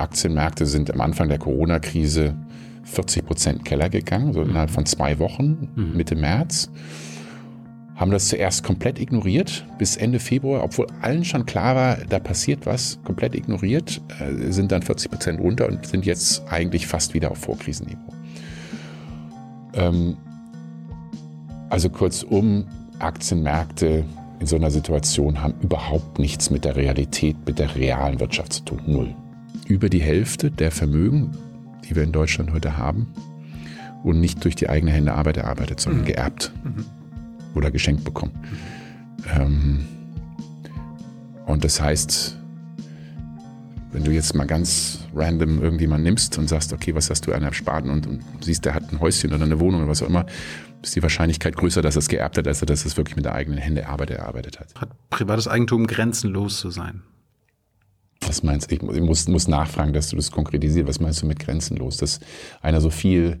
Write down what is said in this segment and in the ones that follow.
Aktienmärkte sind am Anfang der Corona-Krise 40 Prozent Keller gegangen, so innerhalb von zwei Wochen, mhm. Mitte März. Haben das zuerst komplett ignoriert, bis Ende Februar, obwohl allen schon klar war, da passiert was, komplett ignoriert, äh, sind dann 40 Prozent runter und sind jetzt eigentlich fast wieder auf Vorkrisenniveau. Ähm, also kurzum, Aktienmärkte in so einer Situation haben überhaupt nichts mit der Realität, mit der realen Wirtschaft zu tun. Null. Über die Hälfte der Vermögen, die wir in Deutschland heute haben, und nicht durch die eigene Hände Arbeit erarbeitet, sondern mhm. geerbt. Mhm oder geschenkt bekommen. Ähm, und das heißt, wenn du jetzt mal ganz random irgendjemanden nimmst und sagst, okay, was hast du an Ersparten und, und siehst, der hat ein Häuschen oder eine Wohnung oder was auch immer, ist die Wahrscheinlichkeit größer, dass er es geerbt hat, als dass er es wirklich mit der eigenen Hände erarbeitet, erarbeitet hat. Hat privates Eigentum grenzenlos zu sein? Was meinst du? Ich muss, muss nachfragen, dass du das konkretisierst. Was meinst du mit grenzenlos? Dass einer so viel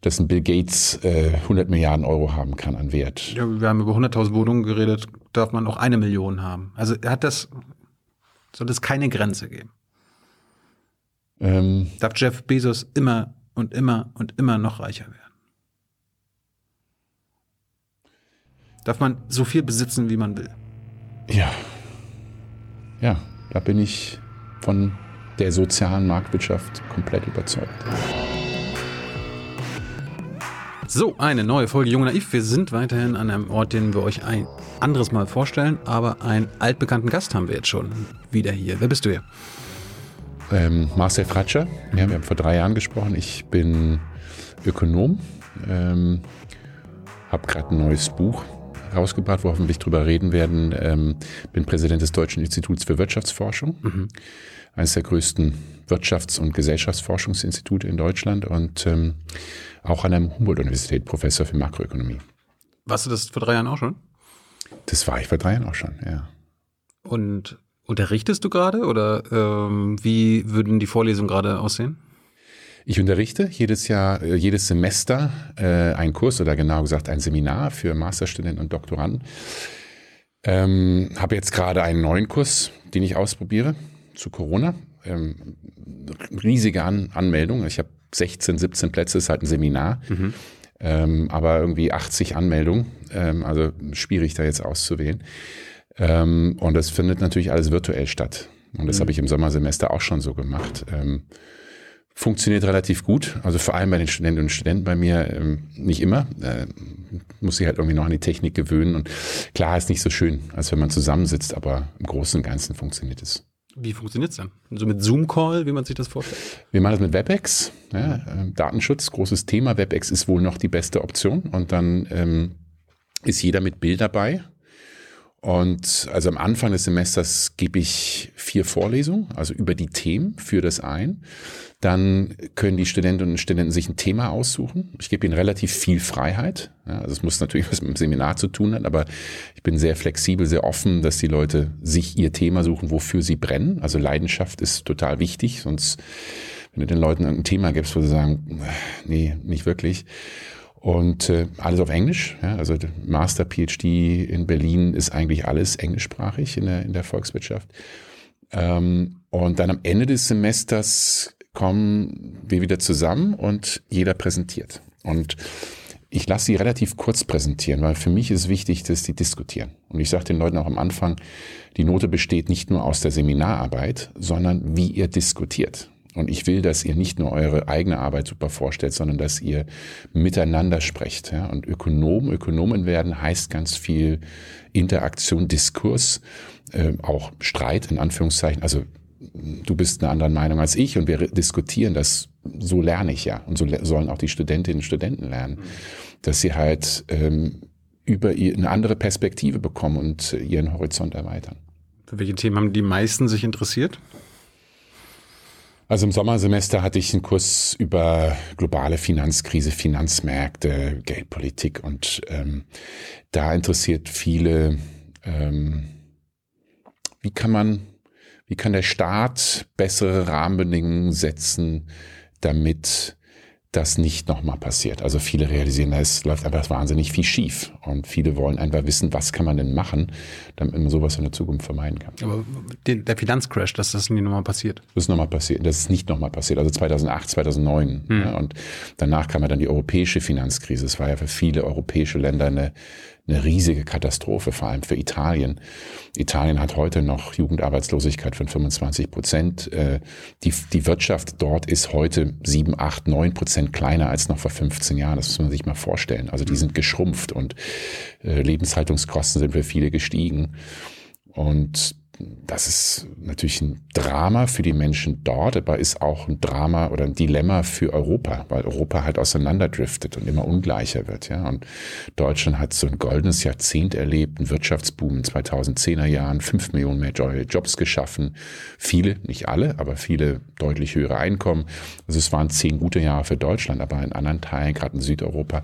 dass ein Bill Gates äh, 100 Milliarden Euro haben kann an Wert. Ja, wir haben über 100.000 Wohnungen geredet, darf man auch eine Million haben. Also hat das, soll es keine Grenze geben? Ähm, darf Jeff Bezos immer und immer und immer noch reicher werden? Darf man so viel besitzen, wie man will? Ja. Ja, da bin ich von der sozialen Marktwirtschaft komplett überzeugt. So, eine neue Folge Junge Naiv. Wir sind weiterhin an einem Ort, den wir euch ein anderes Mal vorstellen, aber einen altbekannten Gast haben wir jetzt schon wieder hier. Wer bist du hier? Ähm, Marcel Fratscher. Wir haben vor drei Jahren gesprochen. Ich bin Ökonom, ähm, habe gerade ein neues Buch rausgebracht, wo hoffentlich drüber reden werden. Ähm, bin Präsident des Deutschen Instituts für Wirtschaftsforschung, mhm. eines der größten Wirtschafts- und Gesellschaftsforschungsinstitute in Deutschland und ähm, auch an der Humboldt-Universität Professor für Makroökonomie. Warst du das vor drei Jahren auch schon? Das war ich vor drei Jahren auch schon, ja. Und unterrichtest du gerade oder ähm, wie würden die Vorlesungen gerade aussehen? Ich unterrichte jedes Jahr, äh, jedes Semester äh, einen Kurs oder genau gesagt ein Seminar für Masterstudenten und Doktoranden. Ähm, habe jetzt gerade einen neuen Kurs, den ich ausprobiere zu Corona. Ähm, riesige An Anmeldung. Ich habe 16, 17 Plätze, ist halt ein Seminar. Mhm. Ähm, aber irgendwie 80 Anmeldungen, ähm, also schwierig da jetzt auszuwählen. Ähm, und das findet natürlich alles virtuell statt. Und das mhm. habe ich im Sommersemester auch schon so gemacht. Funktioniert relativ gut, also vor allem bei den Studentinnen und Studenten bei mir ähm, nicht immer. Äh, muss sich halt irgendwie noch an die Technik gewöhnen. Und klar ist nicht so schön, als wenn man zusammensitzt, aber im Großen und Ganzen funktioniert es. Wie funktioniert es dann? So mit Zoom-Call, wie man sich das vorstellt? Wir machen das mit WebEx. Ja, äh, Datenschutz, großes Thema. WebEx ist wohl noch die beste Option. Und dann ähm, ist jeder mit Bild dabei. Und also am Anfang des Semesters gebe ich vier Vorlesungen, also über die Themen für das ein. Dann können die Studentinnen und Studenten sich ein Thema aussuchen. Ich gebe ihnen relativ viel Freiheit. Ja, also es muss natürlich was mit dem Seminar zu tun haben, aber ich bin sehr flexibel, sehr offen, dass die Leute sich ihr Thema suchen, wofür sie brennen. Also Leidenschaft ist total wichtig, sonst wenn du den Leuten ein Thema gibst, wo sie sagen, nee, nicht wirklich. Und äh, alles auf Englisch. Ja, also Master PhD in Berlin ist eigentlich alles englischsprachig in der, in der Volkswirtschaft. Ähm, und dann am Ende des Semesters kommen wir wieder zusammen und jeder präsentiert. Und ich lasse sie relativ kurz präsentieren, weil für mich ist wichtig, dass sie diskutieren. Und ich sage den Leuten auch am Anfang, die Note besteht nicht nur aus der Seminararbeit, sondern wie ihr diskutiert. Und ich will, dass ihr nicht nur eure eigene Arbeit super vorstellt, sondern dass ihr miteinander sprecht. Ja? Und Ökonom, Ökonomen werden heißt ganz viel Interaktion, Diskurs, äh, auch Streit in Anführungszeichen. Also du bist eine andere Meinung als ich und wir diskutieren das. So lerne ich ja. Und so sollen auch die Studentinnen und Studenten lernen, mhm. dass sie halt ähm, über ihr, eine andere Perspektive bekommen und ihren Horizont erweitern. Für welche Themen haben die meisten sich interessiert? Also im Sommersemester hatte ich einen Kurs über globale Finanzkrise, Finanzmärkte, Geldpolitik und ähm, da interessiert viele, ähm, wie kann man wie kann der Staat bessere Rahmenbedingungen setzen, damit das nicht nochmal passiert. Also viele realisieren, es läuft einfach wahnsinnig viel schief. Und viele wollen einfach wissen, was kann man denn machen, damit man sowas in der Zukunft vermeiden kann. Aber der Finanzcrash, dass das nie nochmal passiert. Das ist nochmal passiert. Das ist nicht nochmal passiert. Also 2008, 2009. Hm. Ja, und danach kam ja dann die europäische Finanzkrise. Es war ja für viele europäische Länder eine, eine riesige Katastrophe, vor allem für Italien. Italien hat heute noch Jugendarbeitslosigkeit von 25 Prozent. Äh, die, die Wirtschaft dort ist heute 7, 8, 9 Prozent kleiner als noch vor 15 Jahren. Das muss man sich mal vorstellen. Also die sind geschrumpft und äh, Lebenshaltungskosten sind für viele gestiegen. Und das ist natürlich ein Drama für die Menschen dort, aber ist auch ein Drama oder ein Dilemma für Europa, weil Europa halt auseinanderdriftet und immer ungleicher wird. Ja. Und Deutschland hat so ein goldenes Jahrzehnt erlebt, einen Wirtschaftsboom in 2010er Jahren, fünf Millionen mehr Jobs geschaffen. Viele, nicht alle, aber viele deutlich höhere Einkommen. Also es waren zehn gute Jahre für Deutschland, aber in anderen Teilen, gerade in Südeuropa,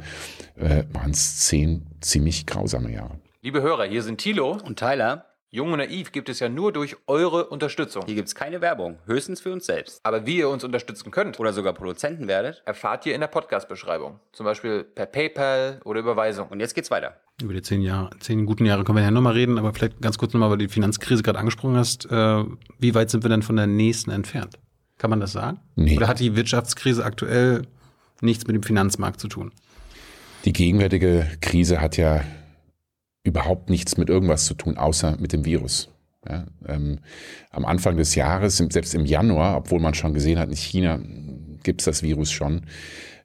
äh, waren es zehn ziemlich grausame Jahre. Liebe Hörer, hier sind Thilo und Tyler. Jung und Naiv gibt es ja nur durch eure Unterstützung. Hier gibt es keine Werbung, höchstens für uns selbst. Aber wie ihr uns unterstützen könnt oder sogar Produzenten werdet, erfahrt ihr in der Podcast-Beschreibung. Zum Beispiel per PayPal oder Überweisung. Und jetzt geht's weiter. Über die zehn Jahre, zehn guten Jahre können wir ja nochmal reden, aber vielleicht ganz kurz nochmal, weil du die Finanzkrise gerade angesprochen hast. Äh, wie weit sind wir denn von der nächsten entfernt? Kann man das sagen? Nee. Oder hat die Wirtschaftskrise aktuell nichts mit dem Finanzmarkt zu tun? Die gegenwärtige Krise hat ja überhaupt nichts mit irgendwas zu tun, außer mit dem Virus. Ja, ähm, am Anfang des Jahres, selbst im Januar, obwohl man schon gesehen hat, in China gibt's das Virus schon.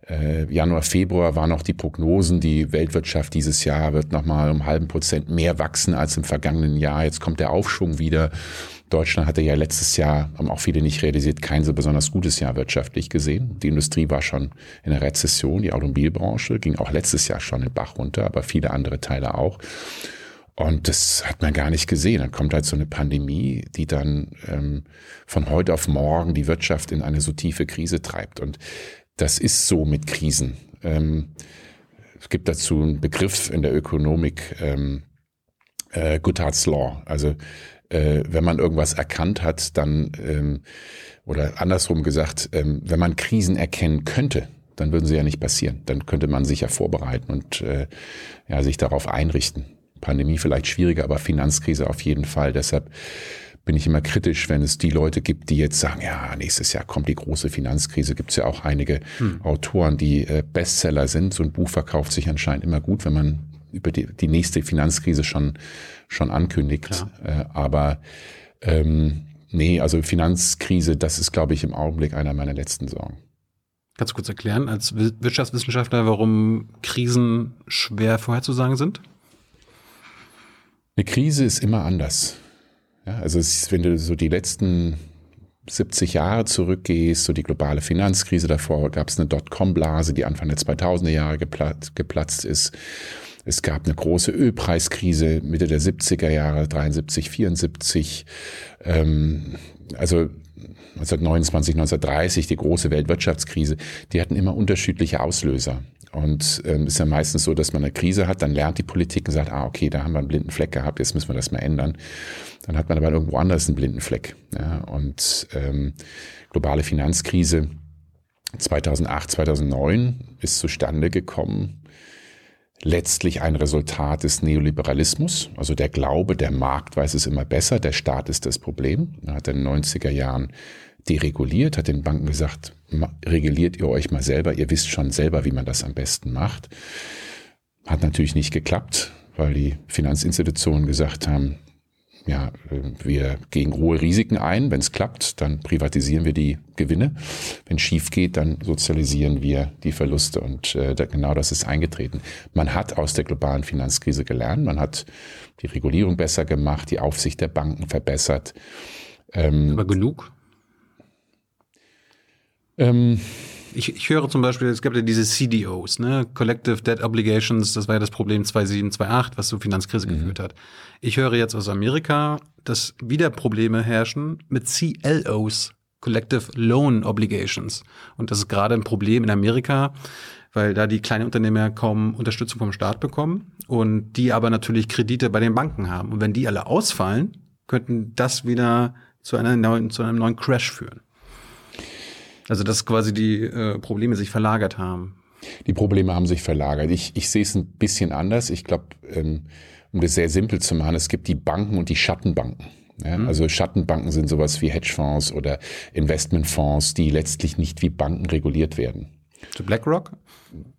Äh, Januar, Februar waren noch die Prognosen, die Weltwirtschaft dieses Jahr wird nochmal um halben Prozent mehr wachsen als im vergangenen Jahr. Jetzt kommt der Aufschwung wieder. Deutschland hatte ja letztes Jahr, haben auch viele nicht realisiert, kein so besonders gutes Jahr wirtschaftlich gesehen. Die Industrie war schon in der Rezession, die Automobilbranche ging auch letztes Jahr schon den Bach runter, aber viele andere Teile auch. Und das hat man gar nicht gesehen. Dann kommt halt so eine Pandemie, die dann ähm, von heute auf morgen die Wirtschaft in eine so tiefe Krise treibt. Und das ist so mit Krisen. Ähm, es gibt dazu einen Begriff in der Ökonomik, ähm, äh, Goodhart's Law. Also äh, wenn man irgendwas erkannt hat, dann, ähm, oder andersrum gesagt, ähm, wenn man Krisen erkennen könnte, dann würden sie ja nicht passieren. Dann könnte man sich ja vorbereiten und äh, ja, sich darauf einrichten. Pandemie vielleicht schwieriger, aber Finanzkrise auf jeden Fall. Deshalb bin ich immer kritisch, wenn es die Leute gibt, die jetzt sagen, ja, nächstes Jahr kommt die große Finanzkrise. Gibt es ja auch einige hm. Autoren, die äh, Bestseller sind. So ein Buch verkauft sich anscheinend immer gut, wenn man über die, die nächste Finanzkrise schon, schon ankündigt. Äh, aber ähm, nee, also Finanzkrise, das ist, glaube ich, im Augenblick einer meiner letzten Sorgen. Kannst du kurz erklären als Wirtschaftswissenschaftler, warum Krisen schwer vorherzusagen sind? Eine Krise ist immer anders. Ja, also ist, wenn du so die letzten 70 Jahre zurückgehst, so die globale Finanzkrise davor, gab es eine Dotcom-Blase, die Anfang der 2000er Jahre geplatzt, geplatzt ist. Es gab eine große Ölpreiskrise Mitte der 70er Jahre, 73, 74. Ähm, also 1929, 1930, die große Weltwirtschaftskrise, die hatten immer unterschiedliche Auslöser. Und ähm, ist ja meistens so, dass man eine Krise hat, dann lernt die Politik und sagt, ah, okay, da haben wir einen blinden Fleck gehabt, jetzt müssen wir das mal ändern. Dann hat man aber irgendwo anders einen blinden Fleck. Ja, und ähm, globale Finanzkrise 2008, 2009 ist zustande gekommen, letztlich ein Resultat des Neoliberalismus, also der Glaube, der Markt weiß es immer besser, der Staat ist das Problem. Er hat in den 90er Jahren dereguliert, hat den Banken gesagt, reguliert ihr euch mal selber, ihr wisst schon selber, wie man das am besten macht. Hat natürlich nicht geklappt, weil die Finanzinstitutionen gesagt haben, ja, wir gehen hohe Risiken ein. Wenn es klappt, dann privatisieren wir die Gewinne. Wenn es schief geht, dann sozialisieren wir die Verluste. Und äh, genau das ist eingetreten. Man hat aus der globalen Finanzkrise gelernt. Man hat die Regulierung besser gemacht, die Aufsicht der Banken verbessert. Ähm, Aber genug? Ähm, ich, ich höre zum Beispiel, es gibt ja diese CDOs, ne? Collective Debt Obligations, das war ja das Problem 2007, 2008, was zur Finanzkrise mhm. geführt hat. Ich höre jetzt aus Amerika, dass wieder Probleme herrschen mit CLOs, Collective Loan Obligations. Und das ist gerade ein Problem in Amerika, weil da die kleinen Unternehmer kaum Unterstützung vom Staat bekommen und die aber natürlich Kredite bei den Banken haben. Und wenn die alle ausfallen, könnten das wieder zu, einer neuen, zu einem neuen Crash führen. Also dass quasi die äh, Probleme sich verlagert haben. Die Probleme haben sich verlagert. Ich, ich sehe es ein bisschen anders. Ich glaube, ähm, um das sehr simpel zu machen, es gibt die Banken und die Schattenbanken. Ja, mhm. Also Schattenbanken sind sowas wie Hedgefonds oder Investmentfonds, die letztlich nicht wie Banken reguliert werden. Zu BlackRock?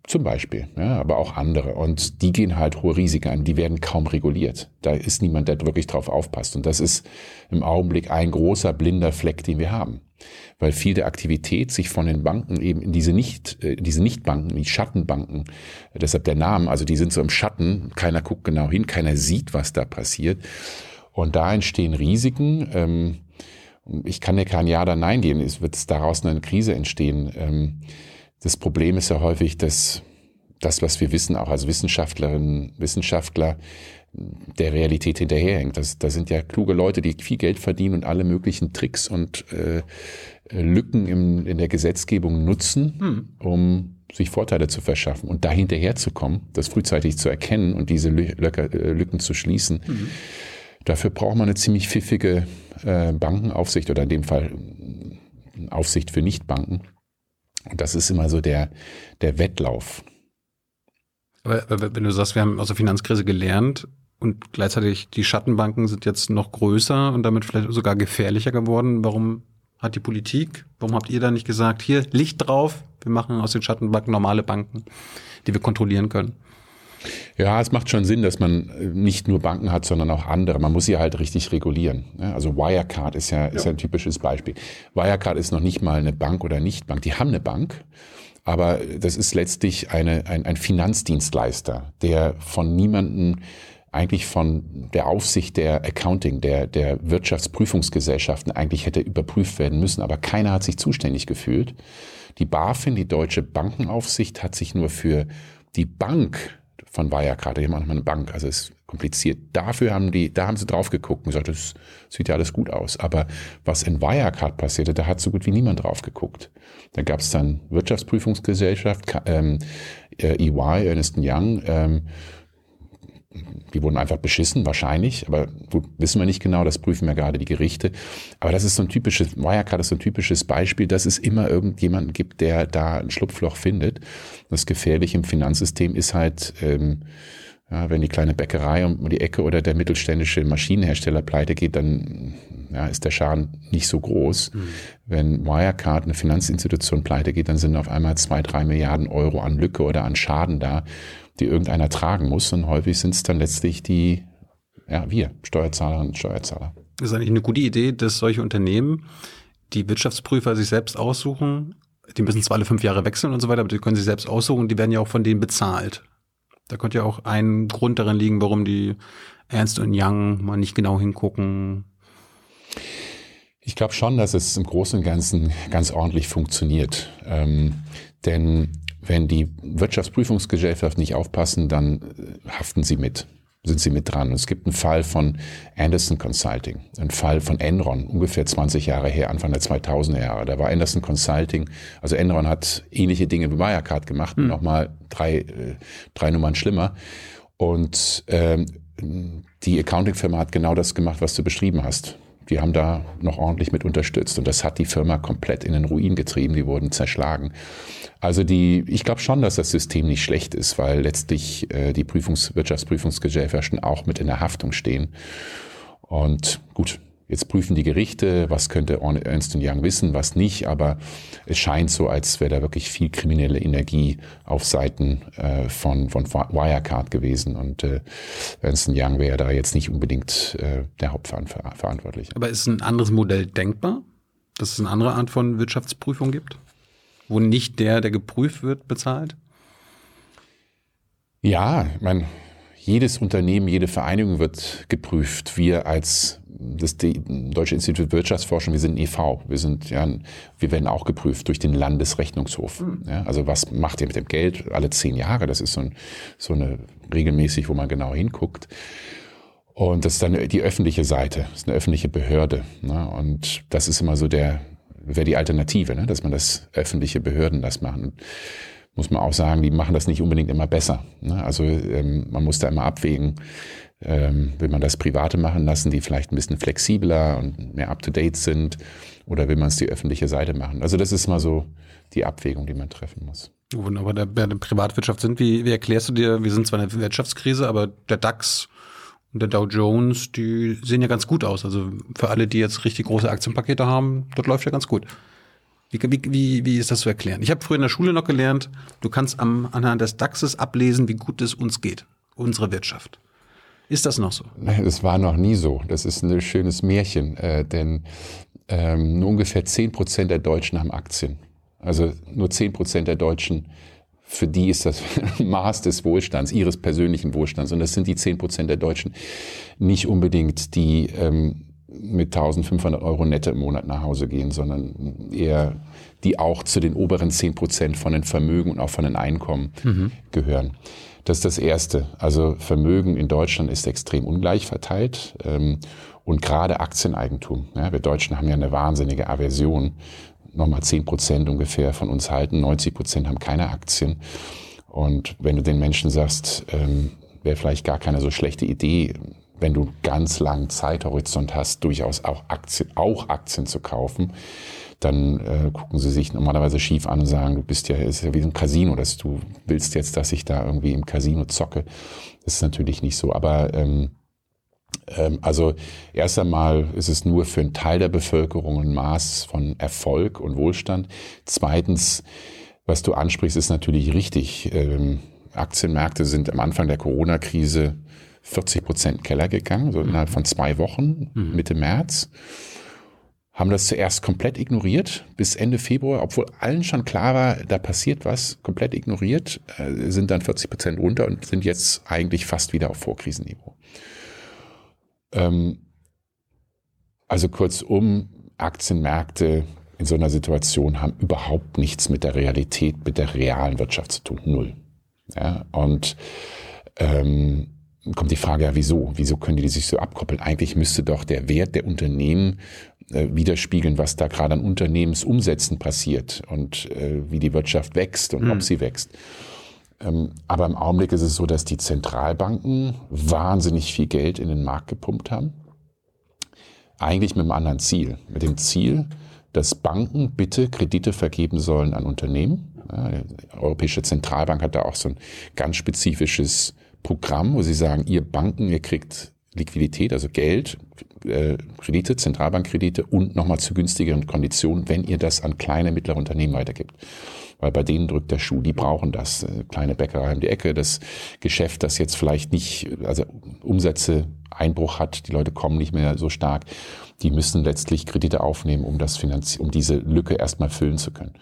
Zum Beispiel, ja, aber auch andere. Und die gehen halt hohe Risiken an, die werden kaum reguliert. Da ist niemand, der wirklich drauf aufpasst. Und das ist im Augenblick ein großer blinder Fleck, den wir haben. Weil viel der Aktivität sich von den Banken eben in diese nicht, äh, diese Nichtbanken, die Schattenbanken, deshalb der Name, also die sind so im Schatten, keiner guckt genau hin, keiner sieht, was da passiert. Und da entstehen Risiken. Ähm, ich kann dir kein Ja oder Nein geben, es wird daraus eine Krise entstehen. Ähm, das Problem ist ja häufig, dass das, was wir wissen, auch als Wissenschaftlerinnen, Wissenschaftler, der Realität hinterherhängt. Das, das sind ja kluge Leute, die viel Geld verdienen und alle möglichen Tricks und äh, Lücken im, in der Gesetzgebung nutzen, hm. um sich Vorteile zu verschaffen und da hinterherzukommen, das frühzeitig zu erkennen und diese Lücker, äh, Lücken zu schließen. Mhm. Dafür braucht man eine ziemlich pfiffige äh, Bankenaufsicht oder in dem Fall Aufsicht für Nichtbanken. Und das ist immer so der, der Wettlauf. Aber wenn du sagst, wir haben aus der Finanzkrise gelernt und gleichzeitig die Schattenbanken sind jetzt noch größer und damit vielleicht sogar gefährlicher geworden, warum hat die Politik, warum habt ihr da nicht gesagt, hier Licht drauf, wir machen aus den Schattenbanken normale Banken, die wir kontrollieren können? Ja, es macht schon Sinn, dass man äh, nicht nur Banken hat, sondern auch andere. Man muss sie halt richtig regulieren. Also Wirecard ist ja, ist ja ein typisches Beispiel. Wirecard ist noch nicht mal eine Bank oder Nichtbank. Die haben eine Bank, aber das ist letztlich eine, ein, ein Finanzdienstleister, der von niemandem eigentlich von der Aufsicht der Accounting, der, der Wirtschaftsprüfungsgesellschaften eigentlich hätte überprüft werden müssen, aber keiner hat sich zuständig gefühlt. Die BaFin, die Deutsche Bankenaufsicht, hat sich nur für die Bank von Wirecard, die haben auch eine Bank, also ist kompliziert. Dafür haben die, da haben sie drauf geguckt und gesagt, das sieht ja alles gut aus. Aber was in Wirecard passierte, da hat so gut wie niemand drauf geguckt. Da gab es dann Wirtschaftsprüfungsgesellschaft, ähm, äh, EY, Ernest Young, ähm, die wurden einfach beschissen, wahrscheinlich, aber gut, wissen wir nicht genau, das prüfen wir gerade die Gerichte. Aber das ist so ein typisches, Wirecard ist so ein typisches Beispiel, dass es immer irgendjemanden gibt, der da ein Schlupfloch findet. Das Gefährliche im Finanzsystem ist halt, ähm, ja, wenn die kleine Bäckerei um die Ecke oder der mittelständische Maschinenhersteller pleite geht, dann ja, ist der Schaden nicht so groß. Mhm. Wenn Wirecard, eine Finanzinstitution, pleite geht, dann sind auf einmal zwei, drei Milliarden Euro an Lücke oder an Schaden da die irgendeiner tragen muss. Und häufig sind es dann letztlich die, ja, wir, Steuerzahlerinnen und Steuerzahler. Das ist eigentlich eine gute Idee, dass solche Unternehmen, die Wirtschaftsprüfer sich selbst aussuchen, die müssen zwar alle fünf Jahre wechseln und so weiter, aber die können sich selbst aussuchen, die werden ja auch von denen bezahlt. Da könnte ja auch ein Grund darin liegen, warum die Ernst und Young mal nicht genau hingucken. Ich glaube schon, dass es im Großen und Ganzen ganz ordentlich funktioniert. Ähm, denn wenn die Wirtschaftsprüfungsgesellschaften nicht aufpassen, dann äh, haften sie mit, sind sie mit dran. Und es gibt einen Fall von Anderson Consulting, einen Fall von Enron, ungefähr 20 Jahre her, Anfang der 2000er Jahre. Da war Anderson Consulting, also Enron hat ähnliche Dinge wie Wirecard gemacht, mhm. nochmal drei, äh, drei Nummern schlimmer. Und ähm, die Accounting-Firma hat genau das gemacht, was du beschrieben hast. Die haben da noch ordentlich mit unterstützt. Und das hat die Firma komplett in den Ruin getrieben. Die wurden zerschlagen. Also die, ich glaube schon, dass das System nicht schlecht ist, weil letztlich äh, die Prüfungs Wirtschaftsprüfungsgesellschaften auch mit in der Haftung stehen. Und gut, jetzt prüfen die Gerichte, was könnte Ernst Young wissen, was nicht, aber es scheint so, als wäre da wirklich viel kriminelle Energie auf Seiten äh, von, von Wirecard gewesen und äh, Ernst Young wäre da jetzt nicht unbedingt äh, der Hauptverantwortliche. Aber ist ein anderes Modell denkbar, dass es eine andere Art von Wirtschaftsprüfung gibt? Wo nicht der, der geprüft wird, bezahlt? Ja, ich meine, jedes Unternehmen, jede Vereinigung wird geprüft. Wir als das Deutsche Institut für Wirtschaftsforschung, wir sind ein e.V. Wir sind ja, wir werden auch geprüft durch den Landesrechnungshof. Mhm. Ja, also was macht ihr mit dem Geld? Alle zehn Jahre, das ist so, ein, so eine regelmäßig, wo man genau hinguckt. Und das ist dann die öffentliche Seite, das ist eine öffentliche Behörde. Ne? Und das ist immer so der, wäre die Alternative, ne? dass man das öffentliche Behörden das machen. Muss man auch sagen, die machen das nicht unbedingt immer besser. Ne? Also ähm, man muss da immer abwägen, Ähm, will man das Private machen lassen, die vielleicht ein bisschen flexibler und mehr up-to-date sind? Oder will man es die öffentliche Seite machen? Also das ist mal so die Abwägung, die man treffen muss. Wunderbar, der, bei der Privatwirtschaft sind, wie, wie erklärst du dir, wir sind zwar in der Wirtschaftskrise, aber der DAX und der Dow Jones, die sehen ja ganz gut aus. Also für alle, die jetzt richtig große Aktienpakete haben, das läuft ja ganz gut. Wie, wie, wie, ist das zu erklären? Ich habe früher in der Schule noch gelernt, du kannst am, anhand des DAXes ablesen, wie gut es uns geht, unsere Wirtschaft. Ist das noch so? Es war noch nie so. Das ist ein schönes Märchen, äh, denn ähm, nur ungefähr 10 Prozent der Deutschen haben Aktien. Also nur 10 Prozent der Deutschen, für die ist das Maß des Wohlstands, ihres persönlichen Wohlstands. Und das sind die 10 Prozent der Deutschen nicht unbedingt, die ähm, mit 1500 Euro nette im Monat nach Hause gehen, sondern eher die auch zu den oberen 10 Prozent von den Vermögen und auch von den Einkommen mhm. gehören. Das ist das Erste. Also Vermögen in Deutschland ist extrem ungleich verteilt. Ähm, und gerade Aktieneigentum. Ja, wir Deutschen haben ja eine wahnsinnige Aversion. Nochmal 10 Prozent ungefähr von uns halten. 90 Prozent haben keine Aktien. Und wenn du den Menschen sagst, ähm, wäre vielleicht gar keine so schlechte Idee, wenn du ganz langen Zeithorizont hast, durchaus auch Aktien, auch Aktien zu kaufen, dann äh, gucken sie sich normalerweise schief an und sagen, du bist ja, ist ja wie ein Casino, dass du willst jetzt, dass ich da irgendwie im Casino zocke. Das ist natürlich nicht so. Aber ähm, also erst einmal ist es nur für einen Teil der Bevölkerung ein Maß von Erfolg und Wohlstand. Zweitens, was du ansprichst, ist natürlich richtig. Ähm, Aktienmärkte sind am Anfang der Corona-Krise 40 Prozent Keller gegangen, so innerhalb von zwei Wochen, mhm. Mitte März. Haben das zuerst komplett ignoriert bis Ende Februar, obwohl allen schon klar war, da passiert was, komplett ignoriert, äh, sind dann 40 Prozent runter und sind jetzt eigentlich fast wieder auf Vorkrisenniveau. Ähm, also kurzum, Aktienmärkte in so einer Situation haben überhaupt nichts mit der Realität, mit der realen Wirtschaft zu tun. Null. Ja, und ähm, kommt die Frage, ja, wieso? Wieso können die sich so abkoppeln? Eigentlich müsste doch der Wert der Unternehmen äh, widerspiegeln, was da gerade an Unternehmensumsätzen passiert und äh, wie die Wirtschaft wächst und mhm. ob sie wächst. Ähm, aber im Augenblick ist es so, dass die Zentralbanken wahnsinnig viel Geld in den Markt gepumpt haben. Eigentlich mit einem anderen Ziel. Mit dem Ziel, dass Banken bitte Kredite vergeben sollen an Unternehmen. die Europäische Zentralbank hat da auch so ein ganz spezifisches Programm, wo sie sagen, ihr Banken, ihr kriegt Liquidität, also Geld, äh, Kredite, Zentralbankkredite und nochmal zu günstigeren Konditionen, wenn ihr das an kleine, mittlere Unternehmen weitergibt weil bei denen drückt der Schuh, die brauchen das. Äh, kleine Bäckerei um die Ecke, das Geschäft, das jetzt vielleicht nicht, also Umsätze Einbruch hat, die Leute kommen nicht mehr so stark, die müssen letztlich Kredite aufnehmen, um das Finanz um diese Lücke erstmal füllen zu können.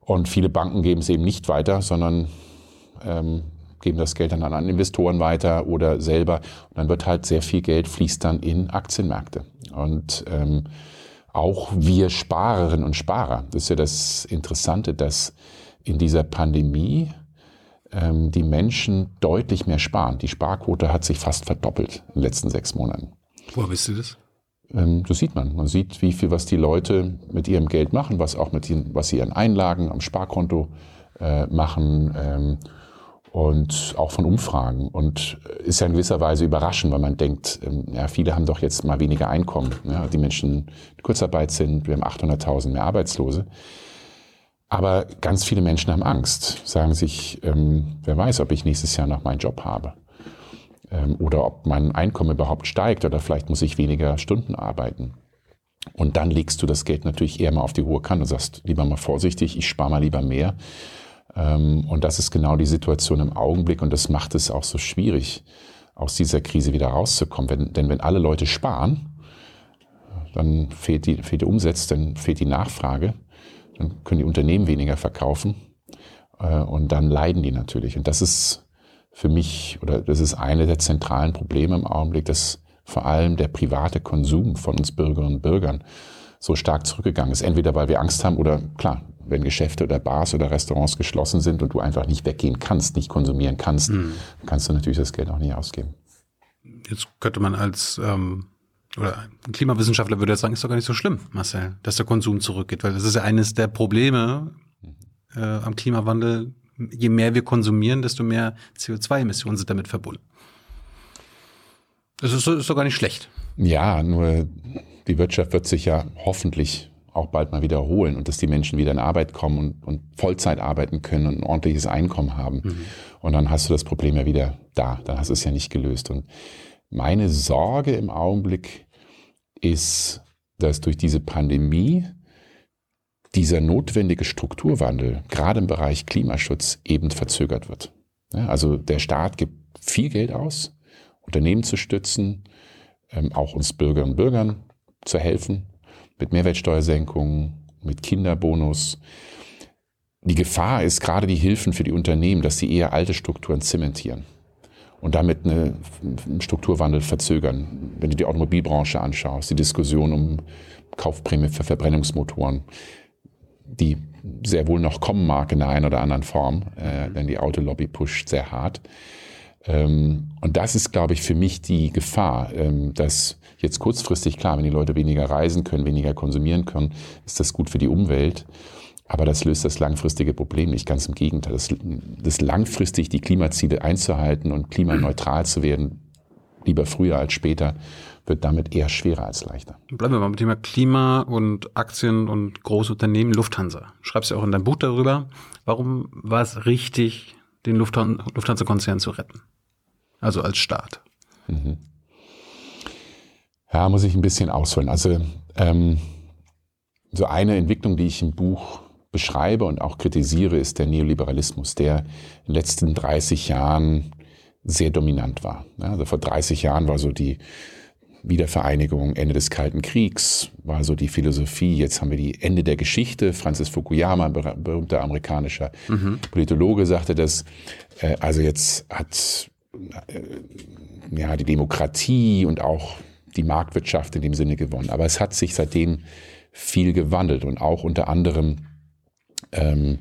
Und viele Banken geben es eben nicht weiter, sondern ähm, geben das Geld dann an Investoren weiter oder selber. Und dann wird halt sehr viel Geld fließt dann in Aktienmärkte. Und ähm, auch wir Sparerinnen und Sparer. Das ist ja das Interessante, dass in dieser Pandemie ähm, die Menschen deutlich mehr sparen. Die Sparquote hat sich fast verdoppelt in den letzten sechs Monaten. Woher wisst ihr das? Ähm, das sieht man. Man sieht, wie viel, was die Leute mit ihrem Geld machen, was auch mit den, was sie ihren Einlagen am Sparkonto äh, machen. Ähm, und auch von Umfragen. Und ist ja in gewisser Weise überraschend, weil man denkt, ähm, ja, viele haben doch jetzt mal weniger Einkommen. Ja, die Menschen in Kurzarbeit sind, wir haben 800.000 mehr Arbeitslose. Aber ganz viele Menschen haben Angst, sagen sich, ähm, wer weiß, ob ich nächstes Jahr noch meinen Job habe. Ähm, oder ob mein Einkommen überhaupt steigt oder vielleicht muss ich weniger Stunden arbeiten. Und dann legst du das Geld natürlich eher mal auf die hohe Kante und sagst, lieber mal vorsichtig, ich spare mal lieber mehr und das ist genau die Situation im Augenblick und das macht es auch so schwierig, aus dieser Krise wieder rauszukommen. Wenn, denn wenn alle Leute sparen, dann fehlt die, fehlt die Umsatz, dann fehlt die Nachfrage, dann können die Unternehmen weniger verkaufen äh, und dann leiden die natürlich. Und das ist für mich, oder das ist eine der zentralen Probleme im Augenblick, dass vor allem der private Konsum von uns Bürgerinnen und Bürgern so stark zurückgegangen ist. Entweder weil wir Angst haben oder klar, wenn Geschäfte oder Bars oder Restaurants geschlossen sind und du einfach nicht weggehen kannst, nicht konsumieren kannst, mhm. kannst du natürlich das Geld auch nicht ausgeben. Jetzt könnte man als ähm, oder ein Klimawissenschaftler würde jetzt sagen, ist doch gar nicht so schlimm, Marcel, dass der Konsum zurückgeht, weil das ist ja eines der Probleme äh, am Klimawandel. Je mehr wir konsumieren, desto mehr CO2-Emissionen sind damit verbunden. Das ist, ist doch gar nicht schlecht. Ja, nur die Wirtschaft wird sich ja hoffentlich auch bald mal wiederholen und dass die Menschen wieder in Arbeit kommen und, und Vollzeit arbeiten können und ein ordentliches Einkommen haben. Mhm. Und dann hast du das Problem ja wieder da. Dann hast du es ja nicht gelöst. Und meine Sorge im Augenblick ist, dass durch diese Pandemie dieser notwendige Strukturwandel, gerade im Bereich Klimaschutz, eben verzögert wird. Ja, also der Staat gibt viel Geld aus, Unternehmen zu stützen, ähm, auch uns Bürgerinnen und Bürgern zu helfen, mit Mehrwertsteuersenkungen, mit Kinderbonus. Die Gefahr ist gerade die Hilfen für die Unternehmen, dass sie eher alte Strukturen zementieren und damit einen Strukturwandel verzögern. Wenn du die Automobilbranche anschaust, die Diskussion um Kaufprämie für Verbrennungsmotoren, die sehr wohl noch kommen mag in der einen oder anderen Form, äh, denn die Autolobby pusht sehr hart. Ähm, und das ist, glaube ich, für mich die Gefahr, ähm, dass jetzt kurzfristig, klar, wenn die Leute weniger reisen können, weniger konsumieren können, ist das gut für die Umwelt. Aber das löst das langfristige Problem nicht. Ganz im Gegenteil. Das, das langfristig die Klimaziele einzuhalten und klimaneutral zu werden, lieber früher als später, wird damit eher schwerer als leichter. Bleiben wir mal beim Thema Klima und Aktien und große Unternehmen. Lufthansa. Schreibst du auch in deinem Buch darüber. Warum war es richtig, den Lufthansa-Konzern zu retten? Also als Staat. Mhm. Ja, muss ich ein bisschen ausholen. Also ähm, so eine Entwicklung, die ich im Buch beschreibe und auch kritisiere, ist der Neoliberalismus, der in den letzten 30 Jahren sehr dominant war. Also vor 30 Jahren war so die Wiedervereinigung, Ende des Kalten Kriegs, war so die Philosophie. Jetzt haben wir die Ende der Geschichte. Francis Fukuyama, berühmter amerikanischer mhm. Politologe, sagte das. Äh, also jetzt hat äh, ja, die Demokratie und auch die Marktwirtschaft in dem Sinne gewonnen. Aber es hat sich seitdem viel gewandelt und auch unter anderem ähm,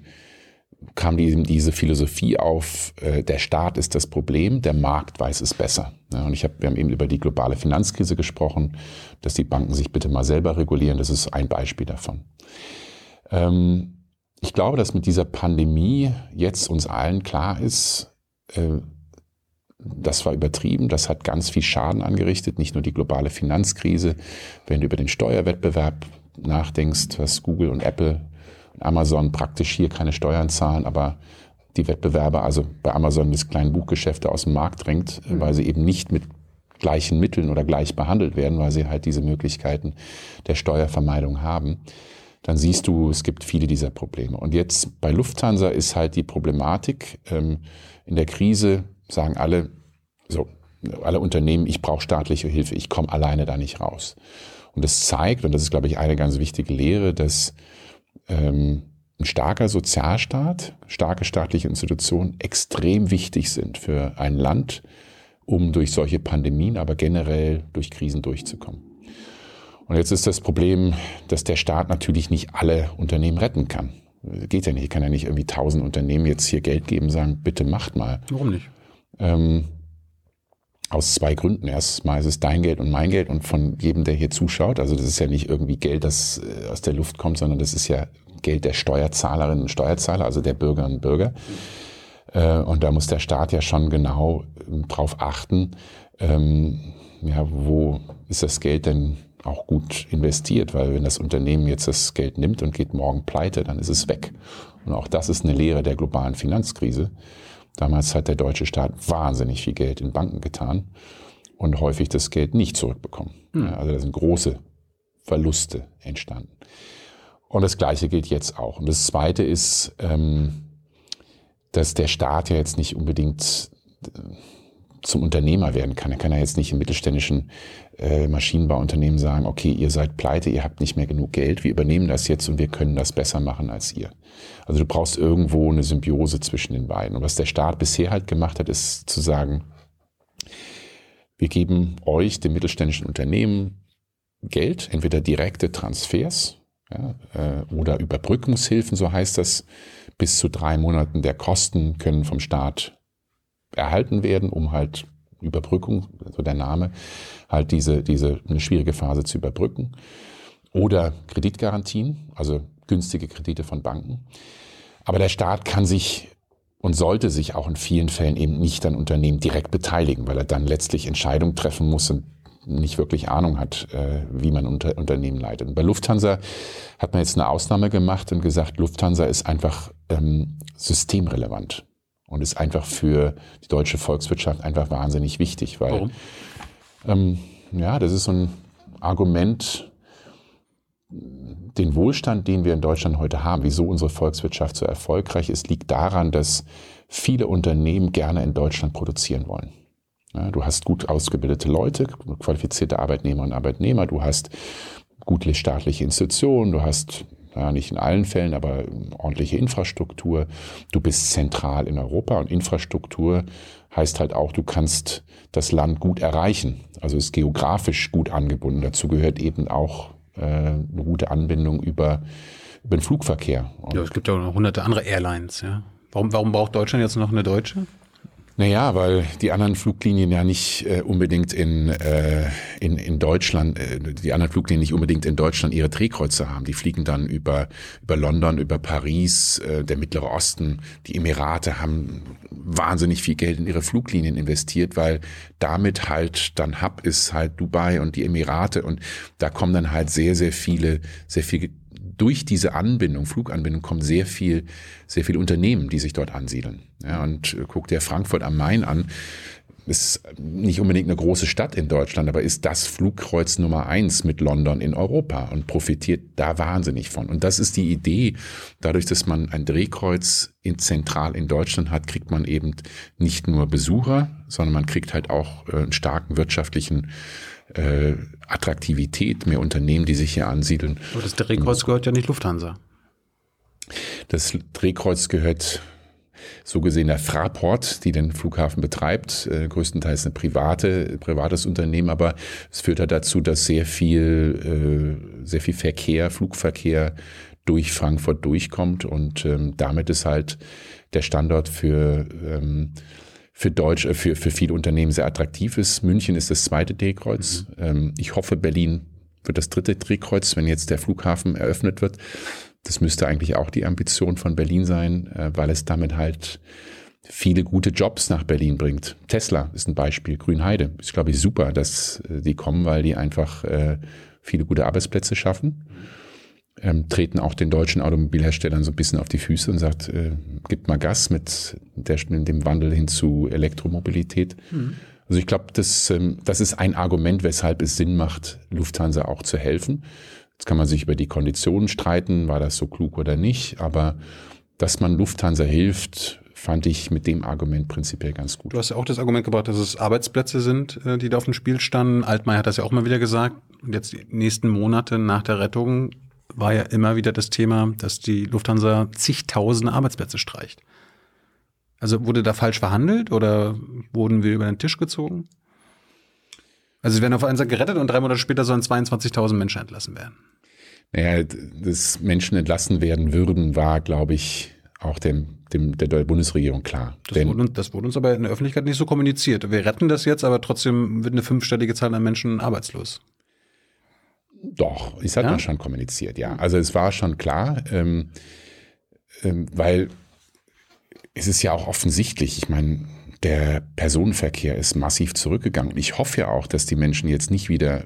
kam die, diese Philosophie auf, äh, der Staat ist das Problem, der Markt weiß es besser. Ja, und ich hab, wir haben eben über die globale Finanzkrise gesprochen, dass die Banken sich bitte mal selber regulieren. Das ist ein Beispiel davon. Ähm, ich glaube, dass mit dieser Pandemie jetzt uns allen klar ist, äh, das war übertrieben, das hat ganz viel Schaden angerichtet, nicht nur die globale Finanzkrise. Wenn du über den Steuerwettbewerb nachdenkst, was Google und Apple und Amazon praktisch hier keine Steuern zahlen, aber die Wettbewerber, also bei Amazon das kleine Buchgeschäfte aus dem Markt drängt, mhm. weil sie eben nicht mit gleichen Mitteln oder gleich behandelt werden, weil sie halt diese Möglichkeiten der Steuervermeidung haben, dann siehst du, es gibt viele dieser Probleme. Und jetzt bei Lufthansa ist halt die Problematik, ähm, in der Krise sagen alle, so, alle Unternehmen, ich brauche staatliche Hilfe, ich komme alleine da nicht raus. Und das zeigt, und das ist, glaube ich, eine ganz wichtige Lehre, dass ähm, ein starker Sozialstaat, starke staatliche Institutionen extrem wichtig sind für ein Land, um durch solche Pandemien, aber generell durch Krisen durchzukommen. Und jetzt ist das Problem, dass der Staat natürlich nicht alle Unternehmen retten kann. Geht ja nicht. Ich kann ja nicht irgendwie tausend Unternehmen jetzt hier Geld geben und sagen, bitte macht mal. Warum nicht? Ähm, aus zwei Gründen. Erstmal ist es dein Geld und mein Geld und von jedem, der hier zuschaut. Also das ist ja nicht irgendwie Geld, das äh, aus der Luft kommt, sondern das ist ja Geld der Steuerzahlerinnen und Steuerzahler, also der Bürgerinnen und Bürger. Äh, und da muss der Staat ja schon genau ähm, drauf achten, ähm, ja, wo ist das Geld denn auch gut investiert, weil wenn das Unternehmen jetzt das Geld nimmt und geht morgen pleite, dann ist es weg. Und auch das ist eine Lehre der globalen Finanzkrise. Damals hat der deutsche Staat wahnsinnig viel Geld in Banken getan und häufig das Geld nicht zurückbekommen. Hm. Also da sind große Verluste entstanden. Und das Gleiche gilt jetzt auch. Und das Zweite ist, ähm, dass der Staat ja jetzt nicht unbedingt äh, zum Unternehmer werden kann. Er kann ja jetzt nicht im mittelständischen äh, Maschinenbauunternehmen sagen, okay, ihr seid pleite, ihr habt nicht mehr genug Geld, wir übernehmen das jetzt und wir können das besser machen als ihr. Also du brauchst irgendwo eine Symbiose zwischen den beiden. Und was der Staat bisher halt gemacht hat, ist zu sagen, wir geben euch, dem mittelständischen Unternehmen, Geld, entweder direkte Transfers ja, äh, oder Überbrückungshilfen, so heißt das, bis zu drei Monaten der Kosten können vom Staat erhalten werden, um halt Überbrückung, so der Name, halt diese, diese eine schwierige Phase zu überbrücken. Oder Kreditgarantien, also günstige Kredite von Banken. Aber der Staat kann sich und sollte sich auch in vielen Fällen eben nicht an Unternehmen direkt beteiligen, weil er dann letztlich Entscheidungen treffen muss und nicht wirklich Ahnung hat, äh, wie man unter, Unternehmen leitet. Und bei Lufthansa hat man jetzt eine Ausnahme gemacht und gesagt, Lufthansa ist einfach ähm, systemrelevant und ist einfach für die deutsche Volkswirtschaft einfach wahnsinnig wichtig, weil Warum? ähm, ja, das ist so ein Argument, den Wohlstand, den wir in Deutschland heute haben, wieso unsere Volkswirtschaft so erfolgreich ist, liegt daran, dass viele Unternehmen gerne in Deutschland produzieren wollen. Ja, du hast gut ausgebildete Leute, qualifizierte Arbeitnehmer und Arbeitnehmer, du hast gute staatliche Institutionen, du hast ja, nicht in allen Fällen, aber ordentliche Infrastruktur. Du bist zentral in Europa und Infrastruktur heißt halt auch, du kannst das Land gut erreichen. Also ist geografisch gut angebunden. Dazu gehört eben auch äh, eine gute Anbindung über, über den Flugverkehr. Und Ja, es gibt ja auch noch hunderte andere Airlines, ja. Warum, warum braucht Deutschland jetzt noch eine deutsche? Naja, weil die anderen Fluglinien ja nicht äh, unbedingt in, äh, in, in Deutschland, äh, die anderen Fluglinien nicht unbedingt in Deutschland ihre Drehkreuze haben. Die fliegen dann über, über London, über Paris, äh, der Mittlere Osten. Die Emirate haben wahnsinnig viel Geld in ihre Fluglinien investiert, weil damit halt dann Hub ist halt Dubai und die Emirate und da kommen dann halt sehr, sehr viele, sehr viel durch diese Anbindung, Fluganbindung, kommt sehr viel, sehr viel Unternehmen, die sich dort ansiedeln. Ja, und äh, guck dir Frankfurt am Main an. Ist nicht unbedingt eine große Stadt in Deutschland, aber ist das Flugkreuz Nummer eins mit London in Europa und profitiert da wahnsinnig von. Und das ist die Idee. Dadurch, dass man ein Drehkreuz in zentral in Deutschland hat, kriegt man eben nicht nur Besucher, sondern man kriegt halt auch äh, einen starken wirtschaftlichen äh, Attraktivität, mehr Unternehmen, die sich hier ansiedeln. Aber das Drehkreuz gehört ja nicht Lufthansa. Das Drehkreuz gehört so gesehen der Fraport, die den Flughafen betreibt, äh, größtenteils eine private, privates Unternehmen, aber es führt halt dazu, dass sehr viel, äh, sehr viel Verkehr, Flugverkehr durch Frankfurt durchkommt und ähm, damit ist halt der Standort für ähm, für Deutsch, äh, für, für viele Unternehmen sehr attraktiv ist. München ist das zweite Drehkreuz. Ähm, ich hoffe, Berlin wird das dritte Drehkreuz, wenn jetzt der Flughafen eröffnet wird. Das müsste eigentlich auch die Ambition von Berlin sein, äh, weil es damit halt viele gute Jobs nach Berlin bringt. Tesla ist ein Beispiel, Grünheide. Ist, glaube ich, super, dass äh, die kommen, weil die einfach viele gute Arbeitsplätze schaffen. Ähm, treten auch den deutschen Automobilherstellern so ein bisschen auf die Füße und sagt, äh, gibt mal Gas mit, der, mit dem Wandel hin zu Elektromobilität. Also ich glaube, das, ähm, das ist ein Argument, weshalb es Sinn macht, Lufthansa auch zu helfen. Jetzt kann man sich über die Konditionen streiten, war das so klug oder nicht, aber dass man Lufthansa hilft, fand ich mit dem Argument prinzipiell ganz gut. Du hast ja auch das Argument gebracht, dass es Arbeitsplätze sind, äh, die da auf dem Spiel standen. Altmaier hat das ja auch mal wieder gesagt. Und jetzt die nächsten Monate nach der Rettung war ja immer wieder das Thema, dass die Lufthansa zigtausende Arbeitsplätze streicht. Also wurde da falsch verhandelt oder wurden wir über den Tisch gezogen? Also sie werden auf einen Seite gerettet und drei Monate später sollen 22.000 Menschen entlassen werden. Naja, dass Menschen entlassen werden würden, war, glaube ich, auch dem, dem der Bundesregierung klar. Das, Denn, wurde, uns- das wurde uns aber in der Öffentlichkeit nicht so kommuniziert. Wir retten das jetzt, aber trotzdem wird eine fünfstellige Zahl an Menschen arbeitslos. Doch, es hat Ja? man schon kommuniziert, ja. Also es war schon klar, ähm, ähm, weil es ist ja auch offensichtlich, ich meine, der Personenverkehr ist massiv zurückgegangen. Ich hoffe ja auch, dass die Menschen jetzt nicht wieder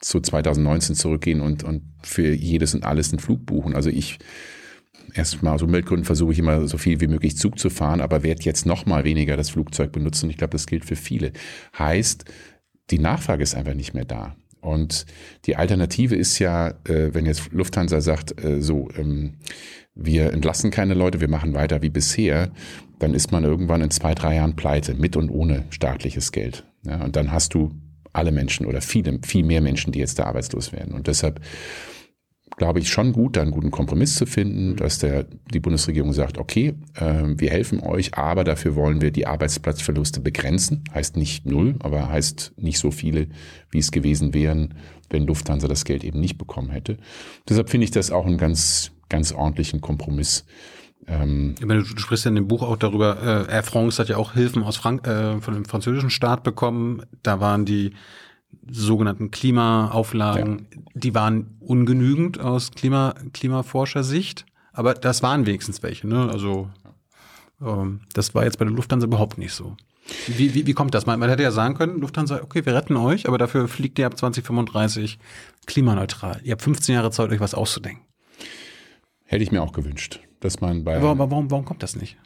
zu 2019 zurückgehen und, und für jedes und alles einen Flug buchen. Also ich erstmal aus Umweltgründen versuche ich immer so viel wie möglich Zug zu fahren, aber werde jetzt noch mal weniger das Flugzeug benutzen. Und ich glaube, das gilt für viele. Heißt, die Nachfrage ist einfach nicht mehr da. Und die Alternative ist ja, äh, wenn jetzt Lufthansa sagt, äh, so, ähm, wir entlassen keine Leute, wir machen weiter wie bisher, dann ist man irgendwann in zwei, drei Jahren pleite, mit und ohne staatliches Geld. Ja, und dann hast du alle Menschen oder viele, viel mehr Menschen, die jetzt da arbeitslos werden. Und deshalb glaube ich, schon gut, da einen guten Kompromiss zu finden, dass der, die Bundesregierung sagt, okay, äh, wir helfen euch, aber dafür wollen wir die Arbeitsplatzverluste begrenzen. Heißt nicht null, aber heißt nicht so viele, wie es gewesen wären, wenn Lufthansa das Geld eben nicht bekommen hätte. Deshalb finde ich das auch einen ganz, ganz ordentlichen Kompromiss. Ähm, du sprichst ja in dem Buch auch darüber, äh, Air France hat ja auch Hilfen aus Frank äh, von dem französischen Staat bekommen. Da waren die sogenannten Klimaauflagen, die waren ungenügend aus Klima, Klimaforschersicht, aber das waren wenigstens welche. Ne? Also Ähm, das war jetzt bei der Lufthansa überhaupt nicht so. Wie, wie, wie kommt das? Man, man hätte ja sagen können, Lufthansa, okay, wir retten euch, aber dafür fliegt ihr ab 2035 klimaneutral. Ihr habt 15 Jahre Zeit, euch was auszudenken. Hätte ich mir auch gewünscht, dass man bei. Aber warum, warum kommt das nicht?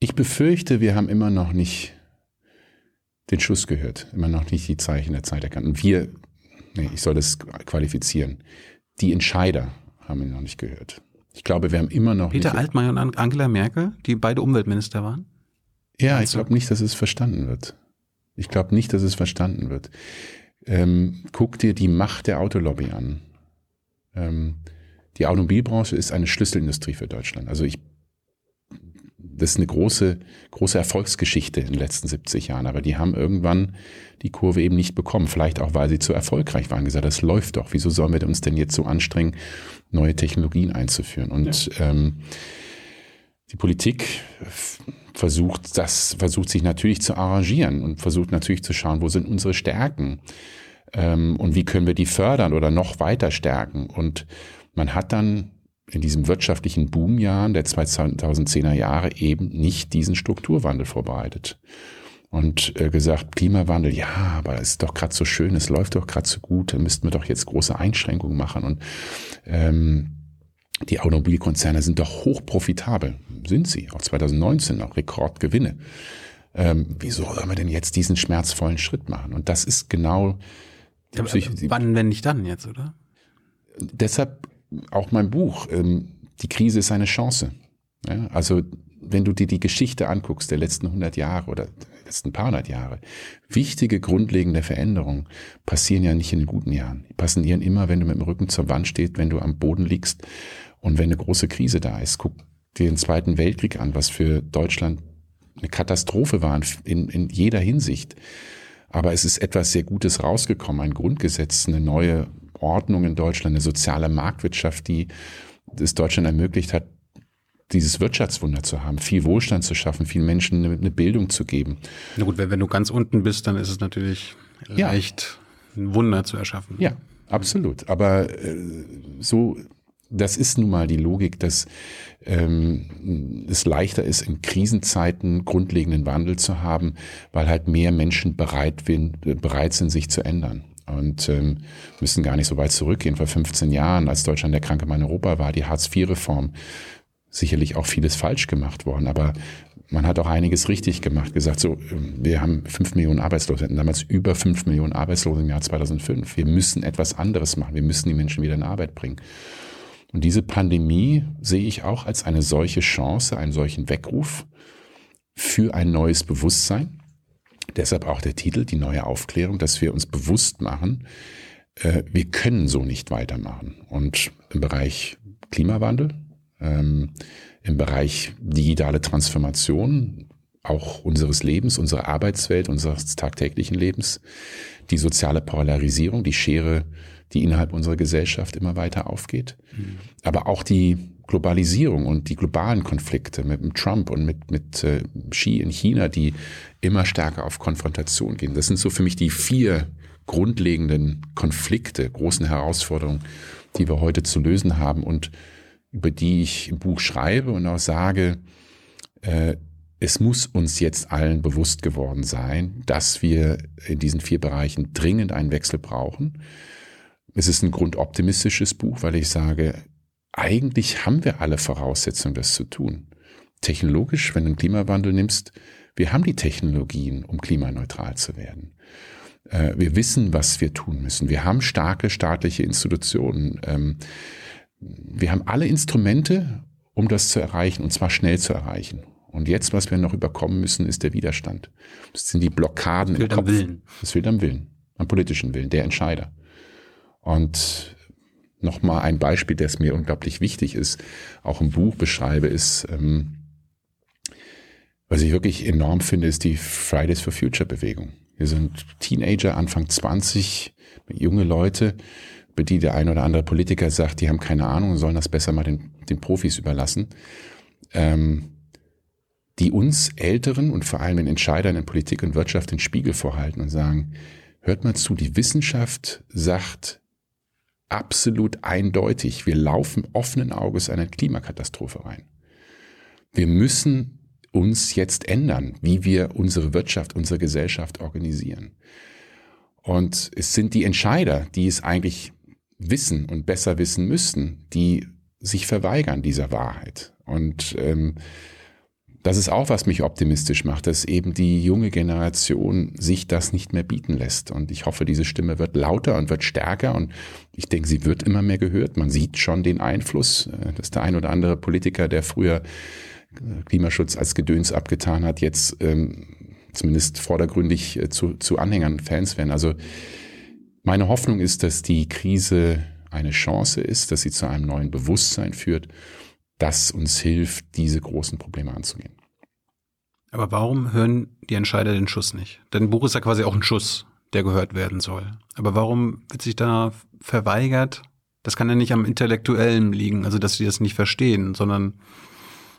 Ich befürchte, wir haben immer noch nicht den Schuss gehört, immer noch nicht die Zeichen der Zeit erkannt. Und wir, nee, ich soll das qualifizieren, die Entscheider haben ihn noch nicht gehört. Ich glaube, wir haben immer noch. Peter nicht, Altmaier und Angela Merkel, die beide Umweltminister waren? Ja, ich glaube nicht, dass es verstanden wird. Ich glaube nicht, dass es verstanden wird. Ähm, guck dir die Macht der Autolobby an. Ähm, die Automobilbranche ist eine Schlüsselindustrie für Deutschland. Also ich das ist eine große, große Erfolgsgeschichte in den letzten 70 Jahren. Aber die haben irgendwann die Kurve eben nicht bekommen. Vielleicht auch, weil sie zu erfolgreich waren. Gesagt, das läuft doch. Wieso sollen wir uns denn jetzt so anstrengen, neue Technologien einzuführen? Und ja. ähm, die Politik versucht das, versucht sich natürlich zu arrangieren und versucht natürlich zu schauen, wo sind unsere Stärken ähm, und wie können wir die fördern oder noch weiter stärken. Und man hat dann in diesem wirtschaftlichen Boomjahren der 2010er Jahre eben nicht diesen Strukturwandel vorbereitet. Und äh, gesagt, Klimawandel, ja, aber es ist doch gerade so schön, es läuft doch gerade so gut, da müssten wir doch jetzt große Einschränkungen machen. Und ähm, die Automobilkonzerne sind doch hochprofitabel. Sind sie. Auch 2019 noch Rekordgewinne. Ähm, wieso sollen wir denn jetzt diesen schmerzvollen Schritt machen? Und das ist genau. Ja, wann, wenn nicht dann jetzt, oder? Deshalb auch mein Buch, ähm, die Krise ist eine Chance. Ja, also wenn du dir die Geschichte anguckst der letzten 100 Jahre oder der letzten paar hundert Jahre, wichtige grundlegende Veränderungen passieren ja nicht in den guten Jahren. Die passieren immer, wenn du mit dem Rücken zur Wand stehst, wenn du am Boden liegst und wenn eine große Krise da ist. Guck dir den Zweiten Weltkrieg an, was für Deutschland eine Katastrophe war in, in jeder Hinsicht. Aber es ist etwas sehr Gutes rausgekommen, ein Grundgesetz, eine neue Ordnung in Deutschland, eine soziale Marktwirtschaft, die es Deutschland ermöglicht hat, dieses Wirtschaftswunder zu haben, viel Wohlstand zu schaffen, vielen Menschen eine, eine Bildung zu geben. Na gut, wenn, wenn, du ganz unten bist, dann ist es natürlich ja. leicht, ein Wunder zu erschaffen. Ja, absolut. Aber äh, so, das ist nun mal die Logik, dass ähm, es leichter ist, in Krisenzeiten grundlegenden Wandel zu haben, weil halt mehr Menschen bereit, bereit sind, sich zu ändern und ähm, müssen gar nicht so weit zurückgehen. Vor 15 Jahren, als Deutschland der kranke Mann Europa war, die Hartz-IV-Reform, sicherlich auch vieles falsch gemacht worden, aber man hat auch einiges richtig gemacht, gesagt, so, ähm, wir haben fünf Millionen Arbeitslose, wir hatten damals über fünf Millionen Arbeitslose im Jahr 2005. Wir müssen etwas anderes machen, wir müssen die Menschen wieder in Arbeit bringen. Und diese Pandemie sehe ich auch als eine solche Chance, einen solchen Weckruf für ein neues Bewusstsein, Deshalb auch der Titel, die neue Aufklärung, dass wir uns bewusst machen, äh, wir können so nicht weitermachen. Und im Bereich Klimawandel, ähm, im Bereich digitale Transformation, auch unseres Lebens, unserer Arbeitswelt, unseres tagtäglichen Lebens, die soziale Polarisierung, die Schere, die innerhalb unserer Gesellschaft immer weiter aufgeht, mhm. aber auch die Globalisierung und die globalen Konflikte mit Trump und mit, mit äh, Xi in China, die immer stärker auf Konfrontation gehen. Das sind so für mich die vier grundlegenden Konflikte, großen Herausforderungen, die wir heute zu lösen haben und über die ich im Buch schreibe und auch sage, äh, es muss uns jetzt allen bewusst geworden sein, dass wir in diesen vier Bereichen dringend einen Wechsel brauchen. Es ist ein grundoptimistisches Buch, weil ich sage, eigentlich haben wir alle Voraussetzungen, das zu tun. Technologisch, wenn du den Klimawandel nimmst, wir haben die Technologien, um klimaneutral zu werden. Äh, wir wissen, was wir tun müssen. Wir haben starke staatliche Institutionen. Ähm, wir haben alle Instrumente, um das zu erreichen, und zwar schnell zu erreichen. Und jetzt, was wir noch überkommen müssen, ist der Widerstand. Das sind die Blockaden das im Kopf. Am Willen. Das fehlt am Willen, am politischen Willen, der Entscheider. Und nochmal ein Beispiel, das mir unglaublich wichtig ist, auch im Buch beschreibe, ist, ähm, was ich wirklich enorm finde, ist die Fridays for Future Bewegung. Wir sind Teenager, Anfang 20, junge Leute, bei die der ein oder andere Politiker sagt, die haben keine Ahnung und sollen das besser mal den, den Profis überlassen. Ähm, die uns Älteren und vor allem den Entscheidern in Politik und Wirtschaft den Spiegel vorhalten und sagen, hört mal zu, die Wissenschaft sagt, absolut eindeutig, wir laufen offenen Auges eine Klimakatastrophe rein. wir müssen uns jetzt ändern, wie wir unsere Wirtschaft, unsere Gesellschaft organisieren. Und es sind die Entscheider, die es eigentlich wissen und besser wissen müssten, die sich verweigern dieser Wahrheit. Und ähm, das ist auch, was mich optimistisch macht, dass eben die junge Generation sich das nicht mehr bieten lässt. Und ich hoffe, diese Stimme wird lauter und wird stärker. Und ich denke, sie wird immer mehr gehört. Man sieht schon den Einfluss, äh, dass der ein oder andere Politiker, der früher äh, Klimaschutz als Gedöns abgetan hat, jetzt ähm, zumindest vordergründig äh, zu, zu Anhängern, Fans werden. Also meine Hoffnung ist, dass die Krise eine Chance ist, dass sie zu einem neuen Bewusstsein führt das uns hilft, diese großen Probleme anzugehen. Aber warum hören die Entscheider den Schuss nicht? Denn Buch ist ja quasi auch ein Schuss, der gehört werden soll. Aber warum wird sich da verweigert? Das kann ja nicht am Intellektuellen liegen, also dass sie das nicht verstehen, sondern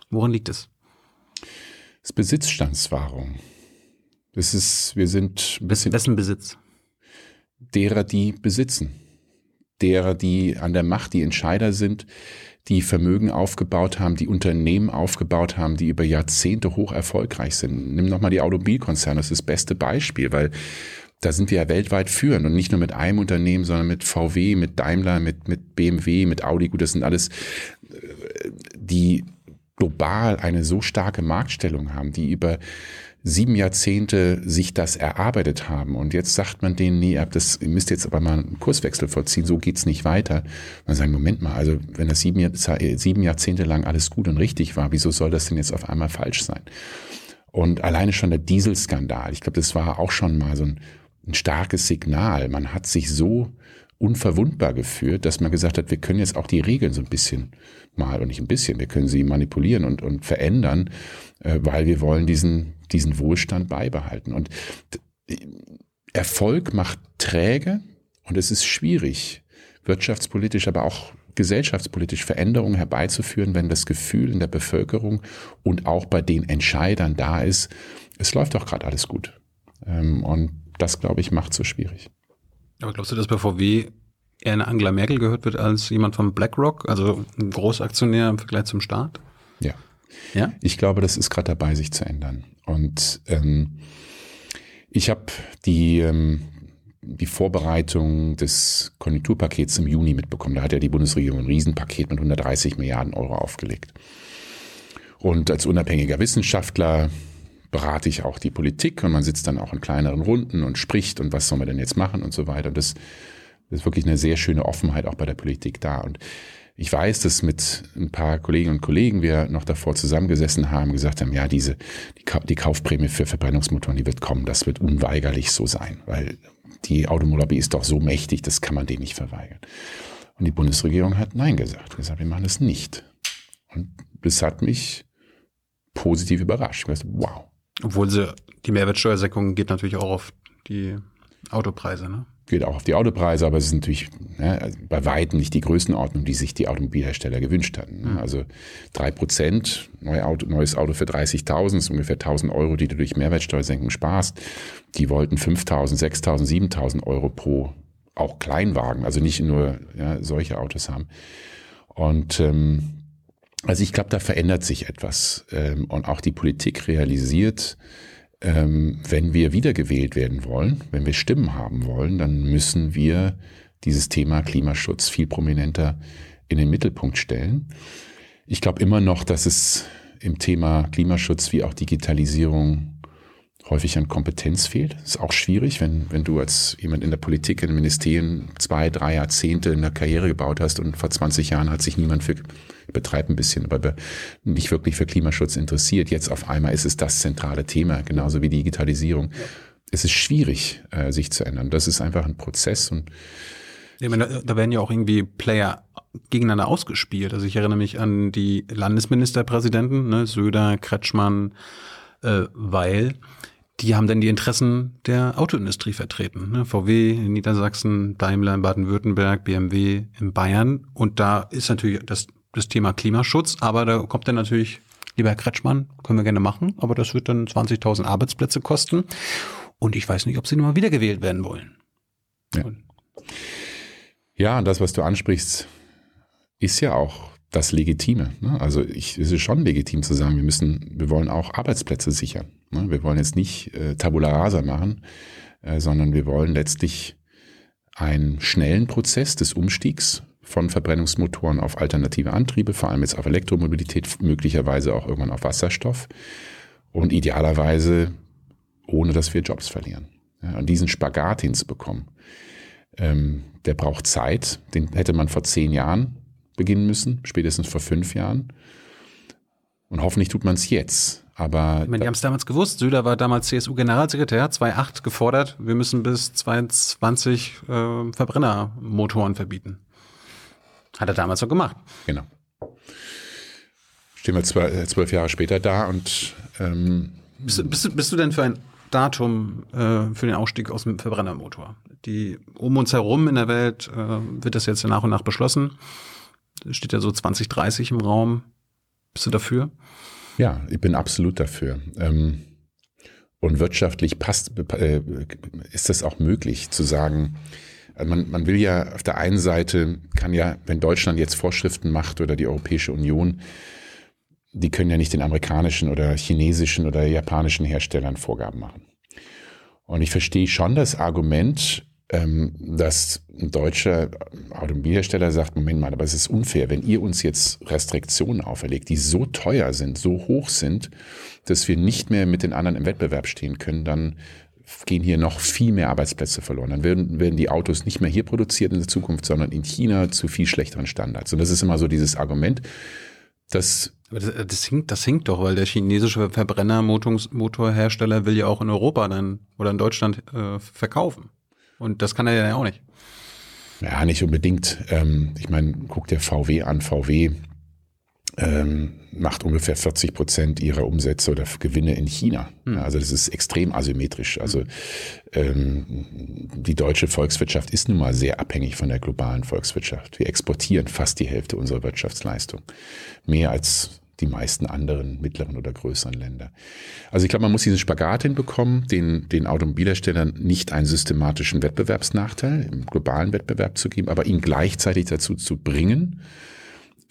worin liegt es? Das ist Besitzstandswahrung. Das ist, wir sind ein bisschen. Wessen Besitz? Derer, die besitzen. Derer, die an der Macht, die Entscheider sind, die Vermögen aufgebaut haben, die Unternehmen aufgebaut haben, die über Jahrzehnte hoch erfolgreich sind. Nimm nochmal die Automobilkonzerne, das ist das beste Beispiel, weil da sind wir ja weltweit führend und nicht nur mit einem Unternehmen, sondern mit VW, mit Daimler, mit, mit BMW, mit Audi. Gut, das sind alles, äh, die global eine so starke Marktstellung haben, die über sieben Jahrzehnte sich das erarbeitet haben und jetzt sagt man denen, nee, ihr, habt das, ihr müsst jetzt aber mal einen Kurswechsel vollziehen, so geht's nicht weiter. Man sagt, Moment mal, also wenn das sieben, sieben Jahrzehnte lang alles gut und richtig war, wieso soll das denn jetzt auf einmal falsch sein? Und alleine schon der Dieselskandal, ich glaube, das war auch schon mal so ein, ein starkes Signal. Man hat sich so unverwundbar geführt, dass man gesagt hat, wir können jetzt auch die Regeln so ein bisschen mal und nicht ein bisschen, wir können sie manipulieren und, und verändern, äh, weil wir wollen diesen, diesen Wohlstand beibehalten. Und Erfolg macht träge und es ist schwierig, wirtschaftspolitisch, aber auch gesellschaftspolitisch Veränderungen herbeizuführen, wenn das Gefühl in der Bevölkerung und auch bei den Entscheidern da ist, es läuft doch gerade alles gut. Ähm, und das, glaube ich, macht so schwierig. Aber glaubst du, dass bei VW eher eine Angela Merkel gehört wird als jemand von BlackRock, also ein Großaktionär im Vergleich zum Staat? Ja. Ja? Ich glaube, das ist gerade dabei, sich zu ändern. Und ähm, ich habe die, ähm, die Vorbereitung des Konjunkturpakets im Juni mitbekommen. Da hat ja die Bundesregierung ein Riesenpaket mit 130 Milliarden Euro aufgelegt. Und als unabhängiger Wissenschaftler berate ich auch die Politik und man sitzt dann auch in kleineren Runden und spricht und was soll man denn jetzt machen und so weiter. Und das, das ist wirklich eine sehr schöne Offenheit auch bei der Politik da. Und ich weiß, dass mit ein paar Kolleginnen und Kollegen wir noch davor zusammengesessen haben, gesagt haben, ja, diese, die, die Kaufprämie für Verbrennungsmotoren, die wird kommen, das wird unweigerlich so sein, weil die Automobilobby ist doch so mächtig, das kann man denen nicht verweigern. Und die Bundesregierung hat Nein gesagt, gesagt, wir machen das nicht. Und das hat mich positiv überrascht. Ich dachte, wow. Obwohl sie, die Mehrwertsteuersenkung geht natürlich auch auf die Autopreise, ne? geht auch auf die Autopreise, aber es ist natürlich ne, bei weitem nicht die Größenordnung, die sich die Automobilhersteller gewünscht hatten. Ne? Also drei Prozent, neue Auto, neues Auto für 30.000 ist ungefähr 1.000 Euro, die du durch Mehrwertsteuersenkung sparst. Die wollten 5.000, 6.000, 7.000 Euro pro auch Kleinwagen, also nicht nur ja, solche Autos haben. Und ähm, also ich glaube, da verändert sich etwas ähm, und auch die Politik realisiert, ähm, wenn wir wiedergewählt werden wollen, wenn wir Stimmen haben wollen, dann müssen wir dieses Thema Klimaschutz viel prominenter in den Mittelpunkt stellen. Ich glaube immer noch, dass es im Thema Klimaschutz wie auch Digitalisierung häufig an Kompetenz fehlt. Das ist auch schwierig, wenn, wenn du als jemand in der Politik, in den Ministerien zwei, drei Jahrzehnte in der Karriere gebaut hast und vor 20 Jahren hat sich niemand für, betreibt ein bisschen, aber nicht wirklich für Klimaschutz interessiert. Jetzt auf einmal ist es das zentrale Thema, genauso wie Digitalisierung. Es ist schwierig, äh, sich zu ändern. Das ist einfach ein Prozess und ich meine, da werden ja auch irgendwie Player gegeneinander ausgespielt. Also ich erinnere mich an die Landesministerpräsidenten, ne, Söder, Kretschmann, äh, Weil die haben dann die Interessen der Autoindustrie vertreten. Ne? VW in Niedersachsen, Daimler in Baden-Württemberg, BMW in Bayern. Und da ist natürlich das, das Thema Klimaschutz, aber da kommt dann natürlich, lieber Herr Kretschmann, können wir gerne machen, aber das wird dann 20.000 Arbeitsplätze kosten. Und ich weiß nicht, ob sie nochmal wiedergewählt werden wollen. Ja. ja, das, was du ansprichst, ist ja auch das Legitime. Ne? Also ich, es ist schon legitim zu sagen, wir müssen, wir wollen auch Arbeitsplätze sichern. Ne? Wir wollen jetzt nicht äh, Tabula rasa machen, äh, sondern wir wollen letztlich einen schnellen Prozess des Umstiegs von Verbrennungsmotoren auf alternative Antriebe, vor allem jetzt auf Elektromobilität, möglicherweise auch irgendwann auf Wasserstoff und idealerweise ohne, dass wir Jobs verlieren. Ja, und diesen Spagat hinzubekommen, ähm, der braucht Zeit. Den hätte man vor zehn Jahren beginnen müssen, spätestens vor fünf Jahren. Und hoffentlich tut man es jetzt. Aber Ich meine, die haben es damals gewusst. Söder war damals CSU-Generalsekretär, 2008 gefordert, wir müssen bis 2020 äh, Verbrennermotoren verbieten. Hat er damals so gemacht. genau. Stehen wir zwölf, äh, zwölf Jahre später da und ähm, Bist, du- bist, bist du denn für ein Datum äh, für den Ausstieg aus dem Verbrennermotor? Die um uns herum in der Welt äh, wird das jetzt nach und nach beschlossen. Steht ja so 2030 im Raum. Bist du dafür? Ja, ich bin absolut dafür. Ähm, und wirtschaftlich passt, äh, ist das auch möglich zu sagen, also man, man will ja auf der einen Seite, kann ja, wenn Deutschland jetzt Vorschriften macht oder die Europäische Union, die können ja nicht den amerikanischen oder chinesischen oder japanischen Herstellern Vorgaben machen. Und ich verstehe schon das Argument, ähm, dass ein deutscher Automobilhersteller sagt, Moment mal, aber es ist unfair, wenn ihr uns jetzt Restriktionen auferlegt, die so teuer sind, so hoch sind, dass wir nicht mehr mit den anderen im Wettbewerb stehen können, dann gehen hier noch viel mehr Arbeitsplätze verloren. Dann werden, werden die Autos nicht mehr hier produziert in der Zukunft, sondern in China zu viel schlechteren Standards. Und das ist immer so dieses Argument, dass Aber das, das, hinkt, das hinkt doch, weil der chinesische Verbrennermotorhersteller will ja auch in Europa dann oder in Deutschland äh, verkaufen. Und das kann er ja auch nicht. Ja, nicht unbedingt. Ähm, ich meine, guck dir VW an. VW ähm, macht ungefähr 40 Prozent ihrer Umsätze oder Gewinne in China. Ja, also das ist extrem asymmetrisch. Also ähm, die deutsche Volkswirtschaft ist nun mal sehr abhängig von der globalen Volkswirtschaft. Wir exportieren fast die Hälfte unserer Wirtschaftsleistung. Mehr als die meisten anderen mittleren oder größeren Länder. Also ich glaube, man muss diesen Spagat hinbekommen, den, den Automobilherstellern nicht einen systematischen Wettbewerbsnachteil im globalen Wettbewerb zu geben, aber ihn gleichzeitig dazu zu bringen,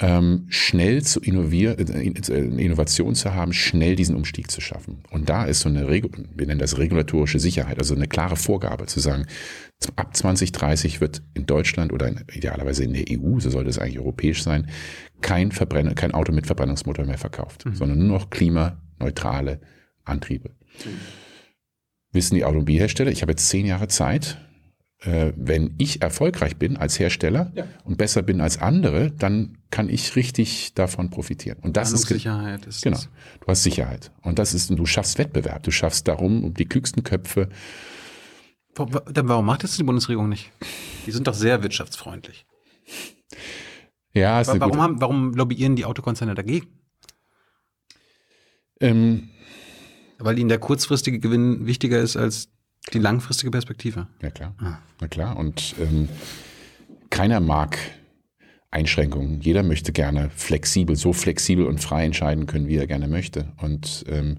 ähm, schnell zu innovieren, äh, Innovation zu haben, schnell diesen Umstieg zu schaffen. Und da ist so eine, Regu wir nennen das regulatorische Sicherheit, also eine klare Vorgabe zu sagen, ab 2030 wird in Deutschland oder in, idealerweise in der EU, so sollte es eigentlich europäisch sein, kein Verbrenner, kein Auto mit Verbrennungsmotor mehr verkauft, mhm. sondern nur noch klimaneutrale Antriebe. Mhm. Wissen die Automobilhersteller, ich habe jetzt zehn Jahre Zeit, äh, wenn ich erfolgreich bin als Hersteller ja. und besser bin als andere, dann kann ich richtig davon profitieren. Und das ist Sicherheit. Ist genau. Du hast Sicherheit. Und das ist, du schaffst Wettbewerb. Du schaffst darum um die klügsten Köpfe. Warum macht das die Bundesregierung nicht? Die sind doch sehr wirtschaftsfreundlich. Ja, ist warum, haben, warum lobbyieren die Autokonzerne dagegen? Ähm, Weil ihnen der kurzfristige Gewinn wichtiger ist als die langfristige Perspektive. Ja, klar. Ah. Na klar. Und ähm, keiner mag Einschränkungen. Jeder möchte gerne flexibel, so flexibel und frei entscheiden können, wie er gerne möchte. Und ähm,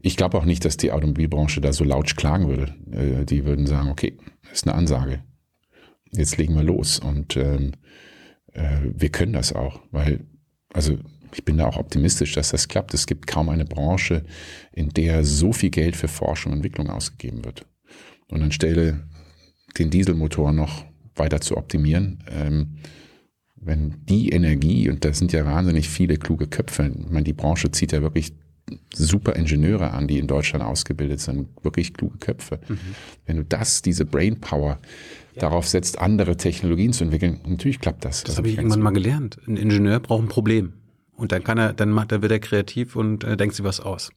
ich glaube auch nicht, dass die Automobilbranche da so laut klagen würde. Äh, die würden sagen, okay, ist eine Ansage. Jetzt legen wir los. Und ähm, äh, wir können das auch, weil, also ich bin da auch optimistisch, dass das klappt. Es gibt kaum eine Branche, in der so viel Geld für Forschung und Entwicklung ausgegeben wird. Und anstelle den Dieselmotor noch weiter zu optimieren, ähm, wenn die Energie, und da sind ja wahnsinnig viele kluge Köpfe, ich meine, die Branche zieht ja wirklich super Ingenieure an, die in Deutschland ausgebildet sind, wirklich kluge Köpfe. Mhm. Wenn du das, diese Brainpower ja. darauf setzt, andere Technologien zu entwickeln, natürlich klappt das. Das, das habe ich irgendwann mal gelernt. Ein Ingenieur braucht ein Problem. Und dann kann er, dann macht, dann wird er kreativ und äh, denkt sich was aus.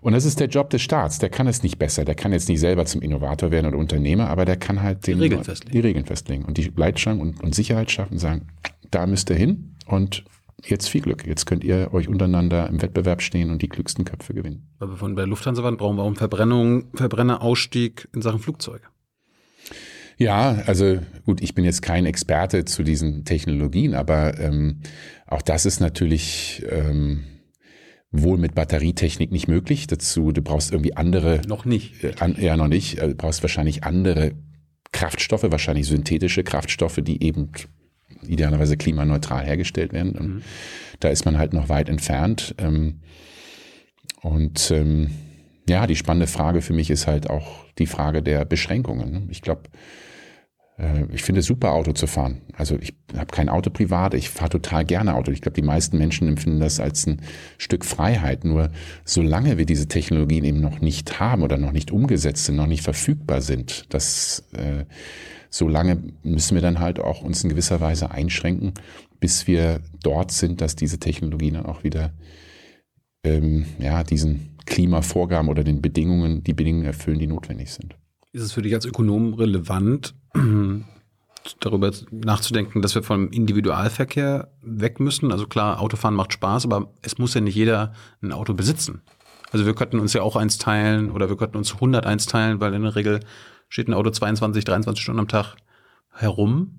Und das ist der Job des Staats. Der kann es nicht besser. Der kann jetzt nicht selber zum Innovator werden oder Unternehmer, aber der kann halt den, die, Regeln festlegen. die Regeln festlegen und die Leitschrank und, und Sicherheit schaffen und sagen, da müsst ihr hin und jetzt viel Glück. Jetzt könnt ihr euch untereinander im Wettbewerb stehen und die klügsten Köpfe gewinnen. Weil wir von der Lufthansa waren, brauchen wir auch einen Verbrennung, Verbrennerausstieg in Sachen Flugzeuge. Ja, also gut, ich bin jetzt kein Experte zu diesen Technologien, aber ähm, auch das ist natürlich ähm, wohl mit Batterietechnik nicht möglich. Dazu, du brauchst irgendwie andere. Noch nicht. Äh, an, ja, noch nicht. Du brauchst wahrscheinlich andere Kraftstoffe, wahrscheinlich synthetische Kraftstoffe, die eben idealerweise klimaneutral hergestellt werden. Und mhm. da ist man halt noch weit entfernt. Ähm, und ähm, ja, die spannende Frage für mich ist halt auch die Frage der Beschränkungen. Ich glaube, ich finde es super, Auto zu fahren. Also ich habe kein Auto privat, ich fahre total gerne Auto. Ich glaube, die meisten Menschen empfinden das als ein Stück Freiheit. Nur solange wir diese Technologien eben noch nicht haben oder noch nicht umgesetzt sind, noch nicht verfügbar sind, das äh, solange müssen wir dann halt auch uns in gewisser Weise einschränken, bis wir dort sind, dass diese Technologien dann auch wieder ähm, ja, diesen Klimavorgaben oder den Bedingungen, die Bedingungen erfüllen, die notwendig sind. Ist es für dich als Ökonom relevant, darüber nachzudenken, dass wir vom Individualverkehr weg müssen? Also klar, Autofahren macht Spaß, aber es muss ja nicht jeder ein Auto besitzen. Also wir könnten uns ja auch eins teilen oder wir könnten uns 100 eins teilen, weil in der Regel steht ein Auto 22, 23 Stunden am Tag herum.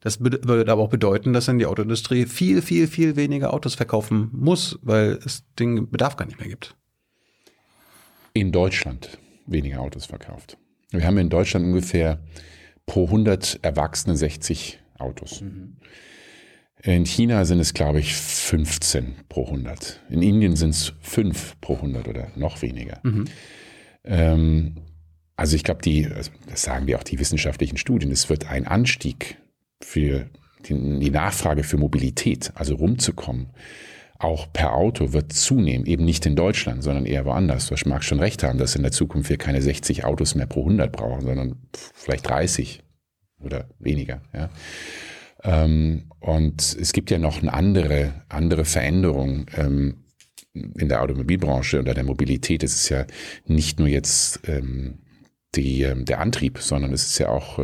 Das würde aber auch bedeuten, dass dann die Autoindustrie viel, viel, viel weniger Autos verkaufen muss, weil es den Bedarf gar nicht mehr gibt. In Deutschland weniger Autos verkauft. Wir haben in Deutschland ungefähr pro 100 Erwachsene 60 Autos. Mhm. In China sind es, glaube ich, 15 pro 100. In Indien sind es 5 pro 100 oder noch weniger. Mhm. Ähm, also ich glaube, also das sagen wir auch die wissenschaftlichen Studien, es wird ein Anstieg für die, die Nachfrage für Mobilität, also rumzukommen, auch per Auto wird zunehmen, eben nicht in Deutschland, sondern eher woanders. Du magst schon recht haben, dass in der Zukunft wir keine 60 Autos mehr pro 100 brauchen, sondern vielleicht 30 oder weniger. Ja. Ähm, und es gibt ja noch eine andere, andere Veränderung ähm, in der Automobilbranche oder der Mobilität. Es ist ja nicht nur jetzt ähm, die, der Antrieb, sondern es ist ja auch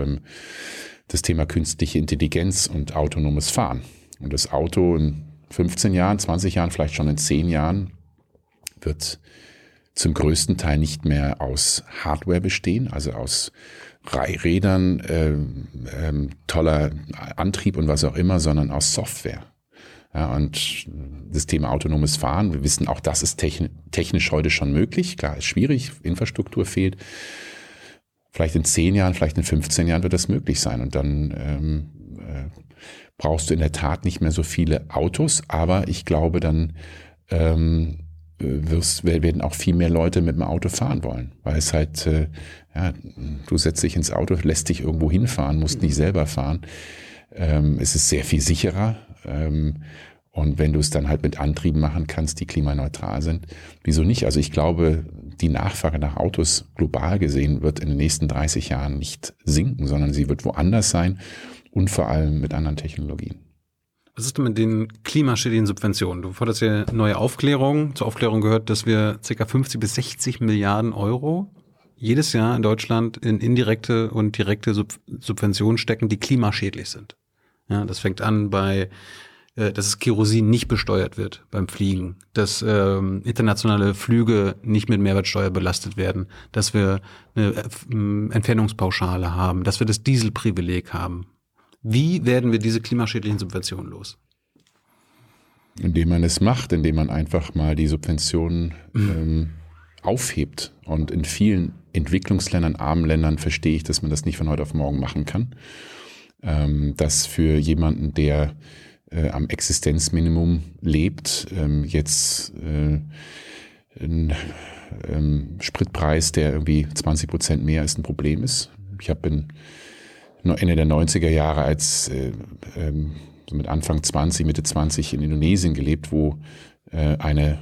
das Thema künstliche Intelligenz und autonomes Fahren. Und das Auto 15 Jahren, 20 Jahren, vielleicht schon in 10 Jahren wird zum größten Teil nicht mehr aus Hardware bestehen, also aus Rädern, äh, äh, toller Antrieb und was auch immer, sondern aus Software. Ja, und das Thema autonomes Fahren, wir wissen auch, das ist technisch heute schon möglich. Klar, ist schwierig, Infrastruktur fehlt. Vielleicht in 10 Jahren, vielleicht in 15 Jahren wird das möglich sein. Und dann ähm, äh, brauchst du in der Tat nicht mehr so viele Autos, aber ich glaube, dann ähm, wirst, werden auch viel mehr Leute mit dem Auto fahren wollen, weil es halt, äh, ja, du setzt dich ins Auto, lässt dich irgendwo hinfahren, musst nicht selber fahren. Ähm, es ist sehr viel sicherer. Ähm, und wenn du es dann halt mit Antrieben machen kannst, die klimaneutral sind, wieso nicht? Also ich glaube, die Nachfrage nach Autos global gesehen wird in den nächsten 30 Jahren nicht sinken, sondern sie wird woanders sein und vor allem mit anderen Technologien. Was ist denn mit den klimaschädlichen Subventionen? Du forderst ja neue Aufklärung. Zur Aufklärung gehört, dass wir ca. 50 bis 60 Milliarden Euro jedes Jahr in Deutschland in indirekte und direkte Sub Subventionen stecken, die klimaschädlich sind. Ja, das fängt an bei, äh, dass es Kerosin nicht besteuert wird beim Fliegen, dass ähm, internationale Flüge nicht mit Mehrwertsteuer belastet werden, dass wir eine äh, Entfernungspauschale haben, dass wir das Dieselprivileg haben. Wie werden wir diese klimaschädlichen Subventionen los? Indem man es macht, indem man einfach mal die Subventionen mhm. ähm, aufhebt. Und in vielen Entwicklungsländern, armen Ländern verstehe ich, dass man das nicht von heute auf morgen machen kann. Ähm, dass für jemanden, der äh, am Existenzminimum lebt, ähm, jetzt äh, ein ähm, Spritpreis, der irgendwie 20 Prozent mehr ist, ein Problem ist. Ich habe in Ende der 90er Jahre als äh, ähm, so mit Anfang 20, Mitte 20 in Indonesien gelebt, wo äh, eine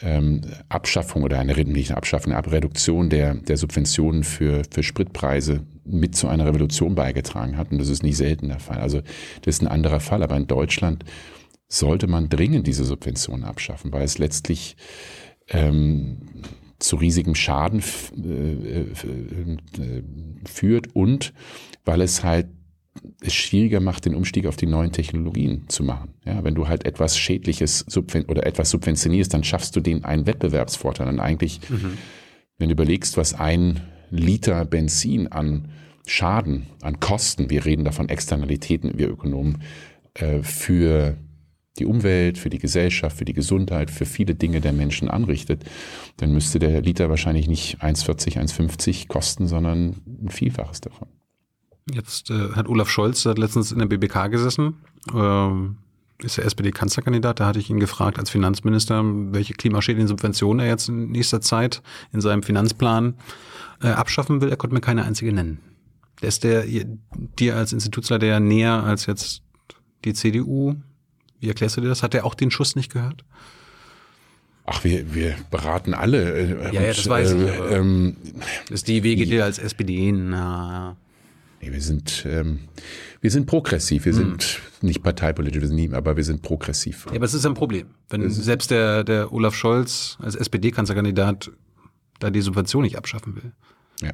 ähm, Abschaffung oder eine, nicht eine Abschaffung, eine Reduktion der, der Subventionen für, für Spritpreise mit zu einer Revolution beigetragen hat. Und das ist nicht selten der Fall. Also das ist ein anderer Fall. Aber in Deutschland sollte man dringend diese Subventionen abschaffen, weil es letztlich ähm, zu riesigem Schaden äh, äh, führt und weil es halt es schwieriger macht, den Umstieg auf die neuen Technologien zu machen. Ja, wenn du halt etwas Schädliches oder etwas subventionierst, dann schaffst du denen einen Wettbewerbsvorteil. Und eigentlich, mhm. wenn du überlegst, was ein Liter Benzin an Schaden, an Kosten, wir reden davon Externalitäten, wir Ökonomen, äh, für die Umwelt, für die Gesellschaft, für die Gesundheit, für viele Dinge der Menschen anrichtet, dann müsste der Liter wahrscheinlich nicht 1,40, 1,50 kosten, sondern ein Vielfaches davon. Jetzt äh, hat Olaf Scholz hat letztens in der BBK gesessen, ähm, ist der SPD-Kanzlerkandidat. Da hatte ich ihn gefragt als Finanzminister, welche klimaschädlichen Subventionen er jetzt in nächster Zeit in seinem Finanzplan äh, abschaffen will. Er konnte mir keine einzige nennen. Der ist der dir als Institutsleiter ja näher als jetzt die CDU. Wie erklärst du dir das? Hat er auch den Schuss nicht gehört? Ach, wir, wir beraten alle. Äh, ja, ja, das weiß ich. Äh, ähm, das ist die Wege dir als SPD. Na, nee, wir sind, ähm, wir sind progressiv. Wir hm. sind nicht parteipolitisch, wir sind nie, aber wir sind progressiv. Ja, aber es ist ein Problem. Wenn selbst der, der Olaf Scholz als SPD-Kanzlerkandidat da die Subvention nicht abschaffen will. Ja.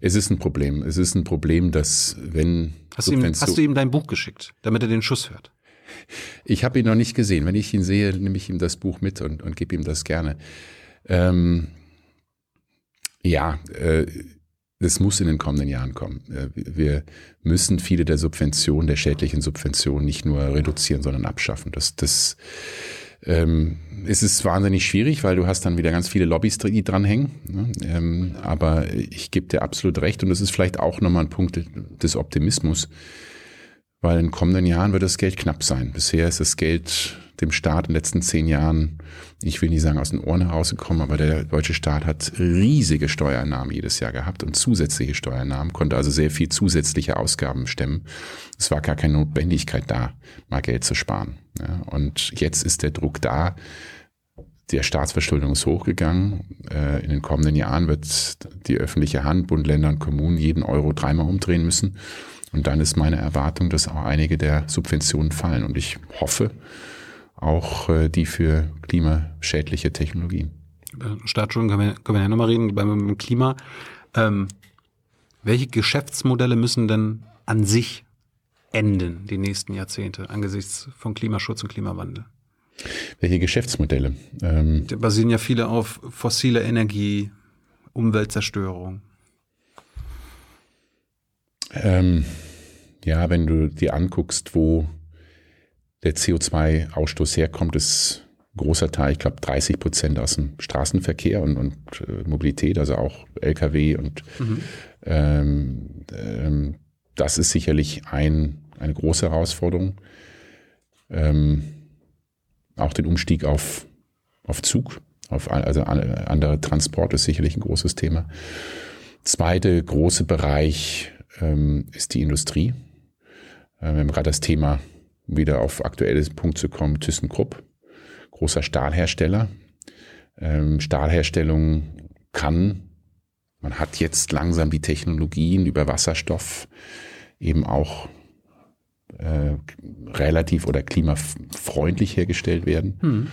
Es ist ein Problem. Es ist ein Problem, dass wenn. Hast, du ihm, hast du ihm dein Buch geschickt, damit er den Schuss hört? Ich habe ihn noch nicht gesehen. Wenn ich ihn sehe, nehme ich ihm das Buch mit und, und gebe ihm das gerne. Ähm, ja, äh, das muss in den kommenden Jahren kommen. Äh, wir müssen viele der Subventionen, der schädlichen Subventionen nicht nur reduzieren, sondern abschaffen. Das, das ähm, es ist wahnsinnig schwierig, weil du hast dann wieder ganz viele Lobbys, die dranhängen. Ne? Ähm, aber ich gebe dir absolut recht und das ist vielleicht auch nochmal ein Punkt des Optimismus, weil in den kommenden Jahren wird das Geld knapp sein. Bisher ist das Geld dem Staat in den letzten zehn Jahren, ich will nicht sagen aus den Ohren herausgekommen, aber der deutsche Staat hat riesige Steuereinnahmen jedes Jahr gehabt und zusätzliche Steuereinnahmen, konnte also sehr viel zusätzliche Ausgaben stemmen. Es war gar keine Notwendigkeit da, mal Geld zu sparen. Ja, und jetzt ist der Druck da. Der Staatsverschuldung ist hochgegangen. Äh, in den kommenden Jahren wird die öffentliche Hand, Bund, Länder und Kommunen jeden Euro dreimal umdrehen müssen. Und dann ist meine Erwartung, dass auch einige der Subventionen fallen. Und ich hoffe, auch äh, die für klimaschädliche Technologien. Staatsschulden können wir, können wir ja nochmal reden beim Klima. Ähm, welche Geschäftsmodelle müssen denn an sich enden die nächsten Jahrzehnte angesichts von Klimaschutz und Klimawandel? Welche Geschäftsmodelle? Ähm, da basieren ja viele auf fossile Energie, Umweltzerstörung. Ähm, ja, wenn du dir anguckst, wo der CO2-Ausstoß herkommt, ist ein großer Teil, ich glaube 30 Prozent aus dem Straßenverkehr und, und äh, Mobilität, also auch Lkw und mhm. ähm, ähm, das ist sicherlich ein, eine große Herausforderung. Ähm, auch den Umstieg auf, auf Zug, auf also andere Transport ist sicherlich ein großes Thema. Zweite große Bereich ähm, ist die Industrie. Äh, wir haben gerade das Thema, wieder auf aktuelles Punkt zu kommen, ThyssenKrupp, großer Stahlhersteller. Ähm, Stahlherstellung kann man hat jetzt langsam die Technologien über Wasserstoff eben auch äh, relativ oder klimafreundlich hergestellt werden. Hm.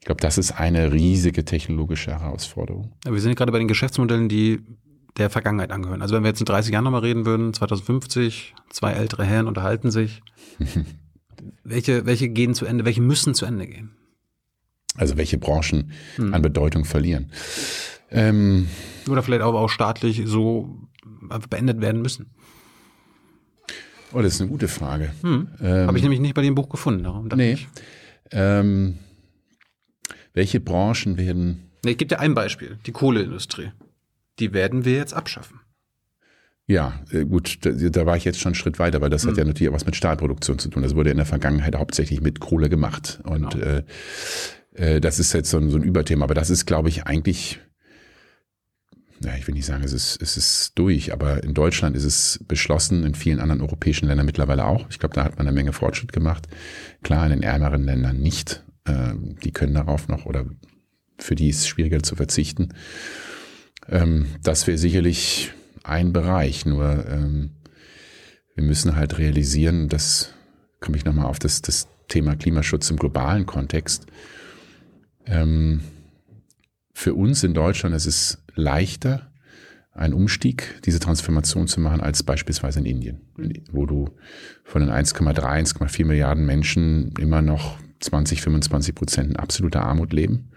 Ich glaube, das ist eine riesige technologische Herausforderung. Ja, wir sind gerade bei den Geschäftsmodellen, die der Vergangenheit angehören. Also wenn wir jetzt in 30 Jahren nochmal reden würden, 2050, zwei ältere Herren unterhalten sich. welche, welche gehen zu Ende, welche müssen zu Ende gehen? Also welche Branchen hm. an Bedeutung verlieren. Ähm, Oder vielleicht aber auch staatlich so beendet werden müssen. Oh, das ist eine gute Frage. Hm. Ähm, Habe ich nämlich nicht bei dem Buch gefunden. Darum nee. Ähm, welche Branchen werden. Nee, ich gebe dir ein Beispiel: die Kohleindustrie. Die werden wir jetzt abschaffen. Ja, äh, gut, da, da, war ich jetzt schon einen Schritt weiter, weil das hm. hat ja natürlich auch was mit Stahlproduktion zu tun. Das wurde in der Vergangenheit hauptsächlich mit Kohle gemacht. Und genau. äh, äh, das ist jetzt so ein, so ein Überthema. Aber das ist, glaube ich, eigentlich ja, ich will nicht sagen, es ist, es ist durch, aber in Deutschland ist es beschlossen, in vielen anderen europäischen Ländern mittlerweile auch. Ich glaube, da hat man eine Menge Fortschritt gemacht. Klar, in den ärmeren Ländern nicht. Ähm, die können darauf noch oder für die ist es schwieriger zu verzichten. Ähm, das wäre sicherlich ein Bereich, nur ähm, wir müssen halt realisieren, das komme ich nochmal auf das, das Thema Klimaschutz im globalen Kontext. Ähm, für uns in Deutschland ist es leichter, einen Umstieg, diese Transformation zu machen, als beispielsweise in Indien, wo du von den 1,3, 1,4 Milliarden Menschen immer noch 20, 25 Prozent in absoluter Armut leben.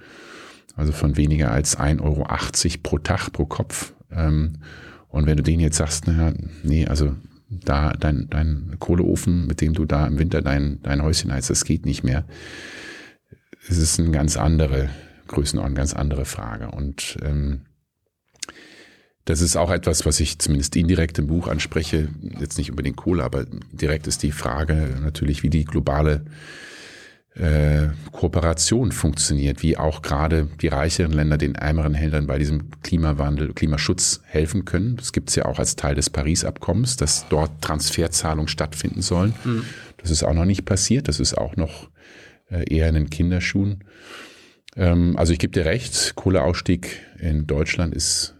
Also von weniger als 1,80 Euro pro Tag, pro Kopf. Ähm, und wenn du denen jetzt sagst, naja, nee, also da dein, dein Kohleofen, mit dem du da im Winter dein, dein Häuschen heizt, das geht nicht mehr. Es ist eine ganz andere Größenordnung, ganz andere Frage. Und ähm, Das ist auch etwas, was ich zumindest indirekt im Buch anspreche. Jetzt nicht unbedingt Kohle, aber direkt ist die Frage natürlich, wie die globale äh, Kooperation funktioniert, wie auch gerade die reicheren Länder den ärmeren Ländern bei diesem Klimawandel, Klimaschutz helfen können. Das gibt es ja auch als Teil des Paris-Abkommens, dass dort Transferzahlungen stattfinden sollen. Mhm. Das ist auch noch nicht passiert. Das ist auch noch äh, eher in den Kinderschuhen. Ähm, also ich gebe dir recht, Kohleausstieg in Deutschland ist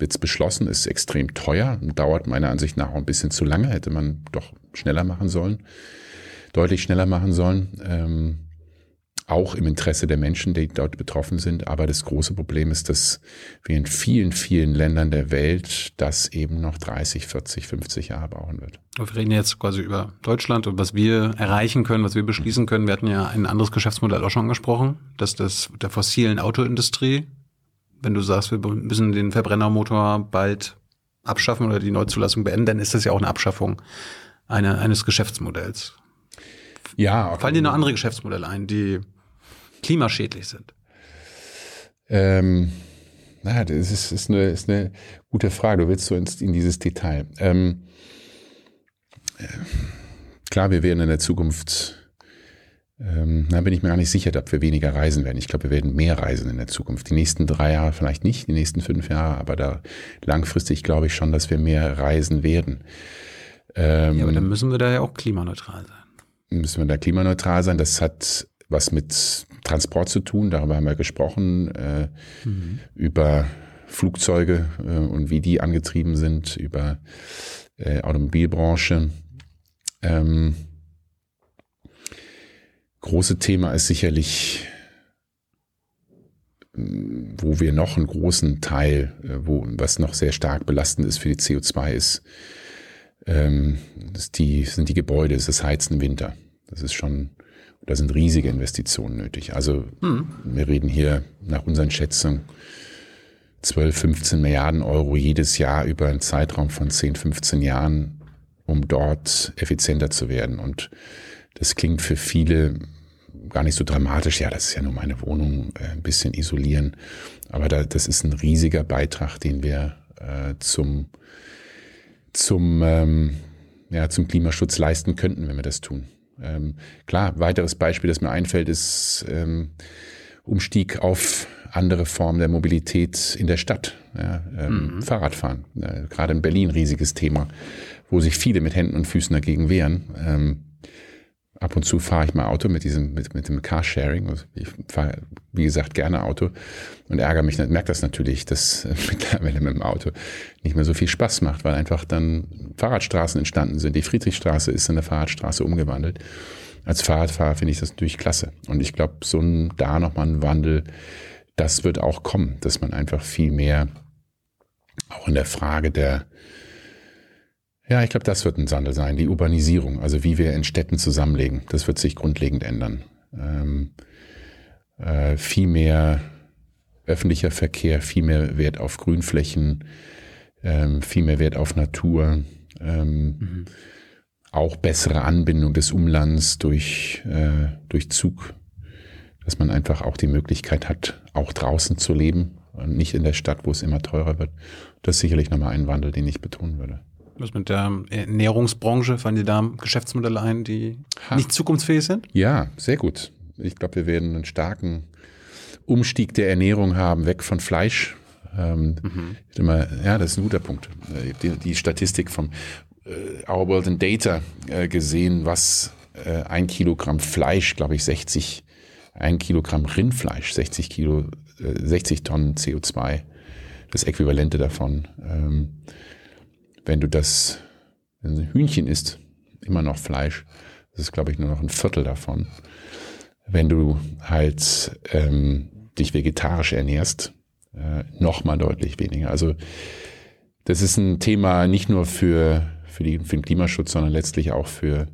jetzt beschlossen, ist extrem teuer und dauert meiner Ansicht nach auch ein bisschen zu lange. Hätte man doch schneller machen sollen, deutlich schneller machen sollen. Ähm, auch im Interesse der Menschen, die dort betroffen sind. Aber das große Problem ist, dass wir in vielen, vielen Ländern der Welt das eben noch 30, 40, 50 Jahre brauchen wird. Wir reden jetzt quasi über Deutschland und was wir erreichen können, was wir beschließen können. Wir hatten ja ein anderes Geschäftsmodell auch schon angesprochen, dass das der fossilen Autoindustrie, wenn du sagst, wir müssen den Verbrennermotor bald abschaffen oder die Neuzulassung beenden, dann ist das ja auch eine Abschaffung eine, eines Geschäftsmodells. Ja. Fallen dir noch andere Geschäftsmodelle ein, die klimaschädlich sind? Ähm, na, das ist, ist, eine, ist eine gute Frage. Du willst so ins, in dieses Detail. Ähm, äh, klar, wir werden in der Zukunft, ähm, da bin ich mir gar nicht sicher, ob wir weniger reisen werden. Ich glaube, wir werden mehr reisen in der Zukunft. Die nächsten drei Jahre vielleicht nicht, die nächsten fünf Jahre, aber da langfristig glaube ich schon, dass wir mehr reisen werden. Ähm, ja, aber dann müssen wir da ja auch klimaneutral sein. Müssen wir da klimaneutral sein? Das hat was mit Transport zu tun. Darüber haben wir gesprochen, äh, mhm. über Flugzeuge äh, und wie die angetrieben sind, über äh, Automobilbranche. Ähm, große Thema ist sicherlich, wo wir noch einen großen Teil, äh, wo was noch sehr stark belastend ist für die CO2 ist, ähm, ist die, sind die Gebäude, ist das Heizen im Winter. Das ist schon da sind riesige Investitionen nötig. Also mhm. wir reden hier nach unseren Schätzungen 12, 15 Milliarden Euro jedes Jahr über einen Zeitraum von 10, 15 Jahren, um dort effizienter zu werden. Und das klingt für viele gar nicht so dramatisch. Ja, das ist ja nur meine Wohnung, äh, ein bisschen isolieren. Aber da, das ist ein riesiger Beitrag, den wir äh, zum, zum, ähm, ja, zum Klimaschutz leisten könnten, wenn wir das tun. Ähm, klar, weiteres Beispiel, das mir einfällt, ist ähm, Umstieg auf andere Formen der Mobilität in der Stadt. Ja, ähm, mhm. Fahrradfahren, äh, gerade in Berlin riesiges Thema, wo sich viele mit Händen und Füßen dagegen wehren. Ab und zu fahre ich mal Auto mit diesem, mit, mit dem Carsharing. Also ich fahre, wie gesagt, gerne Auto und ärgere mich, merke das natürlich, dass mittlerweile mit dem Auto nicht mehr so viel Spaß macht, weil einfach dann Fahrradstraßen entstanden sind. Die Friedrichstraße ist in eine Fahrradstraße umgewandelt. Als Fahrradfahrer finde ich das natürlich klasse. Und ich glaube, so ein, da nochmal ein Wandel, das wird auch kommen, dass man einfach viel mehr auch in der Frage der, ja, ich glaube, das wird ein Sandel sein, die Urbanisierung, also wie wir in Städten zusammenlegen. Das wird sich grundlegend ändern. Ähm, äh, viel mehr öffentlicher Verkehr, viel mehr Wert auf Grünflächen, ähm, viel mehr Wert auf Natur, ähm, mhm. auch bessere Anbindung des Umlands durch, äh, durch Zug, dass man einfach auch die Möglichkeit hat, auch draußen zu leben und nicht in der Stadt, wo es immer teurer wird. Das ist sicherlich nochmal ein Wandel, den ich betonen würde. Was mit der Ernährungsbranche? Fallen dir da Geschäftsmodelle ein, die ha. nicht zukunftsfähig sind? Ja, sehr gut. Ich glaube, wir werden einen starken Umstieg der Ernährung haben, weg von Fleisch. Ähm, mhm. immer, ja, das ist ein guter Punkt. Die, die Statistik vom äh, Our World in Data äh, gesehen, was äh, ein Kilogramm Fleisch, glaube ich, 60, ein Kilogramm Rindfleisch, 60 Kilo, 60 äh, Tonnen CO2, das Äquivalente davon. Ähm, wenn du das, wenn ein Hühnchen isst, immer noch Fleisch, das ist, glaube ich, nur noch ein Viertel davon. Wenn du halt ähm, dich vegetarisch ernährst, äh, noch mal deutlich weniger. Also das ist ein Thema nicht nur für, für, die, für den Klimaschutz, sondern letztlich auch für,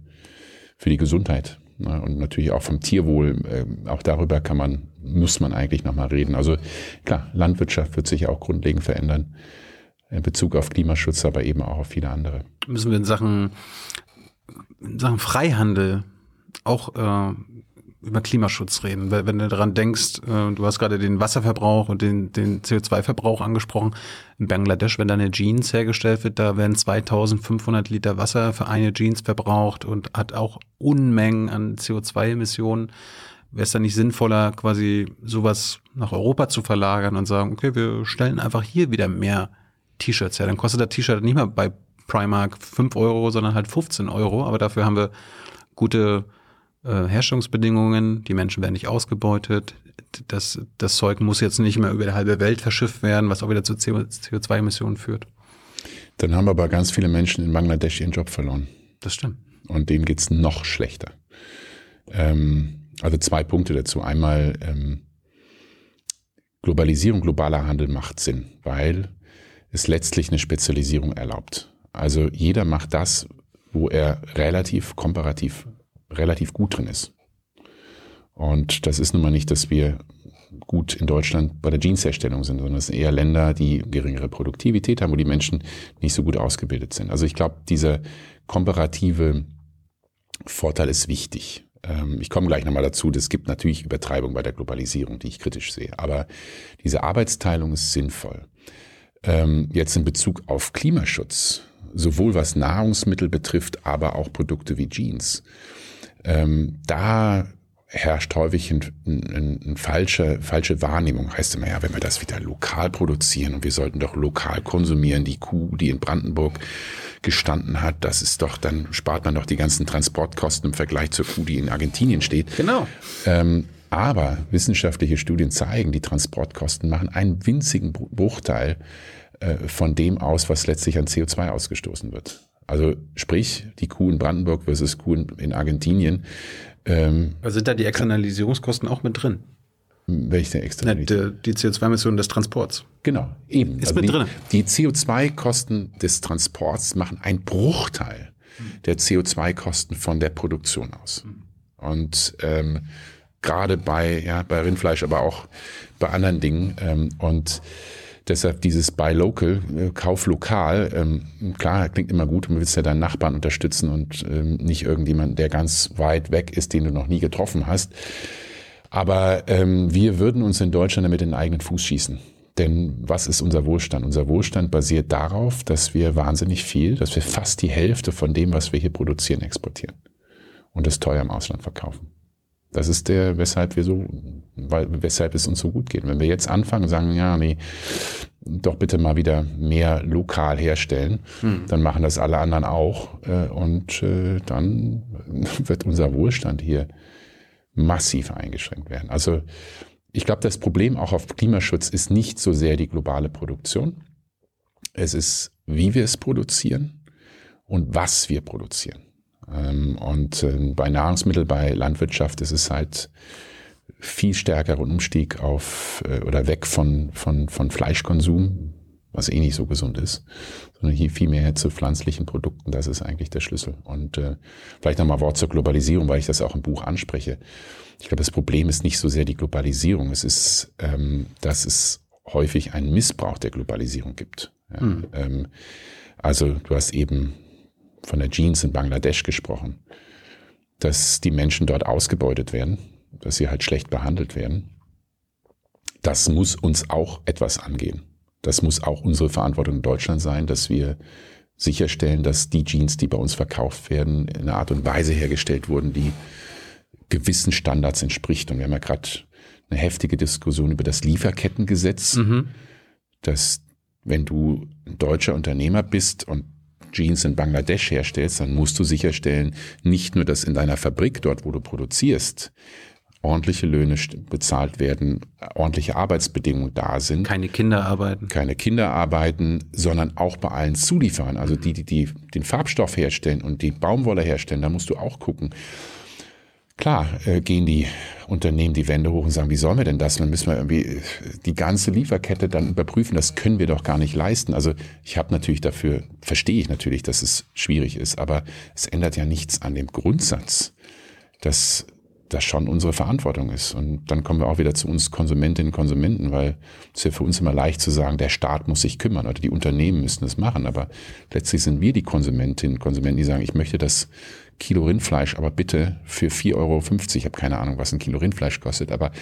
für die Gesundheit. Ne? Und natürlich auch vom Tierwohl. Äh, auch darüber kann man, muss man eigentlich noch mal reden. Also klar, Landwirtschaft wird sich auch grundlegend verändern in Bezug auf Klimaschutz, aber eben auch auf viele andere. Müssen wir in Sachen, in Sachen Freihandel auch äh, über Klimaschutz reden. Wenn du daran denkst, äh, du hast gerade den Wasserverbrauch und den, den CO2-Verbrauch angesprochen. In Bangladesch, wenn da eine Jeans hergestellt wird, da werden 2500 Liter Wasser für eine Jeans verbraucht und hat auch Unmengen an CO2-Emissionen. Wäre es dann nicht sinnvoller, quasi sowas nach Europa zu verlagern und sagen, okay, wir stellen einfach hier wieder mehr T-Shirts her. Dann kostet das T-Shirt nicht mehr bei Primark 5 Euro, sondern halt 15 Euro. Aber dafür haben wir gute äh, Herstellungsbedingungen, die Menschen werden nicht ausgebeutet. Das, das Zeug muss jetzt nicht mehr über die halbe Welt verschifft werden, was auch wieder zu CO2-Emissionen führt. Dann haben aber ganz viele Menschen in Bangladesch ihren Job verloren. Das stimmt. Und denen geht's noch schlechter. Ähm, also zwei Punkte dazu. Einmal ähm, Globalisierung, globaler Handel macht Sinn, weil es letztlich eine Spezialisierung erlaubt. Also jeder macht das, wo er relativ komparativ relativ gut drin ist. Und das ist nun mal nicht, dass wir gut in Deutschland bei der Jeansherstellung sind, sondern es sind eher Länder, die geringere Produktivität haben, wo die Menschen nicht so gut ausgebildet sind. Also ich glaube, dieser komparative Vorteil ist wichtig. Ähm, ich komme gleich nochmal dazu, es gibt natürlich Übertreibung bei der Globalisierung, die ich kritisch sehe. Aber diese Arbeitsteilung ist sinnvoll. Ähm, jetzt in Bezug auf Klimaschutz, sowohl was Nahrungsmittel betrifft, aber auch Produkte wie Jeans. Ähm, da herrscht häufig eine ein, ein falsche, falsche Wahrnehmung. Heißt immer, ja, wenn wir das wieder lokal produzieren und wir sollten doch lokal konsumieren, die Kuh, die in Brandenburg gestanden hat, das ist doch, dann spart man doch die ganzen Transportkosten im Vergleich zur Kuh, die in Argentinien steht. Genau. Ähm, aber wissenschaftliche Studien zeigen, die Transportkosten machen einen winzigen Bruchteil äh, von dem aus, was letztlich an CO2 ausgestoßen wird. Also sprich, die Kuh in Brandenburg versus Kuh in Argentinien. Ähm, also sind da die Externalisierungskosten auch mit drin? Welche Externalisierung? Die, die CO2-Emissionen des Transports. Genau, eben. Ist also mit die, drin. Die CO2-Kosten des Transports machen einen Bruchteil der CO2-Kosten von der Produktion aus. Und ähm, gerade bei, ja, bei Rindfleisch, aber auch bei anderen Dingen. Ähm, und Deshalb dieses Buy Local, äh, Kauf lokal, ähm, klar, klingt immer gut, du willst ja deinen Nachbarn unterstützen und ähm, nicht irgendjemand, der ganz weit weg ist, den du noch nie getroffen hast. Aber ähm, wir würden uns in Deutschland damit in den eigenen Fuß schießen. Denn was ist unser Wohlstand? Unser Wohlstand basiert darauf, dass wir wahnsinnig viel, dass wir fast die Hälfte von dem, was wir hier produzieren, exportieren und das teuer im Ausland verkaufen. Das ist der, weshalb wir so, weil, weshalb es uns so gut geht. Wenn wir jetzt anfangen und sagen, ja, nee, doch bitte mal wieder mehr lokal herstellen, hm. dann machen das alle anderen auch. Äh, und äh, dann wird unser Wohlstand hier massiv eingeschränkt werden. Also ich glaube, das Problem auch auf Klimaschutz ist nicht so sehr die globale Produktion. Es ist, wie wir es produzieren und was wir produzieren. Ähm, und ähm, bei Nahrungsmittel, bei Landwirtschaft ist es halt viel stärkerer Umstieg auf äh, oder weg von, von, von Fleischkonsum, was eh nicht so gesund ist, sondern hier viel mehr zu pflanzlichen Produkten. Das ist eigentlich der Schlüssel. Und äh, vielleicht nochmal Wort zur Globalisierung, weil ich das auch im Buch anspreche. Ich glaube, das Problem ist nicht so sehr die Globalisierung. Es ist, ähm, dass es häufig einen Missbrauch der Globalisierung gibt. Ja, hm. ähm, also du hast eben von der Jeans in Bangladesch gesprochen, dass die Menschen dort ausgebeutet werden, dass sie halt schlecht behandelt werden. Das muss uns auch etwas angehen. Das muss auch unsere Verantwortung in Deutschland sein, dass wir sicherstellen, dass die Jeans, die bei uns verkauft werden, in einer Art und Weise hergestellt wurden, die gewissen Standards entspricht. Und wir haben ja gerade eine heftige Diskussion über das Lieferkettengesetz, mhm. dass wenn du ein deutscher Unternehmer bist und Jeans in Bangladesch herstellst, dann musst du sicherstellen, nicht nur, dass in deiner Fabrik, dort wo du produzierst, ordentliche Löhne bezahlt werden, ordentliche Arbeitsbedingungen da sind. Keine Kinder arbeiten. Keine Kinder arbeiten, sondern auch bei allen Zulieferern, also die, die, die den Farbstoff herstellen und die Baumwolle herstellen, da musst du auch gucken, Klar äh, gehen die Unternehmen die Wände hoch und sagen, wie sollen wir denn das? Dann müssen wir irgendwie äh, die ganze Lieferkette dann überprüfen. Das können wir doch gar nicht leisten. Also ich habe natürlich dafür, verstehe ich natürlich, dass es schwierig ist, aber es ändert ja nichts an dem Grundsatz, dass das schon unsere Verantwortung ist. Und dann kommen wir auch wieder zu uns Konsumentinnen und Konsumenten, weil es ist ja für uns immer leicht zu sagen, der Staat muss sich kümmern oder die Unternehmen müssen das machen. Aber letztlich sind wir die Konsumentinnen und Konsumenten, die sagen, ich möchte das Kilo Rindfleisch, aber bitte für 4,50 Euro. Ich habe keine Ahnung, was ein Kilo Rindfleisch kostet, aber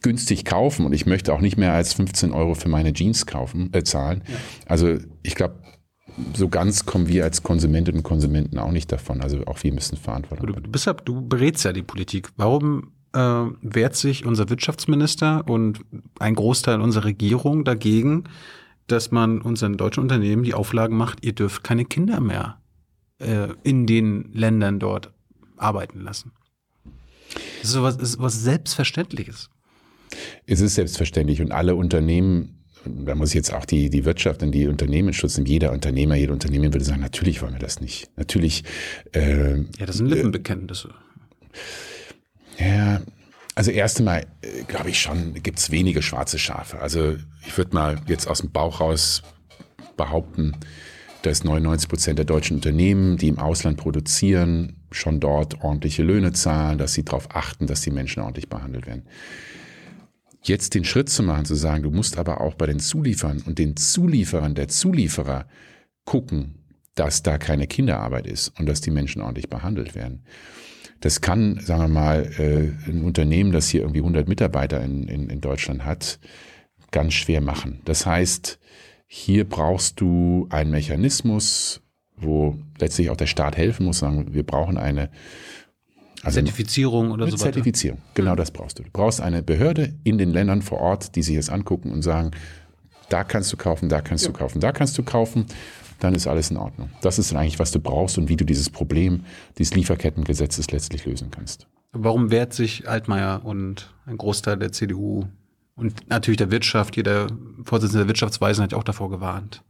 günstig kaufen und ich möchte auch nicht mehr als 15 Euro für meine Jeans kaufen, äh, zahlen. Ja. Also ich glaube, so ganz kommen wir als Konsumentinnen und Konsumenten auch nicht davon. Also auch wir müssen Verantwortung. Du, du, bist ja, du berätst ja die Politik. Warum äh, wehrt sich unser Wirtschaftsminister und ein Großteil unserer Regierung dagegen, dass man unseren deutschen Unternehmen die Auflagen macht, ihr dürft keine Kinder mehr äh, in den Ländern dort arbeiten lassen? Das ist sowas, ist was Selbstverständliches. Es ist selbstverständlich und alle Unternehmen da muss ich jetzt auch die, die Wirtschaft und die Unternehmen schützen. Jeder Unternehmer, jede Unternehmen würde sagen, natürlich wollen wir das nicht. Natürlich. Äh, ja, das sind Lippenbekenntnisse. Äh, ja, also erst einmal, äh, glaube ich schon, gibt es wenige schwarze Schafe. Also ich würde mal jetzt aus dem Bauch raus behaupten, dass 99 Prozent der deutschen Unternehmen, die im Ausland produzieren, schon dort ordentliche Löhne zahlen, dass sie darauf achten, dass die Menschen ordentlich behandelt werden jetzt den Schritt zu machen, zu sagen, du musst aber auch bei den Zulieferern und den Zulieferern der Zulieferer gucken, dass da keine Kinderarbeit ist und dass die Menschen ordentlich behandelt werden. Das kann, sagen wir mal, äh, ein Unternehmen, das hier irgendwie 100 Mitarbeiter in, in, in Deutschland hat, ganz schwer machen. Das heißt, hier brauchst du einen Mechanismus, wo letztlich auch der Staat helfen muss, sagen, wir brauchen eine also Zertifizierung oder so weiter. Zertifizierung, genau das brauchst du. Du brauchst eine Behörde in den Ländern vor Ort, die sich das angucken und sagen, da kannst du kaufen, da kannst ja. du kaufen, da kannst du kaufen, dann ist alles in Ordnung. Das ist eigentlich, was du brauchst und wie du dieses Problem dieses Lieferkettengesetzes letztlich lösen kannst. Warum wehrt sich Altmaier und ein Großteil der CDU und natürlich der Wirtschaft, jeder Vorsitzende der Wirtschaftsweisen hat auch davor gewarnt?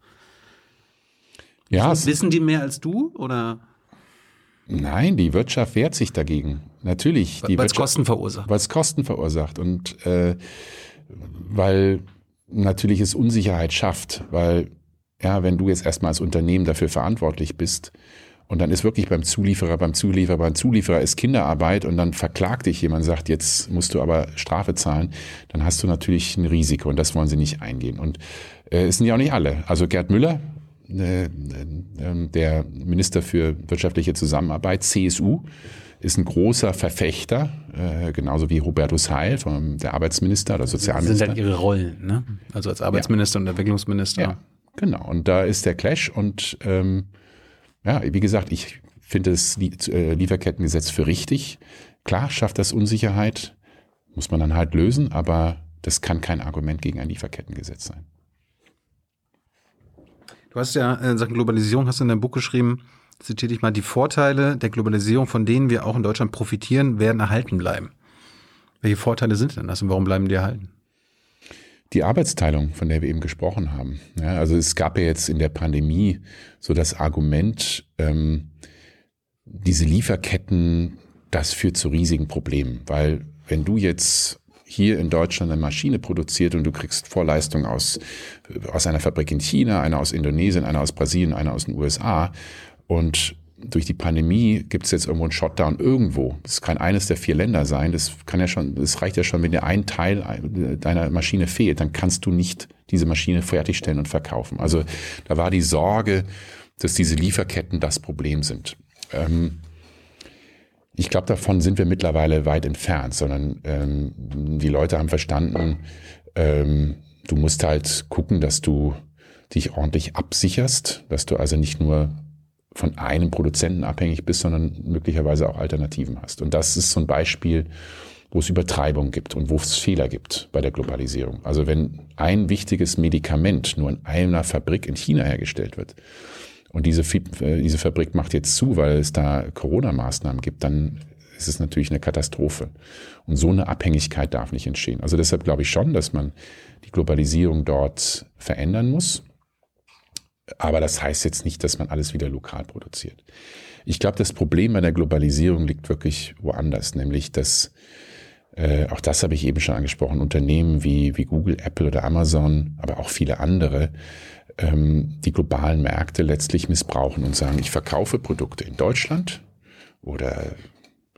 Ja, wissen die mehr als du oder? Nein, die Wirtschaft wehrt sich dagegen. Natürlich. Weil es Kosten verursacht. Weil es Kosten verursacht und äh, weil natürlich es Unsicherheit schafft, weil ja, wenn du jetzt erstmal als Unternehmen dafür verantwortlich bist und dann ist wirklich beim Zulieferer, beim Zulieferer, beim Zulieferer ist Kinderarbeit und dann verklagt dich jemand, sagt, jetzt musst du aber Strafe zahlen, dann hast du natürlich ein Risiko und das wollen sie nicht eingehen. Und äh, es sind ja auch nicht alle. Also Gerd Müller, der Minister für wirtschaftliche Zusammenarbeit, CSU, ist ein großer Verfechter, äh, genauso wie Hubertus Heil, der Arbeitsminister oder Sozialminister. Das sind dann ihre Rollen, ne? Also als Arbeitsminister ja. und Entwicklungsminister. Ja, genau. Und da ist der Clash und ähm, ja, wie gesagt, ich finde das Lieferkettengesetz für richtig. Klar schafft das Unsicherheit, muss man dann halt lösen, aber das kann kein Argument gegen ein Lieferkettengesetz sein. Du hast ja in Sachen Globalisierung, hast du in deinem Buch geschrieben, zitiere dich mal, die Vorteile der Globalisierung, von denen wir auch in Deutschland profitieren, werden erhalten bleiben. Welche Vorteile sind denn das und warum bleiben die erhalten? Die Arbeitsteilung, von der wir eben gesprochen haben. Ja, also es gab ja jetzt in der Pandemie so das Argument, ähm, diese Lieferketten, das führt zu riesigen Problemen, weil wenn du jetzt hier in Deutschland eine Maschine produziert und du kriegst Vorleistungen aus, aus einer Fabrik in China, einer aus Indonesien, einer aus Brasilien, einer aus den USA. Und durch die Pandemie gibt es jetzt irgendwo einen Shutdown irgendwo. Das kann eines der vier Länder sein. Das kann ja schon, das reicht ja schon, wenn dir ein Teil deiner Maschine fehlt, dann kannst du nicht diese Maschine fertigstellen und verkaufen. Also da war die Sorge, dass diese Lieferketten das Problem sind. Ähm, ich glaube, davon sind wir mittlerweile weit entfernt, sondern ähm, die Leute haben verstanden, ähm, du musst halt gucken, dass du dich ordentlich absicherst, dass du also nicht nur von einem Produzenten abhängig bist, sondern möglicherweise auch Alternativen hast. Und das ist so ein Beispiel, wo es Übertreibung gibt und wo es Fehler gibt bei der Globalisierung. Also wenn ein wichtiges Medikament nur in einer Fabrik in China hergestellt wird, und diese, äh, diese Fabrik macht jetzt zu, weil es da Corona-Maßnahmen gibt, dann ist es natürlich eine Katastrophe. Und so eine Abhängigkeit darf nicht entstehen. Also deshalb glaube ich schon, dass man die Globalisierung dort verändern muss. Aber das heißt jetzt nicht, dass man alles wieder lokal produziert. Ich glaube, das Problem bei der Globalisierung liegt wirklich woanders, nämlich dass, äh, auch das habe ich eben schon angesprochen, Unternehmen wie, wie Google, Apple oder Amazon, aber auch viele andere, ähm, die globalen Märkte letztlich missbrauchen und sagen, ich verkaufe Produkte in Deutschland oder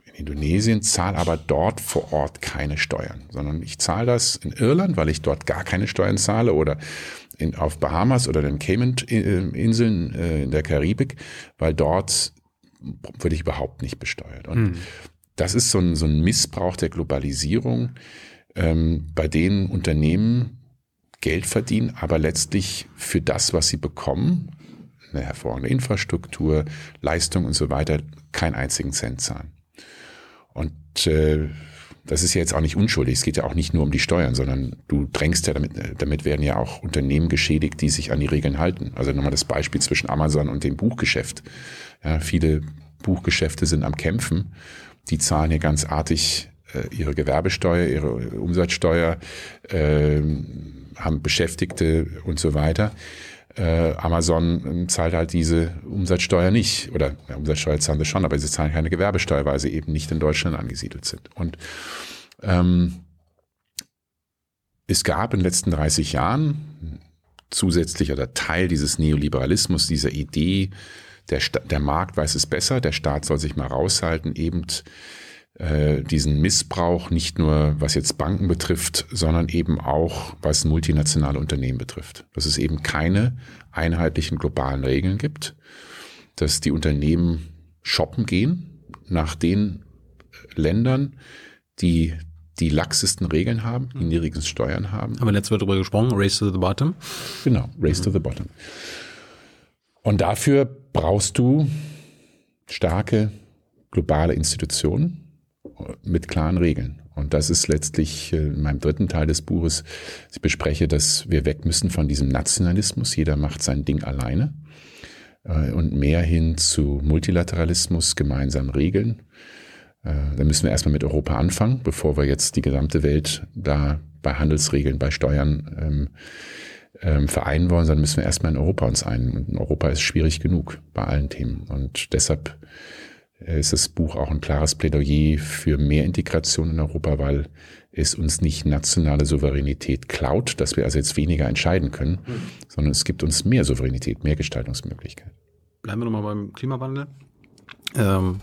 in Indonesien, zahle aber dort vor Ort keine Steuern, sondern ich zahle das in Irland, weil ich dort gar keine Steuern zahle oder in, auf Bahamas oder den Cayman-Inseln äh, in der Karibik, weil dort würde ich überhaupt nicht besteuert. Und mhm. das ist so ein, so ein Missbrauch der Globalisierung, ähm, bei denen Unternehmen Geld verdienen, aber letztlich für das, was sie bekommen, eine hervorragende Infrastruktur, Leistung und so weiter, keinen einzigen Cent zahlen. Und äh, das ist ja jetzt auch nicht unschuldig. Es geht ja auch nicht nur um die Steuern, sondern du drängst ja damit, damit werden ja auch Unternehmen geschädigt, die sich an die Regeln halten. Also nochmal das Beispiel zwischen Amazon und dem Buchgeschäft. Ja, viele Buchgeschäfte sind am Kämpfen. Die zahlen hier ganz artig äh, ihre Gewerbesteuer, ihre Umsatzsteuer, äh, haben Beschäftigte und so weiter. Äh, Amazon zahlt halt diese Umsatzsteuer nicht. Oder ja, Umsatzsteuer zahlen sie schon, aber sie zahlen keine Gewerbesteuer, weil sie eben nicht in Deutschland angesiedelt sind. Und ähm, es gab in den letzten 30 Jahren zusätzlich oder Teil dieses Neoliberalismus, dieser Idee, der, der Markt weiß es besser, der Staat soll sich mal raushalten, eben diesen Missbrauch nicht nur was jetzt Banken betrifft, sondern eben auch was multinationale Unternehmen betrifft. Dass es eben keine einheitlichen globalen Regeln gibt, dass die Unternehmen shoppen gehen nach den Ländern, die die laxesten Regeln haben, die niedrigsten Steuern haben. Haben wir letztes Mal darüber gesprochen, Race to the Bottom. Genau, Race mhm. to the Bottom. Und dafür brauchst du starke globale Institutionen, mit klaren Regeln. Und das ist letztlich äh, in meinem dritten Teil des Buches. Ich bespreche, dass wir weg müssen von diesem Nationalismus. Jeder macht sein Ding alleine. Äh, und mehr hin zu Multilateralismus, gemeinsamen Regeln. Äh, da müssen wir erstmal mit Europa anfangen, bevor wir jetzt die gesamte Welt da bei Handelsregeln, bei Steuern ähm, ähm, vereinen wollen, sondern müssen wir erstmal in Europa uns ein. Und Europa ist schwierig genug bei allen Themen. Und deshalb ist das Buch auch ein klares Plädoyer für mehr Integration in Europa, weil es uns nicht nationale Souveränität klaut, dass wir also jetzt weniger entscheiden können, mhm. sondern es gibt uns mehr Souveränität, mehr Gestaltungsmöglichkeiten. Bleiben wir nochmal beim Klimawandel. Ähm,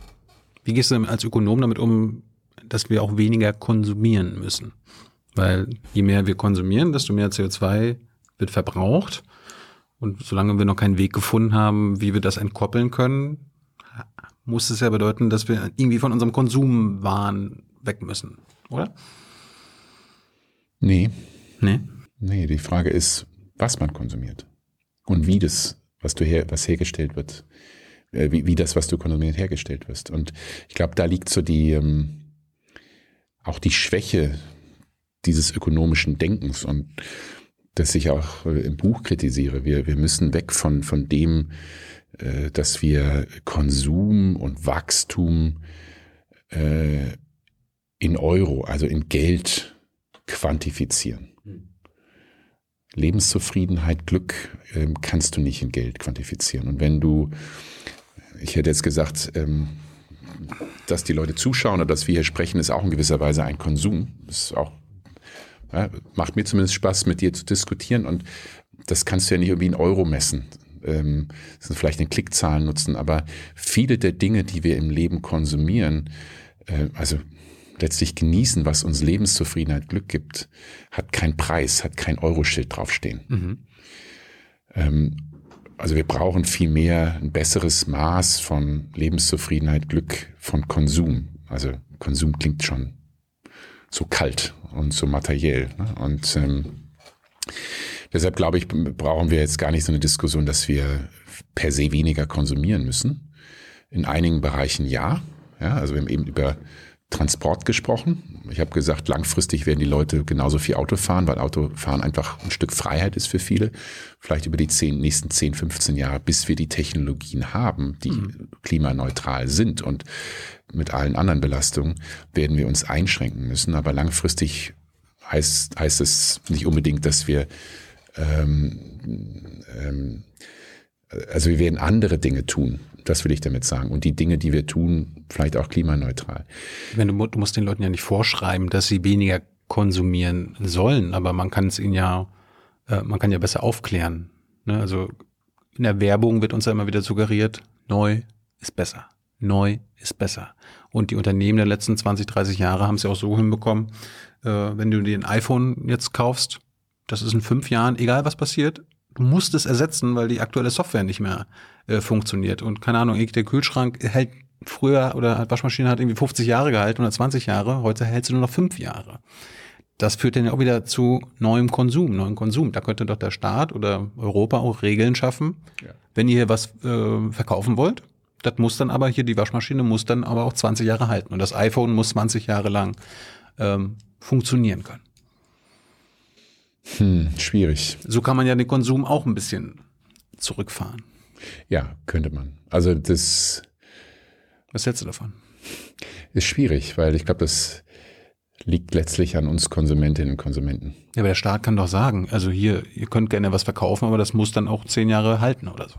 wie gehst du als Ökonom damit um, dass wir auch weniger konsumieren müssen? Weil je mehr wir konsumieren, desto mehr CO2 wird verbraucht. Und solange wir noch keinen Weg gefunden haben, wie wir das entkoppeln können, muss es ja bedeuten, dass wir irgendwie von unserem Konsumwahn weg müssen, oder? Nee. Nee? Nee, die Frage ist, was man konsumiert und wie das, was du her, was hergestellt wird, äh, wie, wie das, was du konsumiert, hergestellt wirst. Und ich glaube, da liegt so die, ähm, auch die Schwäche dieses ökonomischen Denkens und das ich auch äh, im Buch kritisiere. Wir, wir müssen weg von, von dem, äh, dass wir Konsum und Wachstum äh, in Euro, also in Geld quantifizieren. Lebenszufriedenheit, Glück ähm, kannst du nicht in Geld quantifizieren. Und wenn du, ich hätte jetzt gesagt, ähm, dass die Leute zuschauen oder dass wir hier sprechen, ist auch in gewisser Weise ein Konsum. Das ist auch, ja, macht mir zumindest Spaß, mit dir zu diskutieren. Und das kannst du ja nicht irgendwie in Euro messen, ähm, vielleicht den Klickzahlen nutzen, aber viele der Dinge, die wir im Leben konsumieren, äh, also letztlich genießen, was uns Lebenszufriedenheit, Glück gibt, hat keinen Preis, hat kein Euroschild draufstehen. Mhm. Ähm, also wir brauchen viel mehr ein besseres Maß von Lebenszufriedenheit, Glück, von Konsum. Also Konsum klingt schon so kalt und so materiell. Ne? Und ähm, Deshalb glaube ich, brauchen wir jetzt gar nicht so eine Diskussion, dass wir per se weniger konsumieren müssen. In einigen Bereichen ja. ja also wir haben eben über Transport gesprochen. Ich habe gesagt, langfristig werden die Leute genauso viel Auto fahren, weil Autofahren einfach ein Stück Freiheit ist für viele. Vielleicht über die zehn, nächsten 10, 15 Jahre, bis wir die Technologien haben, die mhm. klimaneutral sind und mit allen anderen Belastungen, werden wir uns einschränken müssen. Aber langfristig heißt, heißt es nicht unbedingt, dass wir ähm, ähm, also wir werden andere Dinge tun. Das will ich damit sagen. Und die Dinge, die wir tun, vielleicht auch klimaneutral. Wenn du, du musst den Leuten ja nicht vorschreiben, dass sie weniger konsumieren sollen, aber man kann es ihnen ja, äh, man kann ja besser aufklären. Ne? Also in der Werbung wird uns ja immer wieder suggeriert, neu ist besser. Neu ist besser. Und die Unternehmen der letzten 20, 30 Jahre haben es ja auch so hinbekommen, äh, wenn du dir ein iPhone jetzt kaufst, das ist in fünf Jahren, egal was passiert, du musst es ersetzen, weil die aktuelle Software nicht mehr äh, funktioniert. Und keine Ahnung, der Kühlschrank hält früher oder Waschmaschine hat irgendwie 50 Jahre gehalten oder 20 Jahre, heute hält sie nur noch fünf Jahre. Das führt dann ja auch wieder zu neuem Konsum, neuem Konsum. Da könnte doch der Staat oder Europa auch Regeln schaffen. Ja. Wenn ihr hier was äh, verkaufen wollt, das muss dann aber hier, die Waschmaschine muss dann aber auch 20 Jahre halten. Und das iPhone muss 20 Jahre lang ähm, funktionieren können. Hm, schwierig. So kann man ja den Konsum auch ein bisschen zurückfahren. Ja, könnte man. Also das. Was hältst du davon? Ist schwierig, weil ich glaube, das liegt letztlich an uns Konsumentinnen und Konsumenten. Ja, aber der Staat kann doch sagen, also hier, ihr könnt gerne was verkaufen, aber das muss dann auch zehn Jahre halten oder so.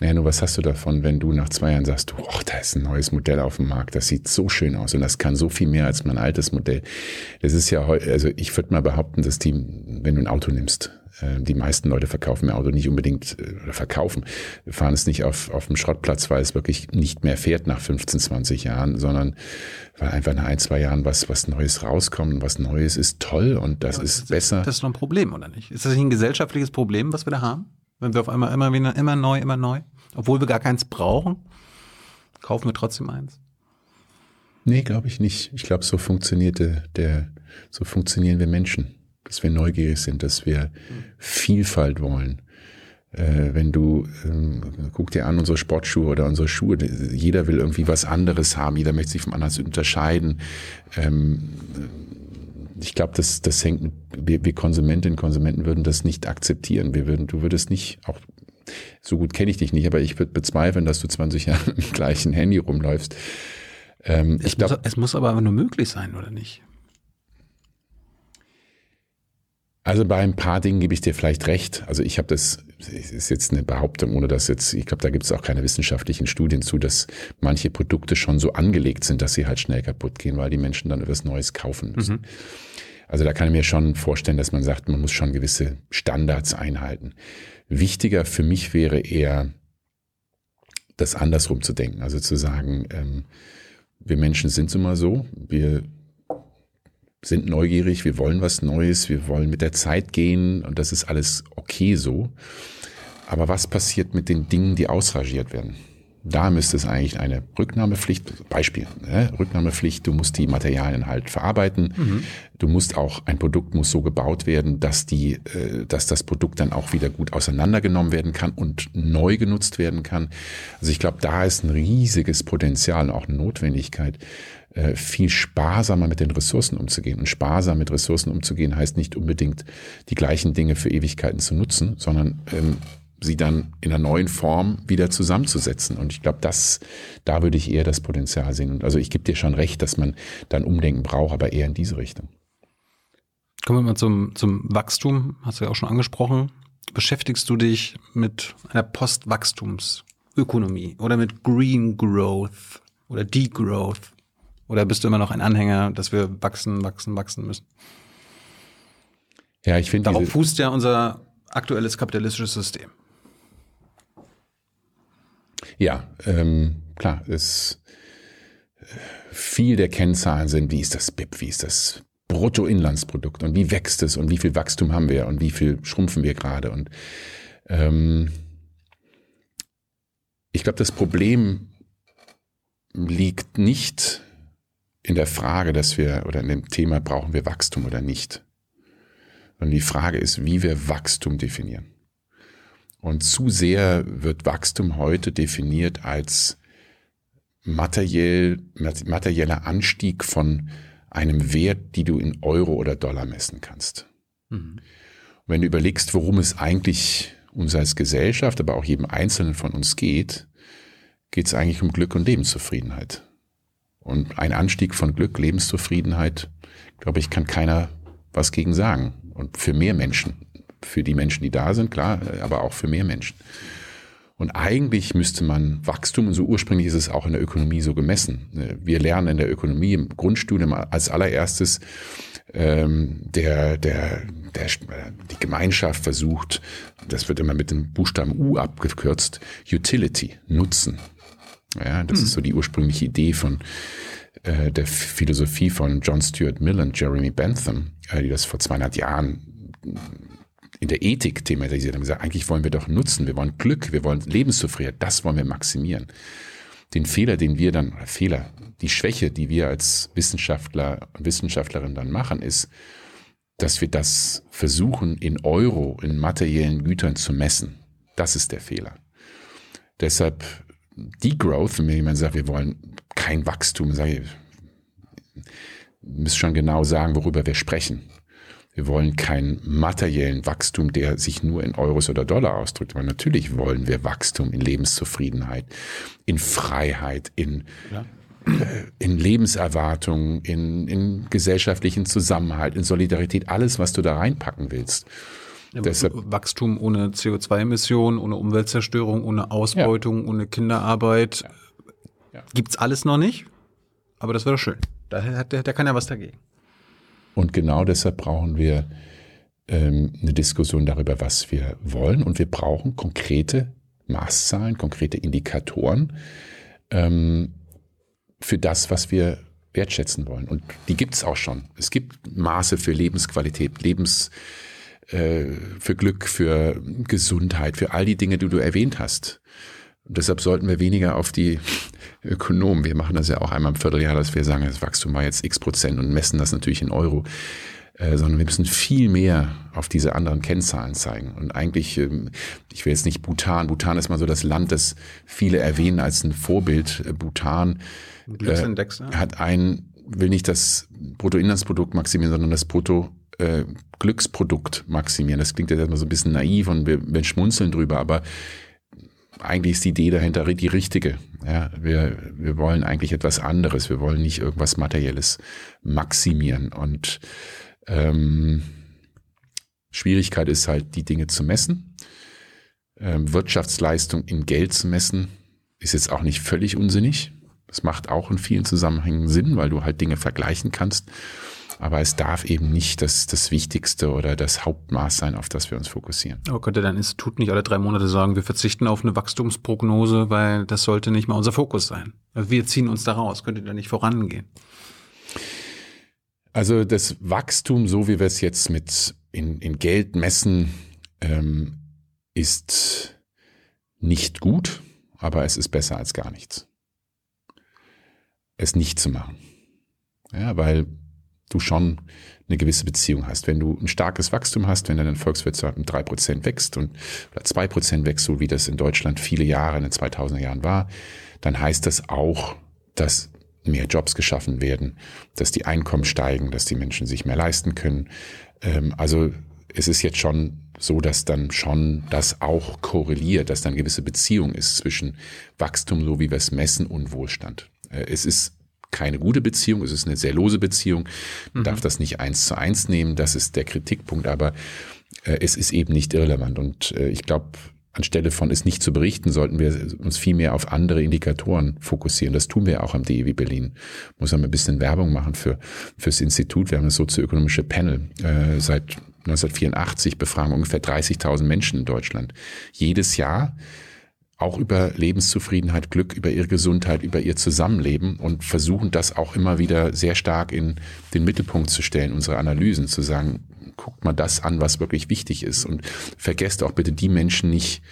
Naja, nur was hast du davon, wenn du nach zwei Jahren sagst, oh, da ist ein neues Modell auf dem Markt, das sieht so schön aus und das kann so viel mehr als mein altes Modell. Das ist ja heute, also ich würde mal behaupten, dass die, wenn du ein Auto nimmst, äh, die meisten Leute verkaufen ihr Auto nicht unbedingt äh, oder verkaufen, fahren es nicht auf, auf dem Schrottplatz, weil es wirklich nicht mehr fährt nach 15, 20 Jahren, sondern weil einfach nach ein, zwei Jahren was, was Neues rauskommt und was Neues ist toll und das ja, ist das, besser. Das ist doch ein Problem, oder nicht? Ist das nicht ein gesellschaftliches Problem, was wir da haben? Wenn wir auf einmal immer wieder, immer neu, immer neu, obwohl wir gar keins brauchen, kaufen wir trotzdem eins. Nee, glaube ich nicht. Ich glaube, so funktionierte der, so funktionieren wir Menschen, dass wir neugierig sind, dass wir Vielfalt wollen. Äh, wenn du, ähm, guck dir an unsere Sportschuhe oder unsere Schuhe, jeder will irgendwie was anderes haben, jeder möchte sich vom anderen unterscheiden. Ähm, ich glaube, das, das hängt, wir, wir Konsumentinnen und Konsumenten würden das nicht akzeptieren. Wir würden, du würdest nicht, auch so gut kenne ich dich nicht, aber ich würde bezweifeln, dass du 20 Jahre mit dem gleichen Handy rumläufst. Ähm, es, glaub, muss, es muss aber nur möglich sein, oder nicht? Also bei ein paar Dingen gebe ich dir vielleicht recht. Also ich habe das, ist jetzt eine Behauptung, ohne dass jetzt, ich glaube, da gibt es auch keine wissenschaftlichen Studien zu, dass manche Produkte schon so angelegt sind, dass sie halt schnell kaputt gehen, weil die Menschen dann etwas Neues kaufen müssen. Mhm. Also da kann ich mir schon vorstellen, dass man sagt, man muss schon gewisse Standards einhalten. Wichtiger für mich wäre eher, das andersrum zu denken. Also zu sagen, ähm, wir Menschen sind immer so, wir sind neugierig, wir wollen was Neues, wir wollen mit der Zeit gehen und das ist alles okay so. Aber was passiert mit den Dingen, die ausrangiert werden? Da müsste es eigentlich eine Rücknahmepflicht, Beispiel, ne? Rücknahmepflicht, du musst die Materialien halt verarbeiten. Mhm. Du musst auch, ein Produkt muss so gebaut werden, dass die, äh, dass das Produkt dann auch wieder gut auseinandergenommen werden kann und neu genutzt werden kann. Also ich glaube, da ist ein riesiges Potenzial und auch eine Notwendigkeit, äh, viel sparsamer mit den Ressourcen umzugehen. Und sparsam mit Ressourcen umzugehen heißt nicht unbedingt die gleichen Dinge für Ewigkeiten zu nutzen, sondern ähm, sie dann in einer neuen Form wieder zusammenzusetzen. Und ich glaube, das, da würde ich eher das Potenzial sehen. Und also ich gebe dir schon recht, dass man dann Umdenken braucht, aber eher in diese Richtung. Kommen wir mal zum, zum Wachstum, hast du ja auch schon angesprochen. Beschäftigst du dich mit einer Postwachstumsökonomie oder mit Green Growth oder Degrowth? Oder bist du immer noch ein Anhänger, dass wir wachsen, wachsen, wachsen müssen? Ja, ich finde. Darauf fußt ja unser aktuelles kapitalistisches System. Ja, ähm, klar, es viel der Kennzahlen sind, wie ist das BIP, wie ist das Bruttoinlandsprodukt und wie wächst es und wie viel Wachstum haben wir und wie viel schrumpfen wir gerade. Und ähm, ich glaube, das Problem liegt nicht in der Frage, dass wir oder in dem Thema brauchen wir Wachstum oder nicht. Sondern die Frage ist, wie wir Wachstum definieren. Und zu sehr wird Wachstum heute definiert als materiell, materieller Anstieg von einem Wert, die du in Euro oder Dollar messen kannst. Mhm. wenn du überlegst, worum es eigentlich uns als Gesellschaft, aber auch jedem Einzelnen von uns geht, geht es eigentlich um Glück und Lebenszufriedenheit. Und ein Anstieg von Glück, Lebenszufriedenheit, glaube ich, kann keiner was gegen sagen. Und für mehr Menschen für die Menschen, die da sind, klar, aber auch für mehr Menschen. Und eigentlich müsste man Wachstum, und so ursprünglich ist es auch in der Ökonomie so gemessen. Wir lernen in der Ökonomie im Grundstudium als allererstes, ähm, der, der, der, die Gemeinschaft versucht, das wird immer mit dem Buchstaben U abgekürzt, Utility, Nutzen. Ja, das mhm. ist so die ursprüngliche Idee von äh, der Philosophie von John Stuart Mill und Jeremy Bentham, äh, die das vor 200 Jahren in der Ethik thematisiert haben, gesagt, eigentlich wollen wir doch Nutzen, wir wollen Glück, wir wollen Lebenszufriedenheit, das wollen wir maximieren. Den Fehler, den wir dann, Fehler, die Schwäche, die wir als Wissenschaftler und Wissenschaftlerin dann machen, ist, dass wir das versuchen, in Euro, in materiellen Gütern zu messen. Das ist der Fehler. Deshalb Degrowth, wenn mir jemand sagt, wir wollen kein Wachstum, sage ich, müsst schon genau sagen, worüber wir sprechen. Wir wollen keinen materiellen Wachstum, der sich nur in Euros oder Dollar ausdrückt. Aber natürlich wollen wir Wachstum in Lebenszufriedenheit, in Freiheit, in, ja. äh, in Lebenserwartung, in, in gesellschaftlichen Zusammenhalt, in Solidarität, alles, was du da reinpacken willst. Ja, Deshalb, Wachstum ohne CO2-Emissionen, ohne Umweltzerstörung, ohne Ausbeutung, ja. ohne Kinderarbeit. Ja. Gibt's alles noch nicht, aber das wäre schön. Da hat der, der kann ja was dagegen. Und genau deshalb brauchen wir ähm, eine Diskussion darüber, was wir wollen. Und wir brauchen konkrete Maßzahlen, konkrete Indikatoren ähm, für das, was wir wertschätzen wollen. Und die gibt es auch schon. Es gibt Maße für Lebensqualität, Lebens äh, für Glück, für Gesundheit, für all die Dinge, die du erwähnt hast. Und deshalb sollten wir weniger auf die Ökonomen. Wir machen das ja auch einmal im Vierteljahr, dass wir sagen, das Wachstum war jetzt x Prozent und messen das natürlich in Euro. Äh, sondern wir müssen viel mehr auf diese anderen Kennzahlen zeigen. Und eigentlich, ähm, ich will jetzt nicht Bhutan, Bhutan ist mal so das Land, das viele erwähnen als ein Vorbild. Äh, Bhutan äh, ne? hat ein, will nicht das Bruttoinlandsprodukt maximieren, sondern das Brutto äh, Glücksprodukt maximieren. Das klingt ja erstmal so ein bisschen naiv und wir, wir schmunzeln drüber, aber eigentlich ist die Idee dahinter die richtige. Ja, wir, wir wollen eigentlich etwas anderes. Wir wollen nicht irgendwas Materielles maximieren. Und ähm, Schwierigkeit ist halt, die Dinge zu messen. Ähm, Wirtschaftsleistung in Geld zu messen, ist jetzt auch nicht völlig unsinnig. Das macht auch in vielen Zusammenhängen Sinn, weil du halt Dinge vergleichen kannst aber es darf eben nicht das, das Wichtigste oder das Hauptmaß sein, auf das wir uns fokussieren. Aber könnte dein Institut nicht alle drei Monate sagen, wir verzichten auf eine Wachstumsprognose, weil das sollte nicht mal unser Fokus sein? Also wir ziehen uns da raus, könnte da nicht vorangehen? Also das Wachstum, so wie wir es jetzt mit in, in Geld messen, ähm, ist nicht gut, aber es ist besser als gar nichts. Es nicht zu machen. Ja, weil du schon eine gewisse Beziehung hast. Wenn du ein starkes Wachstum hast, wenn deine Volkswirtschaft um drei Prozent wächst und oder zwei Prozent wächst, so wie das in Deutschland viele Jahre in den 2000er Jahren war, dann heißt das auch, dass mehr Jobs geschaffen werden, dass die Einkommen steigen, dass die Menschen sich mehr leisten können. Ähm, also es ist jetzt schon so, dass dann schon das auch korreliert, dass dann gewisse Beziehung ist zwischen Wachstum, so wie wir es messen, und Wohlstand. Äh, es ist keine gute Beziehung, es ist eine sehr lose Beziehung. Man mhm. darf das nicht eins zu eins nehmen, das ist der Kritikpunkt, aber äh, es ist eben nicht irrelevant. Und äh, ich glaube, anstelle von es nicht zu berichten, sollten wir uns viel mehr auf andere Indikatoren fokussieren. Das tun wir auch am DEW Berlin. Muss man ein bisschen Werbung machen für fürs Institut. Wir haben das sozioökonomische Panel äh, seit 1984 befragen ungefähr 30.000 Menschen in Deutschland. Jedes Jahr auch über Lebenszufriedenheit, Glück, über ihre Gesundheit, über ihr Zusammenleben und versuchen das auch immer wieder sehr stark in den Mittelpunkt zu stellen, unsere Analysen, zu sagen, guckt mal das an, was wirklich wichtig ist und vergesst auch bitte die Menschen nicht,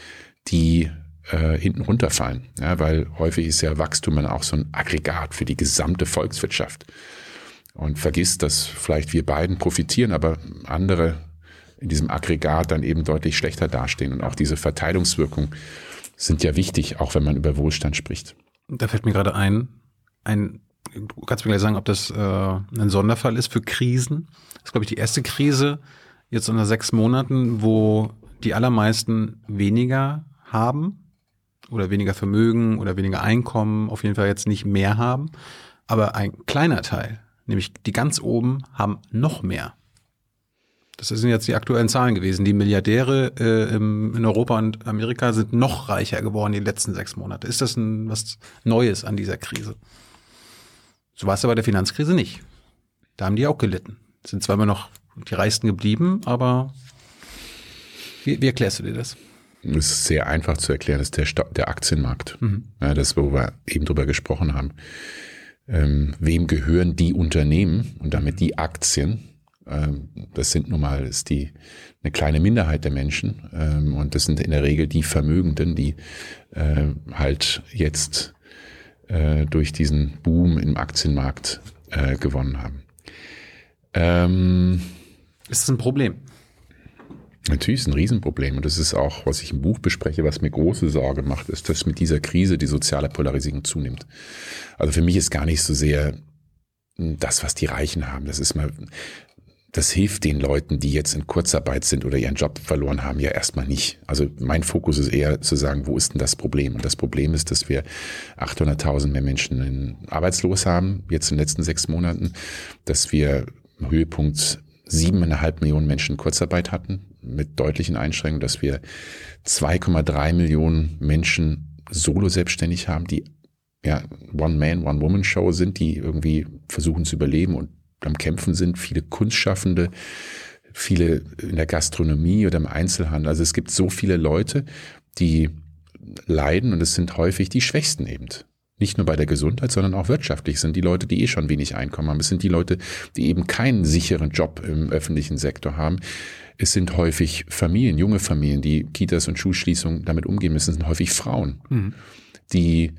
die äh, hinten runterfallen, ja, weil häufig ist ja Wachstum dann auch so ein Aggregat für die gesamte Volkswirtschaft. Und vergisst, dass vielleicht wir beiden profitieren, aber andere in diesem Aggregat dann eben deutlich schlechter dastehen und auch diese Verteilungswirkung sind ja wichtig, auch wenn man über Wohlstand spricht. Da fällt mir gerade ein, ein du kannst mir gleich sagen, ob das äh, ein Sonderfall ist für Krisen. Das ist, glaube ich, die erste Krise jetzt unter sechs Monaten, wo die allermeisten weniger haben oder weniger Vermögen oder weniger Einkommen, auf jeden Fall jetzt nicht mehr haben. Aber ein kleiner Teil, nämlich die ganz oben, haben noch mehr. Das sind jetzt die aktuellen Zahlen gewesen. Die Milliardäre äh, in Europa und Amerika sind noch reicher geworden die letzten sechs Monate. Ist das ein, was Neues an dieser Krise? So war es aber der Finanzkrise nicht. Da haben die auch gelitten. Sind zwar immer noch die Reichsten geblieben, aber wie, wie erklärst du dir das? Das ist sehr einfach zu erklären. Das ist der, der Aktienmarkt. Mhm. Ja, das, wo wir eben drüber gesprochen haben. ähm, wem gehören die Unternehmen und damit die Aktien. Ähm, das sind nun mal ist die eine kleine Minderheit der Menschen ähm, und das sind in der Regel die Vermögenden, die äh, halt jetzt äh, durch diesen Boom im Aktienmarkt äh, gewonnen haben. Ähm, ist das ein Problem? Natürlich ist ein Riesenproblem und das ist auch, was ich im Buch bespreche, was mir große Sorge macht, ist, dass mit dieser Krise die soziale Polarisierung zunimmt. Also für mich ist gar nicht so sehr das, was die Reichen haben. Das ist mal, das hilft den Leuten, die jetzt in Kurzarbeit sind oder ihren Job verloren haben, ja erstmal nicht. Also mein Fokus ist eher zu sagen, wo ist denn das Problem? Und das Problem ist, dass wir 800.000 mehr Menschen arbeitslos haben, jetzt in den letzten sechs Monaten, dass wir Höhepunkt siebeneinhalb Millionen Menschen Kurzarbeit hatten, mit deutlichen Einschränkungen, dass wir 2,3 Millionen Menschen solo selbstständig haben, die ja One-Man, One-Woman-Show sind, die irgendwie versuchen zu überleben und am Kämpfen sind, viele Kunstschaffende, viele in der Gastronomie oder im Einzelhandel. Also es gibt so viele Leute, die leiden und es sind häufig die Schwächsten eben. Nicht nur bei der Gesundheit, sondern auch wirtschaftlich sind die Leute, die eh schon wenig Einkommen haben. Es sind die Leute, die eben keinen sicheren Job im öffentlichen Sektor haben. Es sind häufig Familien, junge Familien, die Kitas und Schulschließungen damit umgehen müssen. Es sind häufig Frauen, mhm. die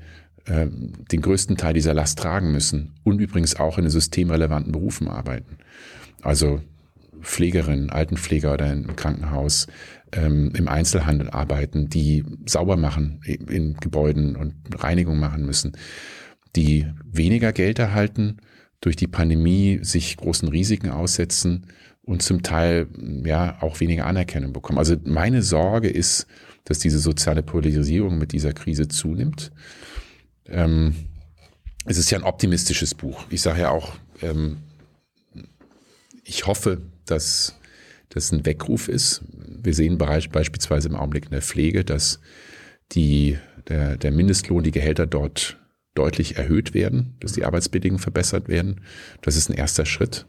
äh, den größten Teil dieser Last tragen müssen und übrigens auch in systemrelevanten Berufen arbeiten. Also Pflegerin, Altenpfleger oder im Krankenhaus, ähm, im Einzelhandel arbeiten, die sauber machen in Gebäuden und Reinigung machen müssen, die weniger Geld erhalten, durch die Pandemie sich großen Risiken aussetzen und zum Teil ja auch weniger Anerkennung bekommen. Also meine Sorge ist, dass diese soziale Polarisierung mit dieser Krise zunimmt. Ähm, es ist ja ein optimistisches Buch. Ich sage ja auch, ähm, ich hoffe, dass das ein Weckruf ist. Wir sehen beispielsweise im Augenblick in der Pflege, dass die, der, der Mindestlohn, die Gehälter dort deutlich erhöht werden, dass die Arbeitsbedingungen verbessert werden. Das ist ein erster Schritt,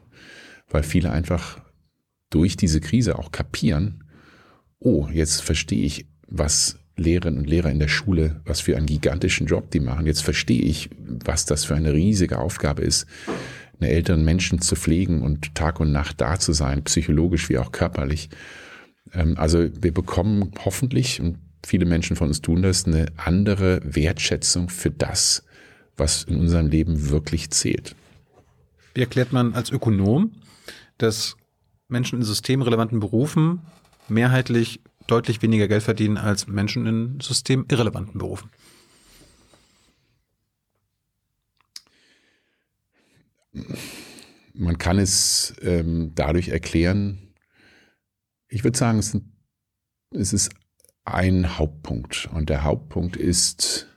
weil viele einfach durch diese Krise auch kapieren, oh, jetzt verstehe ich, was Lehrerinnen und Lehrer in der Schule, was für einen gigantischen Job die machen. Jetzt verstehe ich, was das für eine riesige Aufgabe ist, eine älteren Menschen zu pflegen und Tag und Nacht da zu sein, psychologisch wie auch körperlich. Ähm, also wir bekommen hoffentlich, und viele Menschen von uns tun das, eine andere Wertschätzung für das, was in unserem Leben wirklich zählt. Wie erklärt man als Ökonom, dass Menschen in systemrelevanten Berufen mehrheitlich deutlich weniger Geld verdienen als Menschen in systemirrelevanten Berufen? Man kann es ähm, dadurch erklären, ich würde sagen, es, es ist ein Hauptpunkt. Und der Hauptpunkt ist,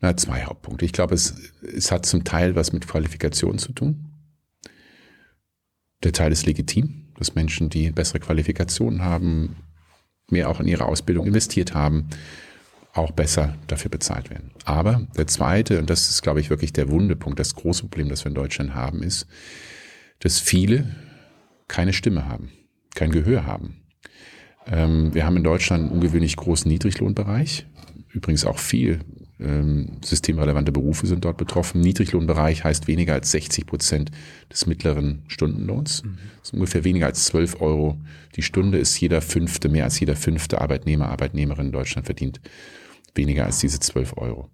na, zwei Hauptpunkte. Ich glaube, es, es hat zum Teil was mit Qualifikation zu tun. Der Teil ist legitim, dass Menschen, die bessere Qualifikationen haben, mehr auch in ihre Ausbildung investiert haben, auch besser dafür bezahlt werden. Aber der zweite, und das ist, glaube ich, wirklich der Wundepunkt, das große Problem, das wir in Deutschland haben, ist, dass viele keine Stimme haben, kein Gehör haben. Ähm, wir haben in Deutschland einen ungewöhnlich großen Niedriglohnbereich, übrigens auch viel systemrelevante Berufe sind dort betroffen. Niedriglohnbereich heißt weniger als 60 Prozent des mittleren Stundenlohns. Mhm. Das ist ungefähr weniger als 12 Euro die Stunde ist jeder fünfte, mehr als jeder fünfte Arbeitnehmer, Arbeitnehmerin in Deutschland verdient weniger als diese 12 Euro.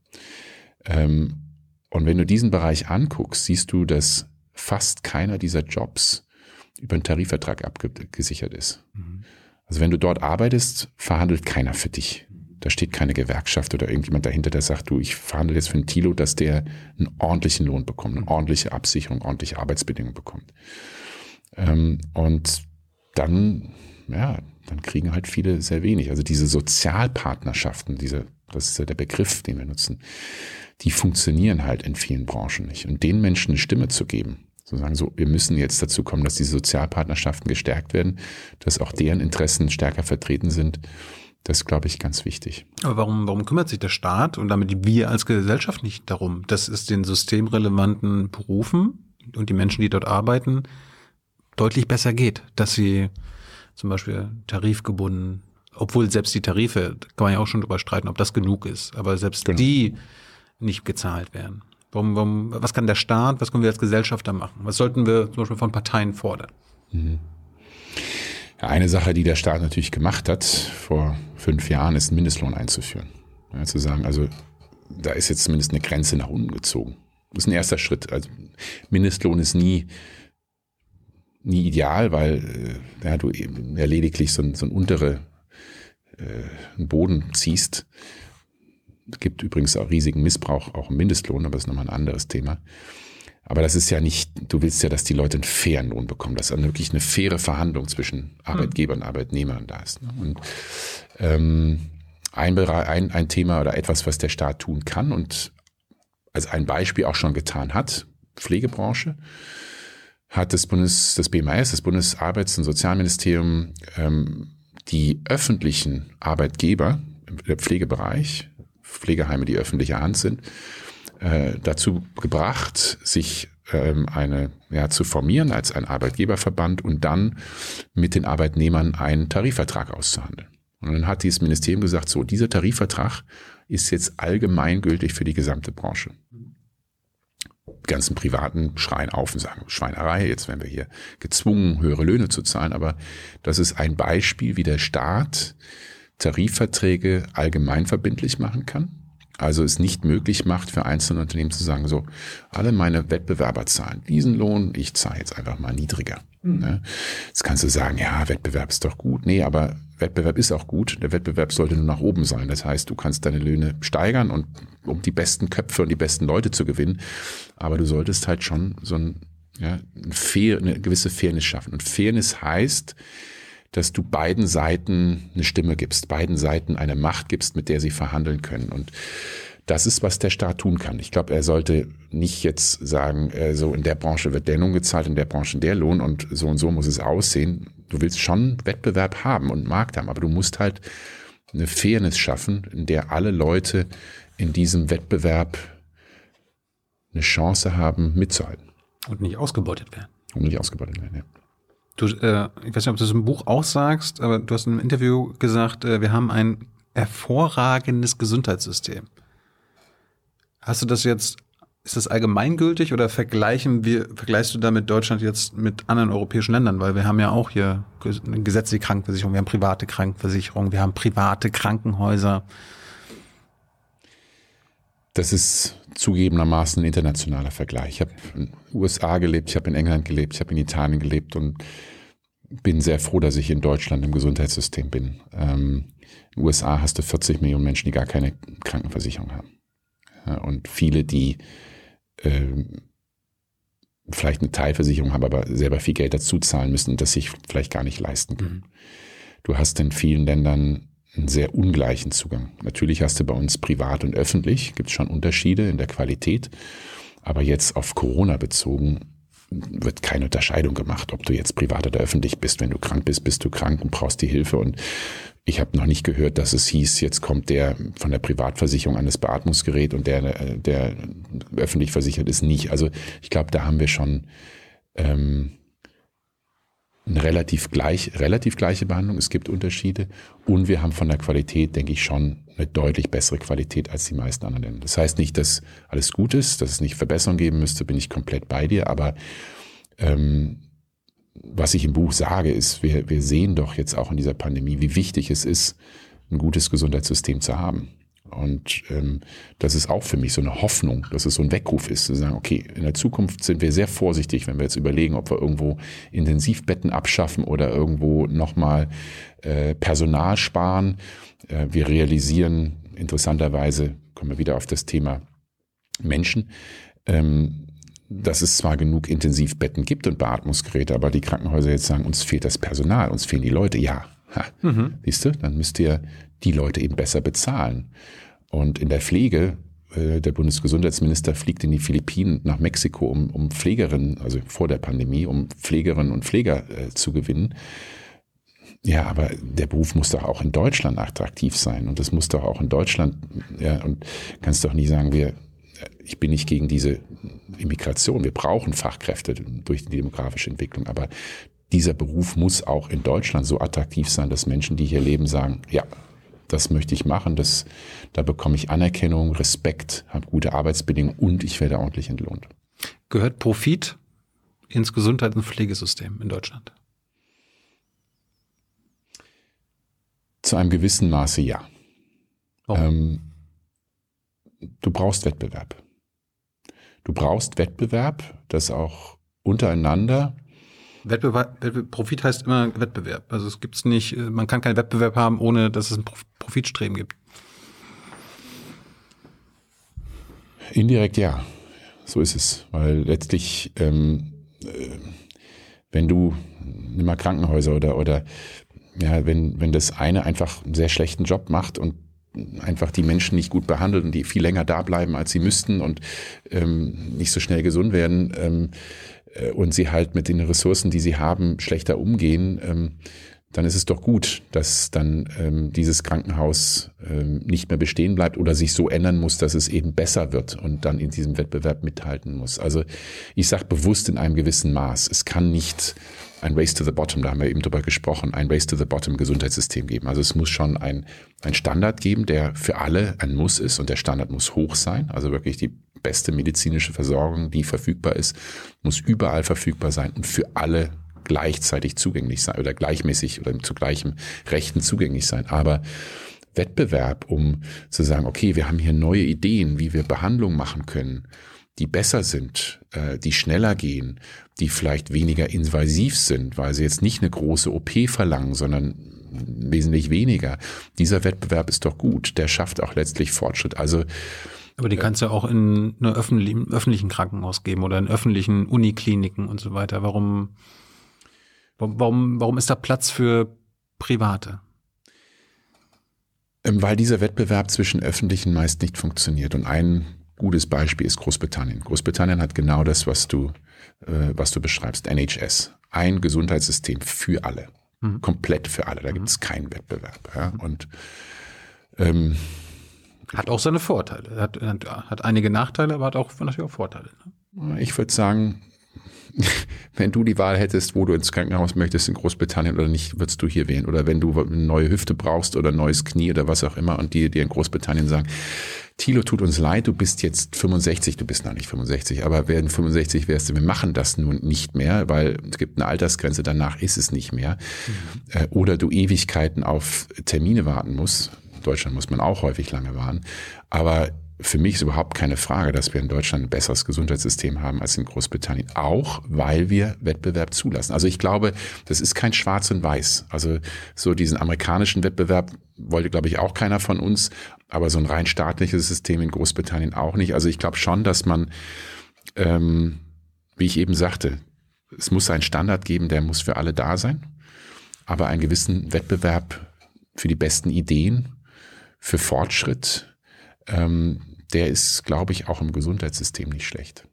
Ähm, und wenn du diesen Bereich anguckst, siehst du, dass fast keiner dieser Jobs über einen Tarifvertrag abgesichert ist. Mhm. Also wenn du dort arbeitest, verhandelt keiner für dich. Da steht keine Gewerkschaft oder irgendjemand dahinter, der sagt, du, ich verhandle jetzt für einen Tilo, dass der einen ordentlichen Lohn bekommt, eine ordentliche Absicherung, ordentliche Arbeitsbedingungen bekommt. Ähm, und dann, ja, dann kriegen halt viele sehr wenig. Also diese Sozialpartnerschaften, diese, das ist ja der Begriff, den wir nutzen, die funktionieren halt in vielen Branchen nicht. Und den Menschen eine Stimme zu geben, zu sagen, so, wir müssen jetzt dazu kommen, dass diese Sozialpartnerschaften gestärkt werden, dass auch deren Interessen stärker vertreten sind, das ist, glaube ich, ganz wichtig. Aber warum, warum kümmert sich der Staat und damit wir als Gesellschaft nicht darum, dass es den systemrelevanten Berufen und die Menschen, die dort arbeiten, deutlich besser geht, dass sie zum Beispiel tarifgebunden, obwohl selbst die Tarife, kann man ja auch schon drüber streiten, ob das genug ist, aber selbst genau. die nicht gezahlt werden. Warum, warum, was kann der Staat, was können wir als Gesellschaft da machen? Was sollten wir zum Beispiel von Parteien fordern? Ja, eine Sache, die der Staat natürlich gemacht hat vor fünf Jahren, ist einen Mindestlohn einzuführen. Ja, zu sagen, also da ist jetzt zumindest eine Grenze nach unten gezogen. Das ist ein erster Schritt. Also Mindestlohn ist nie, nie ideal, weil äh, ja, du eben ja lediglich so ein, so ein untere äh, Boden ziehst. Es gibt übrigens auch riesigen Missbrauch, auch im Mindestlohn, aber das ist nochmal ein anderes Thema. Aber das ist ja nicht, du willst ja, dass die Leute einen fairen Lohn bekommen, dass dann wirklich eine faire Verhandlung zwischen Arbeitgeber und Arbeitnehmern da ist. ne? Und ähm, ein, ein, ein Thema oder etwas, was der Staat tun kann und als ein Beispiel auch schon getan hat, Pflegebranche, hat das Bundes, das BMS, das Bundesarbeits- und Sozialministerium, ähm, die öffentlichen Arbeitgeber im Pflegebereich, Pflegeheime, die öffentliche Hand sind, äh, dazu gebracht, sich ähm, eine ja, zu formieren als ein Arbeitgeberverband und dann mit den Arbeitnehmern einen Tarifvertrag auszuhandeln. Und dann hat dieses Ministerium gesagt, so, dieser Tarifvertrag ist jetzt allgemeingültig für die gesamte Branche. Die ganzen Privaten schreien auf und sagen, Schweinerei, jetzt werden wir hier gezwungen, höhere Löhne zu zahlen. Aber das ist ein Beispiel, wie der Staat Tarifverträge allgemeinverbindlich machen kann. Also es nicht möglich macht für einzelne Unternehmen zu sagen, so, alle meine Wettbewerber zahlen diesen Lohn, ich zahle jetzt einfach mal niedriger. Ne? Jetzt kannst du sagen, ja, Wettbewerb ist doch gut. Nee, aber Wettbewerb ist auch gut. Der Wettbewerb sollte nur nach oben sein. Das heißt, du kannst deine Löhne steigern und um die besten Köpfe und die besten Leute zu gewinnen. Aber du solltest halt schon so ein, ja, ein fair, eine gewisse Fairness schaffen. Und Fairness heißt, dass du beiden Seiten eine Stimme gibst, beiden Seiten eine Macht gibst, mit der sie verhandeln können. Und das ist, was der Staat tun kann. Ich glaube, er sollte nicht jetzt sagen, äh, so in der Branche wird der Lohn gezahlt, in der Branche der Lohn und so und so muss es aussehen. Du willst schon Wettbewerb haben und Markt haben, aber du musst halt eine Fairness schaffen, in der alle Leute in diesem Wettbewerb eine Chance haben, mitzuhalten Und nicht ausgebeutet werden. und nicht ausgebeutet werden. Ja. Du, äh, ich weiß nicht, ob du das im Buch auch sagst, aber du hast in einem Interview gesagt, äh, wir haben ein hervorragendes Gesundheitssystem. Hast du das jetzt, ist das allgemeingültig oder vergleichen wir, vergleichst du damit Deutschland jetzt mit anderen europäischen Ländern? Weil wir haben ja auch hier eine gesetzliche Krankenversicherung, wir haben private Krankenversicherung, wir haben private Krankenhäuser. Das ist zugegebenermaßen ein internationaler Vergleich. Ich habe in den USA gelebt, ich habe in England gelebt, ich habe in Italien gelebt und bin sehr froh, dass ich in Deutschland im Gesundheitssystem bin. Ähm, in den USA hast du 40 Millionen Menschen, die gar keine Krankenversicherung haben. Ja, und viele, die ähm, vielleicht eine Teilversicherung haben, aber selber viel Geld dazu zahlen müssen das sich vielleicht gar nicht leisten können. Du hast in vielen Ländern einen sehr ungleichen Zugang. Natürlich hast du bei uns privat und öffentlich, gibt es schon Unterschiede in der Qualität, aber jetzt auf Corona bezogen wird keine Unterscheidung gemacht, ob du jetzt privat oder öffentlich bist. Wenn du krank bist, bist du krank und brauchst die Hilfe. Und ich habe noch nicht gehört, dass es hieß, jetzt kommt der von der Privatversicherung an das Beatmungsgerät und der, äh, der öffentlich versichert ist nicht. Also ich glaube, da haben wir schon ähm, eine relativ gleich, relativ gleiche Behandlung. Es gibt Unterschiede und wir haben von der Qualität, denke ich, schon eine deutlich bessere Qualität als die meisten anderen Länder. Das heißt nicht, dass alles gut ist, dass es nicht Verbesserungen geben müsste, bin ich komplett bei dir, aber ähm, was ich im Buch sage, ist, wir, wir sehen doch jetzt auch in dieser Pandemie, wie wichtig es ist, ein gutes Gesundheitssystem zu haben. Und ähm, das ist auch für mich so eine Hoffnung, dass es so ein Weckruf ist, zu sagen, okay, in der Zukunft sind wir sehr vorsichtig, wenn wir jetzt überlegen, ob wir irgendwo Intensivbetten abschaffen oder irgendwo nochmal äh, Personal sparen. Äh, wir realisieren interessanterweise, kommen wir wieder auf das Thema Menschen, ähm, dass es zwar genug Intensivbetten gibt und Beatmungsgeräte, aber die Krankenhäuser jetzt sagen, uns fehlt das Personal, uns fehlen die Leute. Ja, ha. siehst du, dann müsst ihr die Leute eben besser bezahlen. Und in der Pflege, äh, der Bundesgesundheitsminister fliegt in die Philippinen nach Mexiko, um, um Pflegerinnen, also vor der Pandemie, um Pflegerinnen und Pfleger äh, zu gewinnen. Ja, aber der Beruf muss doch auch in Deutschland attraktiv sein und das muss doch auch in Deutschland, ja, und kannst doch nie sagen, wir, ich bin nicht gegen diese Immigration, wir brauchen Fachkräfte durch die demografische Entwicklung, aber dieser Beruf muss auch in Deutschland so attraktiv sein, dass Menschen, die hier leben, sagen, ja, das möchte ich machen, das, da bekomme ich Anerkennung, Respekt, habe gute Arbeitsbedingungen und ich werde ordentlich entlohnt. Gehört Profit ins Gesundheits- und Pflegesystem in Deutschland? Zu einem gewissen Maße ja. Ähm, du brauchst Wettbewerb. Du brauchst Wettbewerb, das auch untereinander Wettbewerb, Profit heißt immer Wettbewerb. Also es gibt's nicht, äh, man kann keinen Wettbewerb haben, ohne dass es ein Profitstreben gibt. Indirekt ja. So ist es. Weil letztlich, ähm, äh, wenn du, nimm mal Krankenhäuser oder, oder ja, wenn, wenn das eine einfach einen sehr schlechten Job macht und einfach die Menschen nicht gut behandelt und die viel länger da bleiben, als sie müssten und ähm, nicht so schnell gesund werden ähm, äh, und sie halt mit den Ressourcen, die sie haben, schlechter umgehen, ähm, dann ist es doch gut, dass dann ähm, dieses Krankenhaus ähm, nicht mehr bestehen bleibt oder sich so ändern muss, dass es eben besser wird und dann in diesem Wettbewerb mithalten muss. Also ich sage bewusst in einem gewissen Maß. Es kann nicht ein Race to the Bottom, da haben wir eben drüber gesprochen, ein Race to the Bottom Gesundheitssystem geben. Also es muss schon ein, ein Standard geben, der für alle ein Muss ist und der Standard muss hoch sein. Also wirklich die beste medizinische Versorgung, die verfügbar ist, muss überall verfügbar sein und für alle gleichzeitig zugänglich sein oder gleichmäßig oder zu gleichem Rechten zugänglich sein. Aber Wettbewerb, um zu sagen, okay, wir haben hier neue Ideen, wie wir Behandlung machen können, die besser sind, äh, die schneller gehen, die vielleicht weniger invasiv sind, weil sie jetzt nicht eine große OP verlangen, sondern wesentlich weniger. Dieser Wettbewerb ist doch gut. Der schafft auch letztlich Fortschritt. Also aber die kannst du ja auch in einer öffentlichen, öffentlichen Krankenhaus geben oder in öffentlichen Unikliniken und so weiter. Warum, warum, warum ist da Platz für Private? Ähm, weil dieser Wettbewerb zwischen öffentlichen meist nicht funktioniert. Und ein gutes Beispiel ist Großbritannien. Großbritannien hat genau das, was du, äh, was du beschreibst, NHS. Ein Gesundheitssystem für alle. Mhm. Komplett für alle. Da mhm. gibt es keinen Wettbewerb. Ja? Und ähm, hat auch seine Vorteile. Hat, hat einige Nachteile, aber hat auch natürlich auch Vorteile. Ne? Ich würde sagen, wenn du die Wahl hättest, wo du ins Krankenhaus möchtest, in Großbritannien oder nicht, würdest du hier wählen. Oder wenn du eine neue Hüfte brauchst oder ein neues Knie oder was auch immer und die dir in Großbritannien sagen, Thilo, tut uns leid, du bist jetzt 65, du bist noch nicht 65, aber wenn 65 wärst, wir machen das nun nicht mehr, weil es gibt eine Altersgrenze, danach ist es nicht mehr. Mhm. Oder du Ewigkeiten auf Termine warten musst. Deutschland muss man auch häufig lange warten. Aber für mich ist überhaupt keine Frage, dass wir in Deutschland ein besseres Gesundheitssystem haben als in Großbritannien. Auch weil wir Wettbewerb zulassen. Also ich glaube, das ist kein Schwarz und Weiß. Also so diesen amerikanischen Wettbewerb wollte, glaube ich, auch keiner von uns. Aber so ein rein staatliches System in Großbritannien auch nicht. Also ich glaube schon, dass man, ähm, wie ich eben sagte, es muss einen Standard geben, der muss für alle da sein. Aber einen gewissen Wettbewerb für die besten Ideen, für Fortschritt, ähm, der ist, glaube ich, auch im Gesundheitssystem nicht schlecht.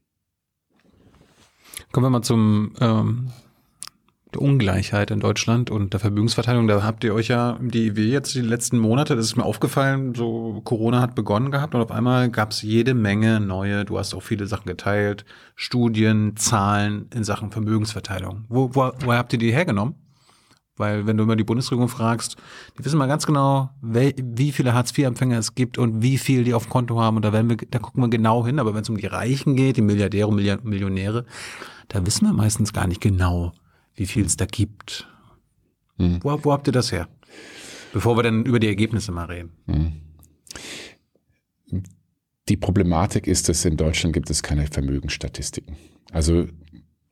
Kommen wir mal zum ähm, der Ungleichheit in Deutschland und der Vermögensverteilung. Da habt ihr euch ja die IW jetzt die letzten Monate, das ist mir aufgefallen, so Corona hat begonnen gehabt und auf einmal gab es jede Menge neue, du hast auch viele Sachen geteilt, Studien, Zahlen in Sachen Vermögensverteilung. Wo, wo, wo habt ihr die hergenommen? Weil wenn du immer die Bundesregierung fragst, die wissen mal ganz genau, wie viele Hartz-IV-Empfänger es gibt und wie viel die auf dem Konto haben. Und da, werden wir, da gucken wir genau hin. Aber wenn es um die Reichen geht, die Milliardäre und Millionäre, da wissen wir meistens gar nicht genau, wie viel es da gibt. Hm. Wo, wo habt ihr das her? Bevor wir dann über die Ergebnisse mal reden. Hm. Die Problematik ist, dass in Deutschland gibt es keine Vermögensstatistiken. Also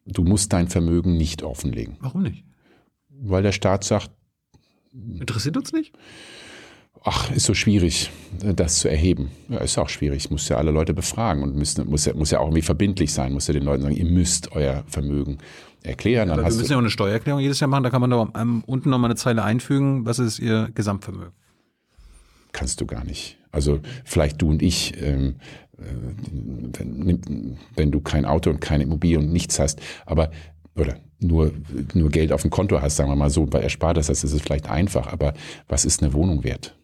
du musst dein Vermögen nicht offenlegen. Warum nicht? Weil der Staat sagt, interessiert uns nicht? Ach, ist so schwierig, das zu erheben. Ja, ist auch schwierig. Muss ja alle Leute befragen und müssen, muss, ja, muss ja auch irgendwie verbindlich sein. Muss ja den Leuten sagen, ihr müsst euer Vermögen erklären. Ja, wir müssen ja auch eine Steuererklärung jedes Jahr machen. Da kann man da unten nochmal eine Zeile einfügen. Was ist ihr Gesamtvermögen? Kannst du gar nicht. Also vielleicht du und ich, ähm, äh, wenn, wenn du kein Auto und keine Immobilie und nichts hast, aber oder nur, nur Geld auf dem Konto hast, sagen wir mal so, bei Erspartes, das ist es vielleicht einfach, aber was ist eine Wohnung wert?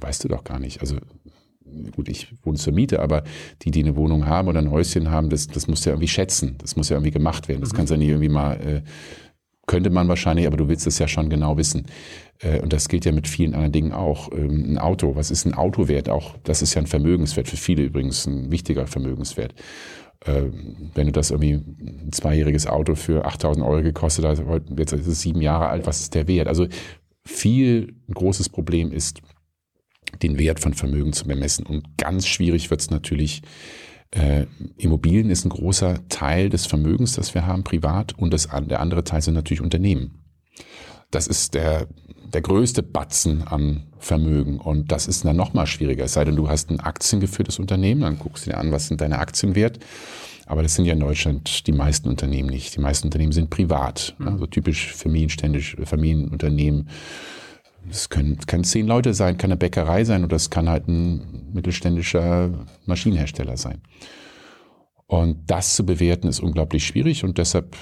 Weißt du doch gar nicht. Also gut, ich wohne zur Miete, aber die, die eine Wohnung haben oder ein Häuschen haben, das, das muss ja irgendwie schätzen. Das muss ja irgendwie gemacht werden. Das mhm. kannst du ja nicht irgendwie mal, äh, könnte man wahrscheinlich, aber du willst es ja schon genau wissen. Äh, und das gilt ja mit vielen anderen Dingen auch. Ähm, ein Auto, was ist ein Autowert? Auch das ist ja ein Vermögenswert, für viele übrigens ein wichtiger Vermögenswert. Ähm, wenn du das irgendwie ein zweijähriges Auto für 8000 Euro gekostet hast, jetzt ist es sieben Jahre alt, was ist der Wert? Also viel, ein großes Problem ist, den Wert von Vermögen zu bemessen. Und ganz schwierig wird es natürlich, äh, Immobilien ist ein großer Teil des Vermögens, das wir haben, privat, und das, der andere Teil sind natürlich Unternehmen. Das ist der, der größte Batzen an Vermögen. Und das ist dann nochmal schwieriger. Es sei denn, du hast ein aktiengeführtes Unternehmen, dann guckst du dir an, was sind deine Aktien wert. Aber das sind ja in Deutschland die meisten Unternehmen nicht. Die meisten Unternehmen sind privat. Also typisch familienständisch, Familienunternehmen. Es können, können zehn Leute sein, kann eine Bäckerei sein oder es kann halt ein mittelständischer Maschinenhersteller sein. Und das zu bewerten ist unglaublich schwierig und deshalb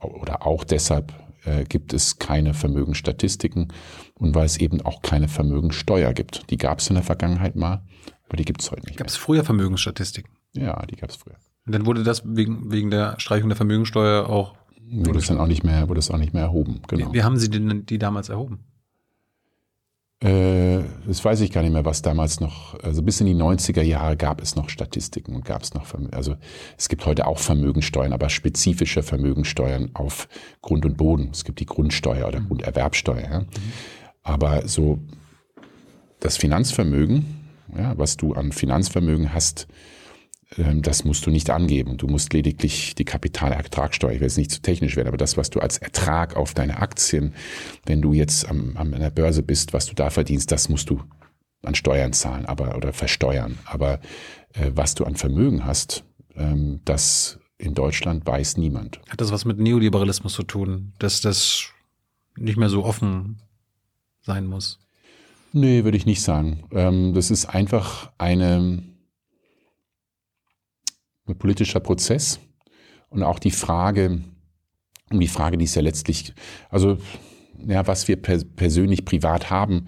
oder auch deshalb äh, gibt es keine Vermögensstatistiken und weil es eben auch keine Vermögensteuer gibt. Die gab es in der Vergangenheit mal, aber die gibt es heute nicht. Gab es früher Vermögensstatistiken? Ja, die gab es früher. Und dann wurde das wegen, wegen der Streichung der Vermögensteuer auch. Wurde es dann auch nicht mehr, wurde es auch nicht mehr erhoben. Genau. Wie, wie haben Sie denn die damals erhoben? Äh, das weiß ich gar nicht mehr, was damals noch, also bis in die 90er Jahre gab es noch Statistiken und gab es noch, also es gibt heute auch Vermögensteuern, aber spezifische Vermögensteuern auf Grund und Boden. Es gibt die Grundsteuer oder mhm. Grunderwerbsteuer. Ja. Mhm. Aber so das Finanzvermögen, ja, was du an Finanzvermögen hast, das musst du nicht angeben. Du musst lediglich die Kapitalertragssteuer, ich will jetzt nicht zu technisch werden, aber das, was du als Ertrag auf deine Aktien, wenn du jetzt am, am, an der Börse bist, was du da verdienst, das musst du an Steuern zahlen, aber oder versteuern. Aber äh, was du an Vermögen hast, ähm, das in Deutschland weiß niemand. Hat das was mit Neoliberalismus zu tun, dass das nicht mehr so offen sein muss? Nee, würde ich nicht sagen. Ähm, das ist einfach eine ein politischer Prozess und auch die Frage, um die Frage, die ist ja letztlich, also ja, was wir per persönlich privat haben,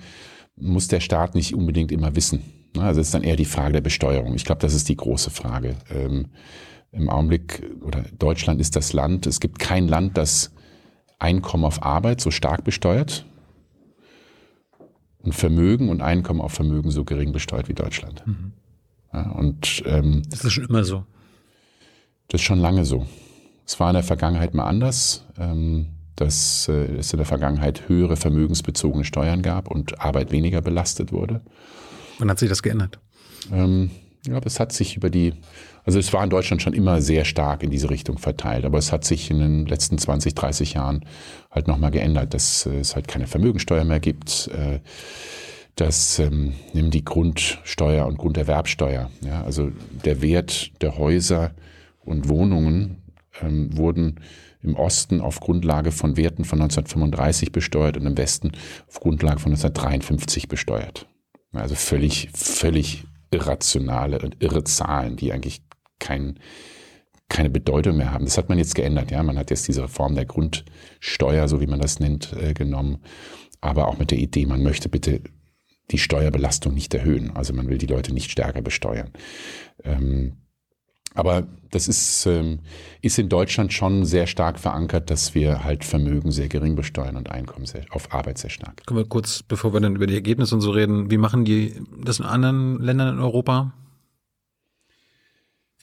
muss der Staat nicht unbedingt immer wissen. Ne? Also es ist dann eher die Frage der Besteuerung. Ich glaube, das ist die große Frage. Ähm, Im Augenblick, oder Deutschland ist das Land, es gibt kein Land, das Einkommen auf Arbeit so stark besteuert und Vermögen und Einkommen auf Vermögen so gering besteuert wie Deutschland. Mhm. Ja, und ähm, das ist schon immer so. Das ist schon lange so. Es war in der Vergangenheit mal anders, ähm, dass äh, es in der Vergangenheit höhere vermögensbezogene Steuern gab und Arbeit weniger belastet wurde. Wann hat sich das geändert? Ähm, ja, das hat sich über die, also es war in Deutschland schon immer sehr stark in diese Richtung verteilt, aber es hat sich in den letzten 20, 30 Jahren halt nochmal geändert, dass äh, es halt keine Vermögensteuer mehr gibt, äh, dass ähm, nimm die Grundsteuer und Grunderwerbsteuer, ja, also der Wert der Häuser und Wohnungen ähm, wurden im Osten auf Grundlage von Werten von 1935 besteuert und im Westen auf Grundlage von 1953 besteuert. Also völlig, völlig irrationale und irre Zahlen, die eigentlich kein, keine Bedeutung mehr haben. Das hat man jetzt geändert. Ja, man hat jetzt diese Reform der Grundsteuer, so wie man das nennt, äh, genommen. Aber auch mit der Idee, man möchte bitte die Steuerbelastung nicht erhöhen. Also man will die Leute nicht stärker besteuern. Ähm, aber das ist, ähm, ist in Deutschland schon sehr stark verankert, dass wir halt Vermögen sehr gering besteuern und Einkommen sehr, auf Arbeit sehr stark. Kommen wir kurz, bevor wir dann über die Ergebnisse und so reden, wie machen die das in anderen Ländern in Europa?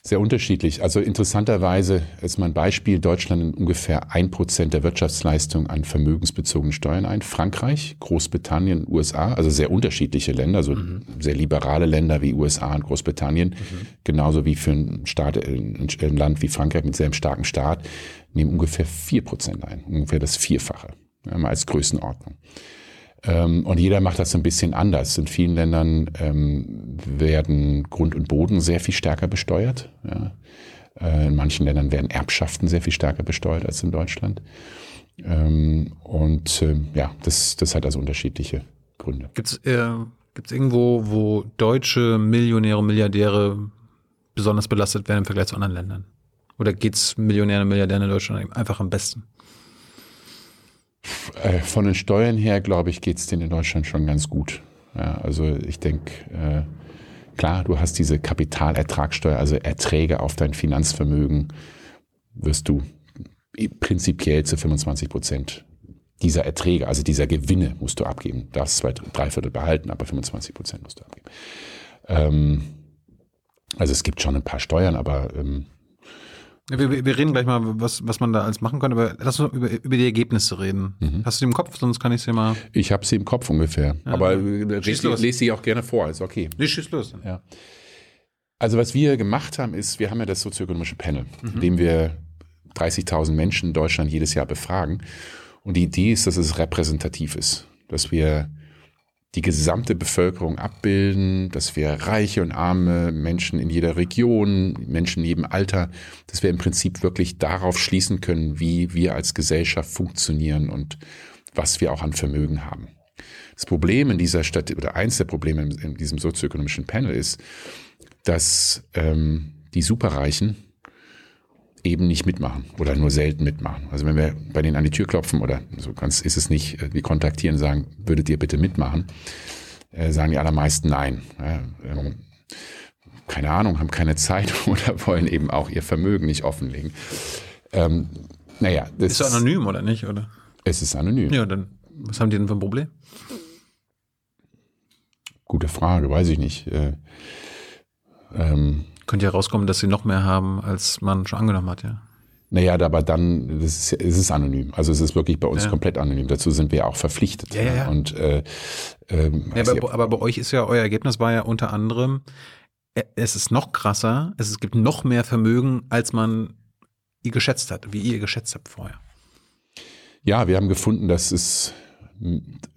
Sehr unterschiedlich. Also interessanterweise ist mein Beispiel, Deutschland nimmt ungefähr ein Prozent der Wirtschaftsleistung an vermögensbezogenen Steuern ein. Frankreich, Großbritannien, USA, also sehr unterschiedliche Länder, also mhm. sehr liberale Länder wie USA und Großbritannien, mhm. genauso wie für ein, Staat, ein Land wie Frankreich mit sehr starkem Staat, nehmen ungefähr vier Prozent ein, ungefähr das Vierfache, als Größenordnung. Ähm, und jeder macht das ein bisschen anders. In vielen Ländern ähm, werden Grund und Boden sehr viel stärker besteuert. Ja. Äh, in manchen Ländern werden Erbschaften sehr viel stärker besteuert als in Deutschland. Ähm, und äh, ja, das, das hat also unterschiedliche Gründe. Gibt es äh, gibt's irgendwo, wo deutsche Millionäre Milliardäre besonders belastet werden im Vergleich zu anderen Ländern? Oder geht's Millionäre und Milliardären in Deutschland einfach am besten? Äh, von den Steuern her, glaube ich, geht es denen in Deutschland schon ganz gut. Ja, also ich denke, äh, klar, du hast diese Kapitalertragssteuer, also Erträge auf dein Finanzvermögen, wirst du prinzipiell zu 25 Prozent dieser Erträge, also dieser Gewinne musst du abgeben. Du darfst zwei, drei Viertel behalten, aber 25 Prozent musst du abgeben. Ähm, also es gibt schon ein paar Steuern, aber ähm, wir, wir, reden gleich mal, was, was man da alles machen kann, aber lass uns über, über die Ergebnisse reden. Mhm. Hast du die im Kopf? Sonst kann ich sie mal. Ich habe sie im Kopf ungefähr. Ja, aber äh, lese, lese sie auch gerne vor, ist okay. Nee, schieß los. Ja. Also was wir gemacht haben, ist, wir haben ja das sozioökonomische Panel, mhm. in dem wir 30.000 Menschen in Deutschland jedes Jahr befragen. Und die Idee ist, dass es repräsentativ ist, dass wir die gesamte Bevölkerung abbilden, dass wir reiche und arme Menschen in jeder Region, Menschen in jedem Alter, dass wir im Prinzip wirklich darauf schließen können, wie wir als Gesellschaft funktionieren und was wir auch an Vermögen haben. Das Problem in dieser Stadt oder eins der Probleme in, diesem sozioökonomischen Panel ist, dass ähm, die Superreichen eben nicht mitmachen oder nur selten mitmachen. Also wenn wir bei denen an die Tür klopfen oder so ganz ist es nicht, äh, wir kontaktieren, sagen, würdet ihr bitte mitmachen, äh, sagen die allermeisten nein. Ja, ähm, keine Ahnung, haben keine Zeit oder wollen eben auch ihr Vermögen nicht offenlegen. Ähm, naja, das ist anonym oder nicht, oder? Es ist anonym. Ja, dann was haben die denn für ein Problem? Gute Frage, weiß ich nicht. Äh, ähm, könnte ja rauskommen, dass sie noch mehr haben, als man schon angenommen hat, ja. Naja, aber dann, ist, es ist anonym. Also es ist wirklich bei uns ja. komplett anonym. Dazu sind wir auch verpflichtet. Ja, ja, ja. Und, äh, ähm, ja, aber, aber bei euch ist ja, euer Ergebnis war ja unter anderem, äh, es ist noch krasser, es gibt noch mehr Vermögen, als man ihr geschätzt hat, wie ihr geschätzt habt vorher. Ja, wir haben gefunden, dass es,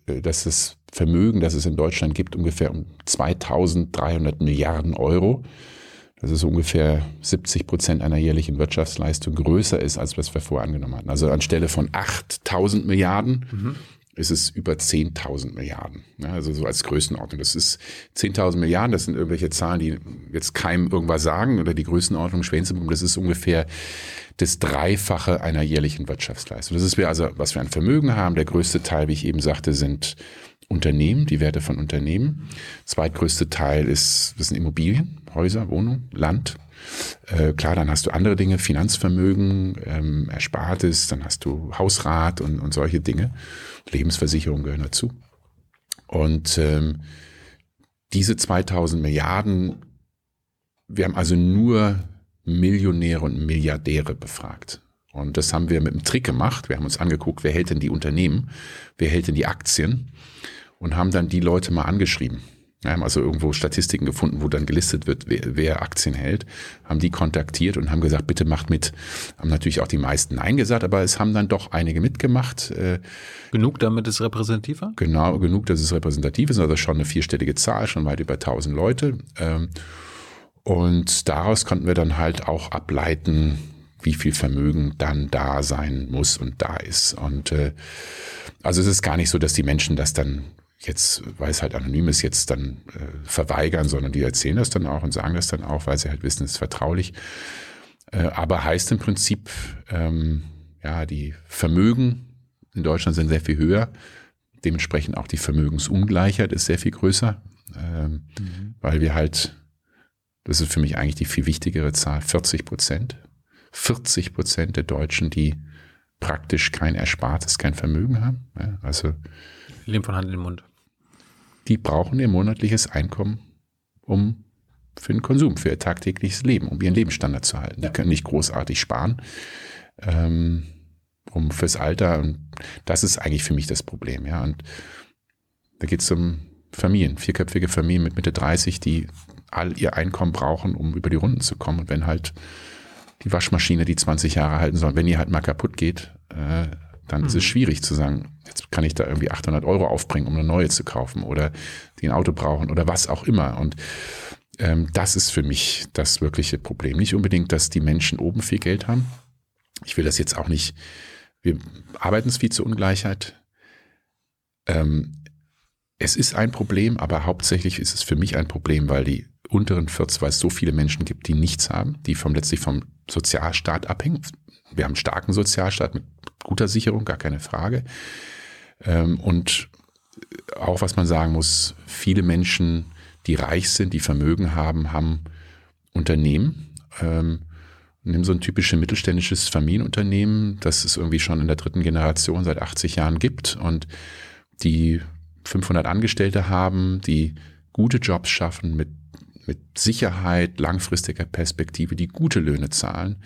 dass das Vermögen, das es in Deutschland gibt, ungefähr um 2300 Milliarden Euro das ist ungefähr 70 Prozent einer jährlichen Wirtschaftsleistung größer ist, als was wir vorher angenommen hatten. Also anstelle von 8000 Milliarden mhm. ist es über 10.000 Milliarden. Ja, also so als Größenordnung. Das ist 10.000 Milliarden, das sind irgendwelche Zahlen, die jetzt keinem irgendwas sagen oder die Größenordnung Schwänzepunkt, das ist ungefähr das Dreifache einer jährlichen Wirtschaftsleistung. Das ist wir also, was wir an Vermögen haben. Der größte Teil, wie ich eben sagte, sind Unternehmen, die Werte von Unternehmen. Zweitgrößte Teil ist, das sind Immobilien, Häuser, Wohnungen, Land. Äh, klar, dann hast du andere Dinge, Finanzvermögen, ähm, Erspartes, dann hast du Hausrat und, und solche Dinge. Lebensversicherung gehören dazu. Und ähm, diese 2000 Milliarden, wir haben also nur Millionäre und Milliardäre befragt. Und das haben wir mit einem Trick gemacht. Wir haben uns angeguckt, wer hält denn die Unternehmen, wer hält denn die Aktien und haben dann die Leute mal angeschrieben. Wir haben also irgendwo Statistiken gefunden, wo dann gelistet wird, wer, wer, Aktien hält, haben die kontaktiert und haben gesagt, bitte macht mit. Haben natürlich auch die meisten Nein gesagt, aber es haben dann doch einige mitgemacht. Äh, genug, damit es repräsentativ war? Genau, genug, dass es repräsentativ ist, also schon eine vierstellige Zahl, schon weit über 1000 Leute. Ähm, und daraus konnten wir dann halt auch ableiten, wie viel Vermögen dann da sein muss und da ist. Und äh, also es ist gar nicht so, dass die Menschen das dann jetzt, weil es halt anonym ist, jetzt dann äh, verweigern, sondern die erzählen das dann auch und sagen das dann auch, weil sie halt wissen, es ist vertraulich. Äh, aber heißt im Prinzip, ähm, ja, die Vermögen in Deutschland sind sehr viel höher. Dementsprechend auch die Vermögensungleichheit ist sehr viel größer, ähm, mhm. weil wir halt, das ist für mich eigentlich die viel wichtigere Zahl, 40 Prozent. 40 Prozent der Deutschen, die praktisch kein Erspartes, kein Vermögen haben. Ja, also leben von Hand in den Mund. Die brauchen ihr monatliches Einkommen, um für den Konsum, für ihr tagtägliches Leben, um ihren Lebensstandard zu halten. Ja. Die können nicht großartig sparen, ähm, um fürs Alter. Und das ist eigentlich für mich das Problem. Ja. Und da geht es um Familien, vierköpfige Familien mit Mitte 30, die all ihr Einkommen brauchen, um über die Runden zu kommen. Und wenn halt die Waschmaschine, die 20 Jahre halten soll, wenn die halt mal kaputt geht, äh, dann mhm. ist es mhm. schwierig zu sagen, jetzt kann ich da irgendwie 800 Euro aufbringen, um eine neue zu kaufen oder die ein Auto brauchen oder was auch immer. Und ähm, das ist für mich das wirkliche Problem. Nicht unbedingt, dass die Menschen oben viel Geld haben. Ich will das jetzt auch nicht, wir arbeiten es viel zur Ungleichheit. Ähm, es ist ein Problem, aber hauptsächlich ist es für mich ein Problem, weil die unteren 40, weil es so viele Menschen gibt, die nichts haben, die vom letztlich vom Sozialstaat abhängen. Wir haben einen starken Sozialstaat mit guter Sicherung, gar keine Frage. Ähm, und auch was man sagen muss, viele Menschen, die reich sind, die Vermögen haben, haben Unternehmen. Ähm, Nimm so ein typisches mittelständisches Familienunternehmen, das es irgendwie schon in der dritten Generation seit 80 Jahren gibt und die 500 Angestellte haben, die gute Jobs schaffen mit, mit Sicherheit, langfristiger Perspektive, die gute Löhne zahlen.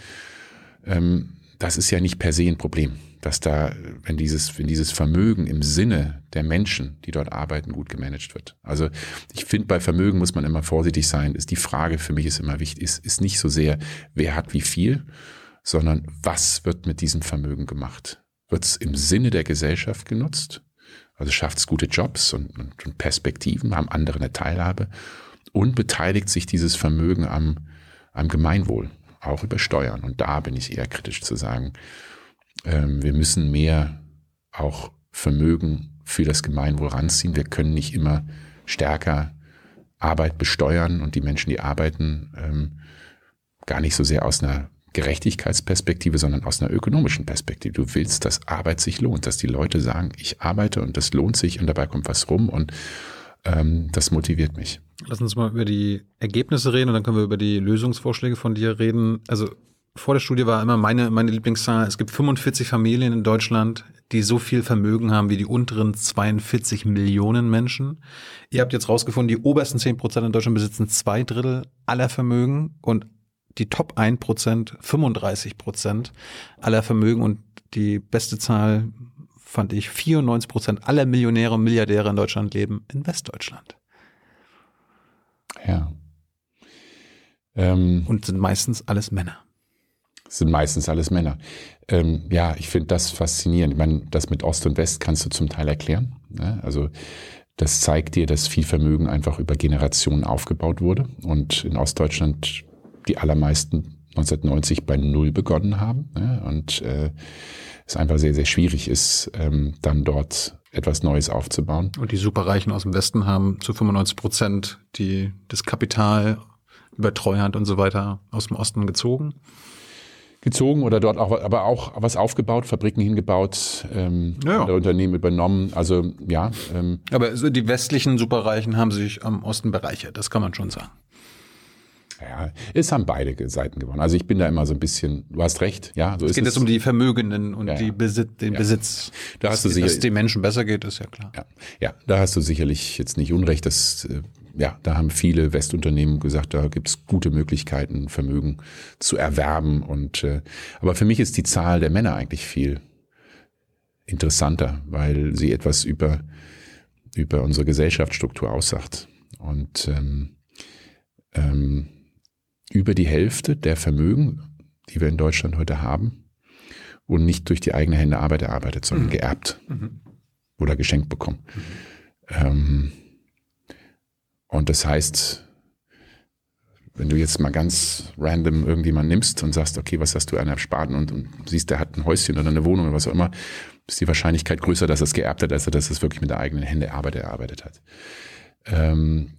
Ähm, das ist ja nicht per se ein Problem dass da, wenn dieses, wenn dieses Vermögen im Sinne der Menschen, die dort arbeiten, gut gemanagt wird. Also ich finde, bei Vermögen muss man immer vorsichtig sein. Ist die Frage für mich ist immer wichtig, ist, ist nicht so sehr, wer hat wie viel, sondern was wird mit diesem Vermögen gemacht? Wird es im Sinne der Gesellschaft genutzt? Also schafft es gute Jobs und, und, und Perspektiven, haben andere eine Teilhabe und beteiligt sich dieses Vermögen am, am Gemeinwohl, auch über Steuern. Und da bin ich eher kritisch zu sagen, ähm, wir müssen mehr auch Vermögen für das Gemeinwohl ranziehen. Wir können nicht immer stärker Arbeit besteuern und die Menschen, die arbeiten, ähm, gar nicht so sehr aus einer Gerechtigkeitsperspektive, sondern aus einer ökonomischen Perspektive. Du willst, dass Arbeit sich lohnt, dass die Leute sagen, ich arbeite und das lohnt sich und dabei kommt was rum und ähm, das motiviert mich. Lass uns mal über die Ergebnisse reden und dann können wir über die Lösungsvorschläge von dir reden. Also vor der Studie war immer meine, meine Lieblingszahl, es gibt 45 Familien in Deutschland, die so viel Vermögen haben wie die unteren 42 Millionen Menschen. Ihr habt jetzt rausgefunden, die obersten 10 Prozent in Deutschland besitzen zwei Drittel aller Vermögen und die Top 1 Prozent 35 Prozent aller Vermögen und die beste Zahl fand ich 94 Prozent aller Millionäre und Milliardäre in Deutschland leben in Westdeutschland. Ja. Ähm, und sind meistens alles Männer sind meistens alles Männer. Ähm, ja, ich finde das faszinierend. Ich meine, das mit Ost und West kannst du zum Teil erklären. Ne? Also das zeigt dir, dass viel Vermögen einfach über Generationen aufgebaut wurde und in Ostdeutschland die allermeisten 1990 bei Null begonnen haben ne? und äh, es einfach sehr, sehr schwierig ist, ähm, dann dort etwas Neues aufzubauen. Und die Superreichen aus dem Westen haben zu 95 Prozent die, das Kapital über Treuhand und so weiter aus dem Osten gezogen gezogen oder dort auch, aber auch was aufgebaut, Fabriken hingebaut, ähm, ja. Unternehmen übernommen. Also ja. Ähm, aber die westlichen Superreichen haben sich am Osten bereichert, das kann man schon sagen. Ja, es haben beide Seiten gewonnen. Also ich bin da immer so ein bisschen, du hast recht, ja. So es geht jetzt um die Vermögenden und ja, die Besit den ja. Besitz. Da hast du sicher, dass es den Menschen besser geht, ist ja klar. Ja, ja da hast du sicherlich jetzt nicht Unrecht, dass äh, ja, da haben viele Westunternehmen gesagt, da gibt es gute Möglichkeiten, Vermögen zu erwerben. Und äh, aber für mich ist die Zahl der Männer eigentlich viel interessanter, weil sie etwas über über unsere Gesellschaftsstruktur aussagt. Und ähm, ähm, über die Hälfte der Vermögen, die wir in Deutschland heute haben, wurden nicht durch die eigene Hände Arbeit erarbeitet, sondern mhm. geerbt mhm. oder geschenkt bekommen. Mhm. Ähm, und das heißt, wenn du jetzt mal ganz random irgendjemand nimmst und sagst, okay, was hast du an Ersparten und, und siehst, der hat ein Häuschen oder eine Wohnung oder was auch immer, ist die Wahrscheinlichkeit größer, dass er es geerbt hat, als dass er es wirklich mit der eigenen Hände Arbeit erarbeitet hat. Ähm,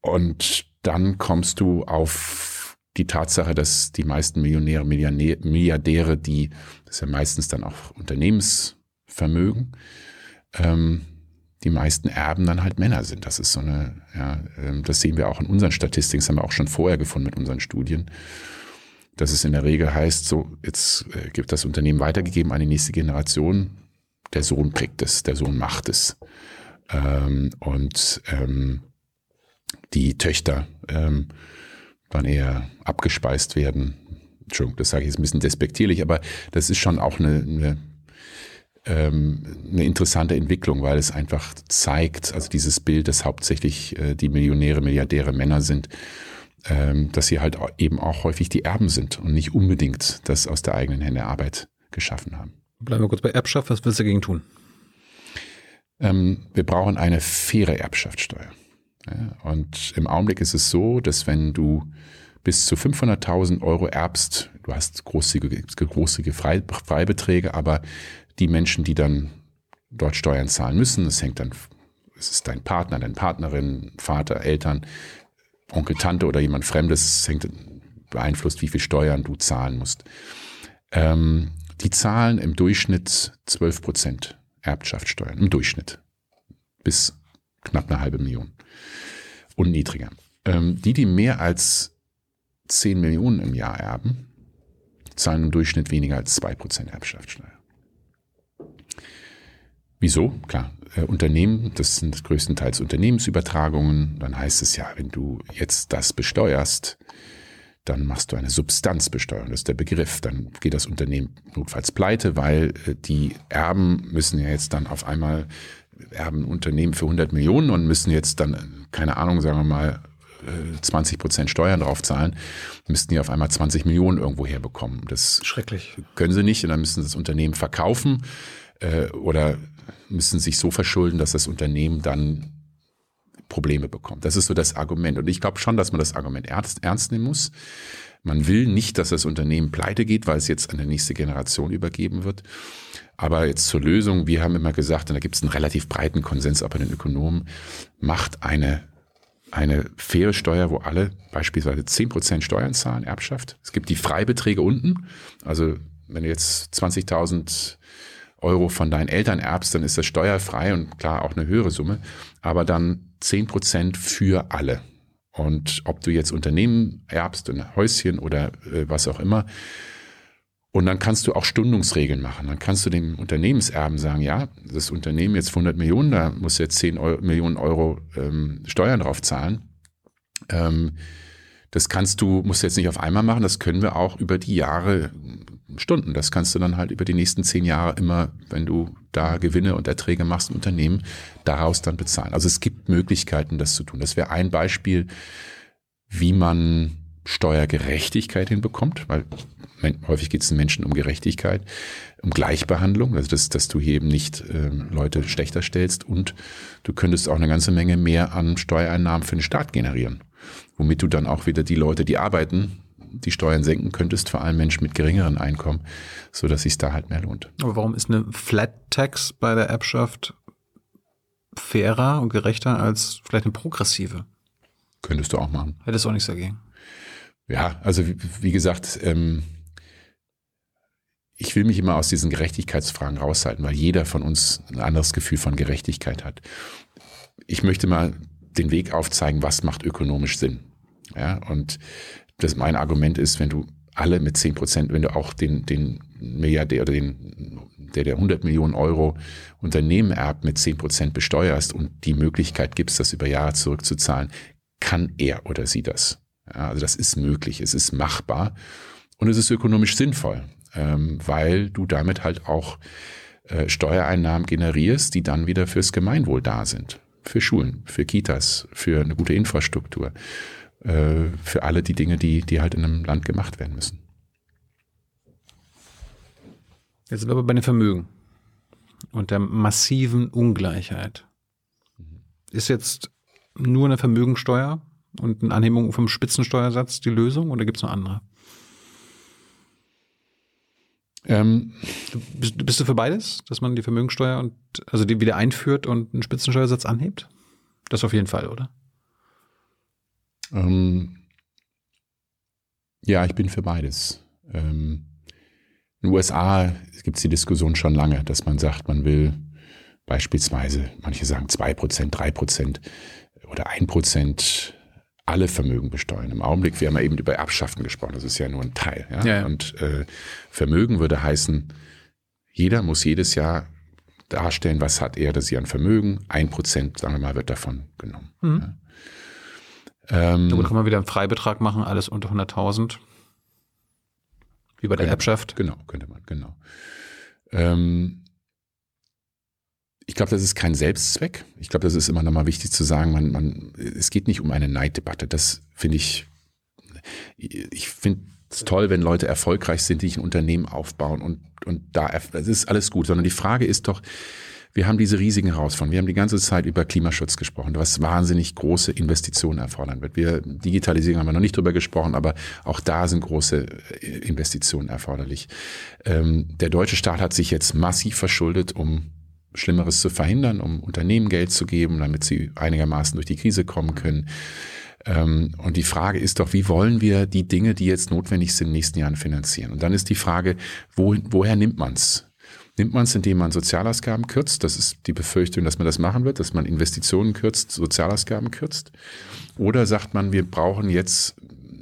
und dann kommst du auf die Tatsache, dass die meisten Millionäre, Milliardäre, die, das ist ja meistens dann auch Unternehmensvermögen, ähm, die meisten Erben dann halt Männer sind. Das ist so eine, ja, ähm, das sehen wir auch in unseren Statistiken, das haben wir auch schon vorher gefunden mit unseren Studien, dass es in der Regel heißt, so, jetzt äh, gibt das Unternehmen weitergegeben an die nächste Generation, der Sohn kriegt es, der Sohn macht es. Ähm, und ähm, die Töchter ähm, dann eher abgespeist werden. Entschuldigung, das sage ich jetzt ein bisschen despektierlich, aber das ist schon auch eine, eine ähm, eine interessante Entwicklung, weil es einfach zeigt, also dieses Bild, dass hauptsächlich äh, die Millionäre, Milliardäre Männer sind, ähm, dass sie halt eben auch häufig die Erben sind und nicht unbedingt das aus der eigenen Hände Arbeit geschaffen haben. Bleiben wir kurz bei Erbschaft. Was willst du dagegen tun? Ähm, wir brauchen eine faire Erbschaftssteuer. Und im Augenblick ist es so, dass wenn du bis zu 500.000 Euro erbst, du hast großzügige, großzügige Freibeträge, aber die Menschen, die dann dort Steuern zahlen müssen. Es hängt dann, es ist dein Partner, deine Partnerin, Vater, Eltern, Onkel, Tante oder jemand Fremdes. Es hängt beeinflusst, wie viel Steuern du zahlen musst. Ähm, die zahlen im Durchschnitt 12 Prozent Erbschaftssteuern. Im Durchschnitt. Bis knapp eine halbe Million. Und niedriger. Ähm, die, die mehr als 10 Millionen im Jahr erben, zahlen im Durchschnitt weniger als 2% Erbschaftssteuer. Wieso? Klar, äh, Unternehmen, das sind größtenteils Unternehmensübertragungen. Dann heißt es ja, wenn du jetzt das besteuerst, dann machst du eine Substanzbesteuerung. Das ist der Begriff. Dann geht das Unternehmen notfalls pleite, weil äh, die Erben müssen ja jetzt dann auf einmal erben Unternehmen für 100 Millionen und müssen jetzt dann, äh, keine Ahnung, sagen wir mal, 20 Prozent Steuern drauf zahlen, müssten die auf einmal 20 Millionen irgendwo herbekommen. Das Schrecklich. können sie nicht und dann müssen sie das Unternehmen verkaufen äh, oder müssen sich so verschulden, dass das Unternehmen dann Probleme bekommt. Das ist so das Argument. Und ich glaube schon, dass man das Argument ernst, ernst nehmen muss. Man will nicht, dass das Unternehmen pleite geht, weil es jetzt an die nächste Generation übergeben wird. Aber jetzt zur Lösung, wir haben immer gesagt, und da gibt es einen relativ breiten Konsens auch bei den Ökonomen, macht eine, eine faire Steuer, wo alle beispielsweise zehn Prozent Steuern zahlen, Erbschaft. Es gibt die Freibeträge unten. Also wenn du jetzt 20.000 Euro von deinen Eltern erbst, dann ist das steuerfrei und klar auch eine höhere Summe, aber dann zehn Prozent für alle. Und ob du jetzt Unternehmen erbst, ein Häuschen oder äh, was auch immer, und dann kannst du auch Stundungsregeln machen. Dann kannst du dem Unternehmenserben sagen, ja, das Unternehmen jetzt 100 Millionen, da muss jetzt 10 Euro, Millionen Euro ähm, Steuern drauf zahlen. Ähm, das kannst du, musst du jetzt nicht auf einmal machen, das können wir auch über die Jahre Stunden. Das kannst du dann halt über die nächsten zehn Jahre immer, wenn du da Gewinne und Erträge machst im Unternehmen, daraus dann bezahlen. Also es gibt Möglichkeiten, das zu tun. Das wäre ein Beispiel, wie man Steuergerechtigkeit hinbekommt, weil häufig geht es den Menschen um Gerechtigkeit, um Gleichbehandlung, also dass, dass du hier eben nicht äh, Leute schlechter stellst und du könntest auch eine ganze Menge mehr an Steuereinnahmen für den Staat generieren, womit du dann auch wieder die Leute, die arbeiten, die Steuern senken könntest, vor allem Menschen mit geringeren Einkommen, so dass sich da halt mehr lohnt. Aber warum ist eine Flat Tax bei der Erbschaft fairer und gerechter als vielleicht eine progressive? Könntest du auch machen. Hättest du auch nichts dagegen. Ja, also wie, wie gesagt, ähm, ich will mich immer aus diesen Gerechtigkeitsfragen raushalten, weil jeder von uns ein anderes Gefühl von Gerechtigkeit hat. Ich möchte mal den Weg aufzeigen, was macht ökonomisch Sinn. Ja, und das mein Argument ist, wenn du alle mit 10 Prozent, wenn du auch den, den Milliardär oder den, der der 100 Millionen Euro Unternehmen erbt, mit 10 Prozent besteuerst und die Möglichkeit gibst, das über Jahre zurückzuzahlen, kann er oder sie das. Ja, also das ist möglich, es ist machbar und es ist ökonomisch sinnvoll, ähm, weil du damit halt auch äh, Steuereinnahmen generierst, die dann wieder fürs Gemeinwohl da sind. Für Schulen, für Kitas, für eine gute Infrastruktur äh, für alle die Dinge, die, die halt in einem Land gemacht werden müssen. Jetzt sind wir aber bei den Vermögen und der massiven Ungleichheit. Ist jetzt nur eine Vermögensteuer und eine Anhebung vom Spitzensteuersatz die Lösung oder gibt es noch andere? Ähm, bist, bist, du für beides, dass man die Vermögensteuer und also die wieder einführt und einen Spitzensteuersatz anhebt? Das auf jeden Fall, oder? Ähm, ja, ich bin für beides. Ähm, in den USA gibt es die Diskussion schon lange, dass man sagt, man will beispielsweise, manche sagen 2%, 3% oder 1% alle Vermögen besteuern. Im Augenblick, wir haben ja eben über Abschaffen gesprochen, das ist ja nur ein Teil. Ja? ja. Und äh, Vermögen würde heißen, jeder muss jedes Jahr darstellen, was hat er oder sie an Vermögen. Ein Prozent, sagen wir mal, wird davon genommen. Mhm. Ähm, da kann man wieder einen Freibetrag machen, alles unter 100.000. Wie bei der Erbschaft. Genau, könnte man, genau. Ähm, ich glaube, das ist kein Selbstzweck. Ich glaube, das ist immer nochmal wichtig zu sagen, man, man, es geht nicht um eine Neiddebatte. Das finde ich, ich finde es toll, wenn Leute erfolgreich sind, die ein Unternehmen aufbauen und, und da, das ist alles gut, sondern die Frage ist doch, wir haben diese riesigen Herausforderungen. Wir haben die ganze Zeit über Klimaschutz gesprochen, was wahnsinnig große Investitionen erfordern wird. Wir, Digitalisierung haben wir noch nicht drüber gesprochen, aber auch da sind große äh, Investitionen erforderlich. Ähm, der deutsche Staat hat sich jetzt massiv verschuldet, um Schlimmeres zu verhindern, um Unternehmen Geld zu geben, damit sie einigermaßen durch die Krise kommen können. Ähm, und die Frage ist doch, wie wollen wir die Dinge, die jetzt notwendig sind, in den nächsten Jahren finanzieren? Und dann ist die Frage, wo, woher nimmt man's? Nimmt man es, indem man Sozialausgaben kürzt? Das ist die Befürchtung, dass man das machen wird, dass man Investitionen kürzt, Sozialausgaben kürzt. Oder sagt man, wir brauchen jetzt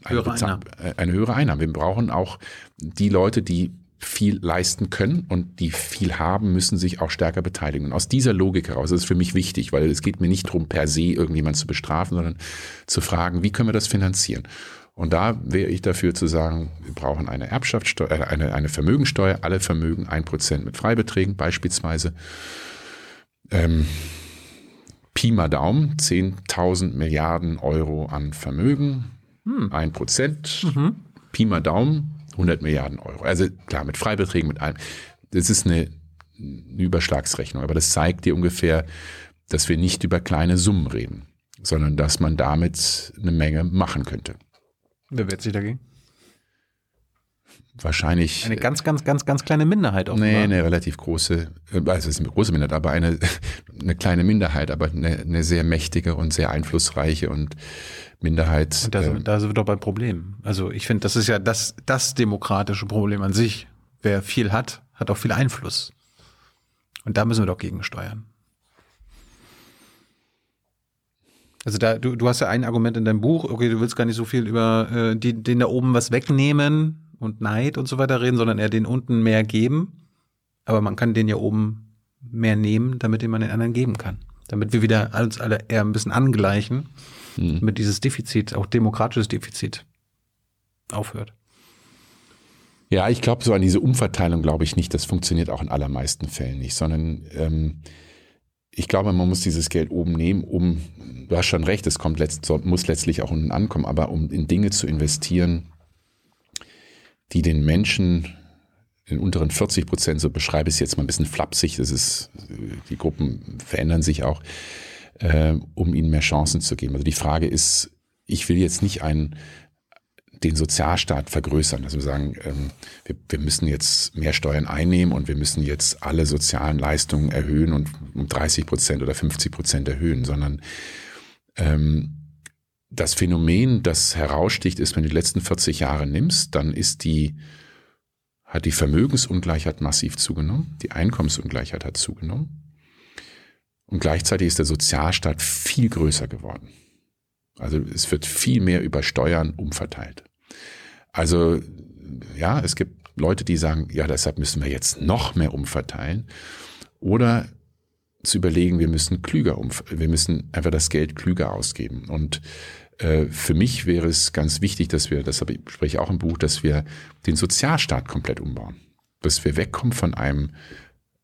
eine, Höhere Einnahmen. äh, eine höhere Einnahme. Wir brauchen auch die Leute, die viel leisten können und die viel haben, müssen sich auch stärker beteiligen. Und aus dieser Logik heraus ist es für mich wichtig, weil es geht mir nicht darum, per se irgendjemand zu bestrafen, sondern zu fragen, wie können wir das finanzieren? Und da wäre ich dafür zu sagen, wir brauchen eine Erbschaftssteuer, äh, eine, eine Vermögensteuer, alle Vermögen ein Prozent mit Freibeträgen beispielsweise. Ähm, Pi mal Daumen, 10.000 Milliarden Euro an Vermögen, ein Prozent, Pi mal Daumen, 100 Milliarden Euro. Also klar, mit Freibeträgen, mit allem. Das ist eine, eine Überschlagsrechnung, aber das zeigt dir ungefähr, dass wir nicht über kleine Summen reden, sondern dass man damit eine Menge machen könnte. Wer wehrt sich dagegen? Wahrscheinlich. Eine ganz, ganz, ganz, ganz kleine Minderheit offenbar. Nee, eine relativ große, also es ist eine große Minderheit, aber eine, eine kleine Minderheit, aber eine, eine sehr mächtige und sehr einflussreiche und Minderheit. Und da, äh, sind- da sind wir doch beim Problem. Also ich finde, das ist ja das, das demokratische Problem an sich. Wer viel hat, hat auch viel Einfluss. Und da müssen wir doch gegensteuern. Also da, du, du hast ja ein Argument in deinem Buch, okay, du willst gar nicht so viel über äh, die, den da oben was wegnehmen und Neid und so weiter reden, sondern eher den unten mehr geben. Aber man kann den ja oben mehr nehmen, damit den man den anderen geben kann. Damit wir wieder uns alle eher ein bisschen angleichen, damit dieses Defizit, auch demokratisches Defizit, aufhört. Ja, ich glaube, so an diese Umverteilung glaube ich nicht. Das funktioniert auch in allermeisten Fällen nicht, sondern ähm, ich glaube, man muss dieses Geld oben nehmen, um, du hast schon recht, es kommt letzt, muss letztlich auch unten ankommen, aber um in Dinge zu investieren, die den Menschen in unteren 40 Prozent, so beschreibe ich es jetzt mal ein bisschen flapsig, das ist, die Gruppen verändern sich auch, äh, um ihnen mehr Chancen zu geben. Also die Frage ist, ich will jetzt nicht einen den Sozialstaat vergrößern. Also wir sagen, ähm, wir, wir müssen jetzt mehr Steuern einnehmen und wir müssen jetzt alle sozialen Leistungen erhöhen und um 30 Prozent oder 50 Prozent erhöhen, sondern ähm, das Phänomen, das heraussticht, ist, wenn du die letzten 40 Jahre nimmst, dann ist die, hat die Vermögensungleichheit massiv zugenommen, die Einkommensungleichheit hat zugenommen und gleichzeitig ist der Sozialstaat viel größer geworden. Also es wird viel mehr über Steuern umverteilt. Also ja, es gibt Leute, die sagen, ja, deshalb müssen wir jetzt noch mehr umverteilen. Oder zu überlegen, wir müssen klüger um, wir müssen einfach das Geld klüger ausgeben. Und äh, für mich wäre es ganz wichtig, dass wir, das spreche ich auch im Buch, dass wir den Sozialstaat komplett umbauen. Dass wir wegkommen von einem,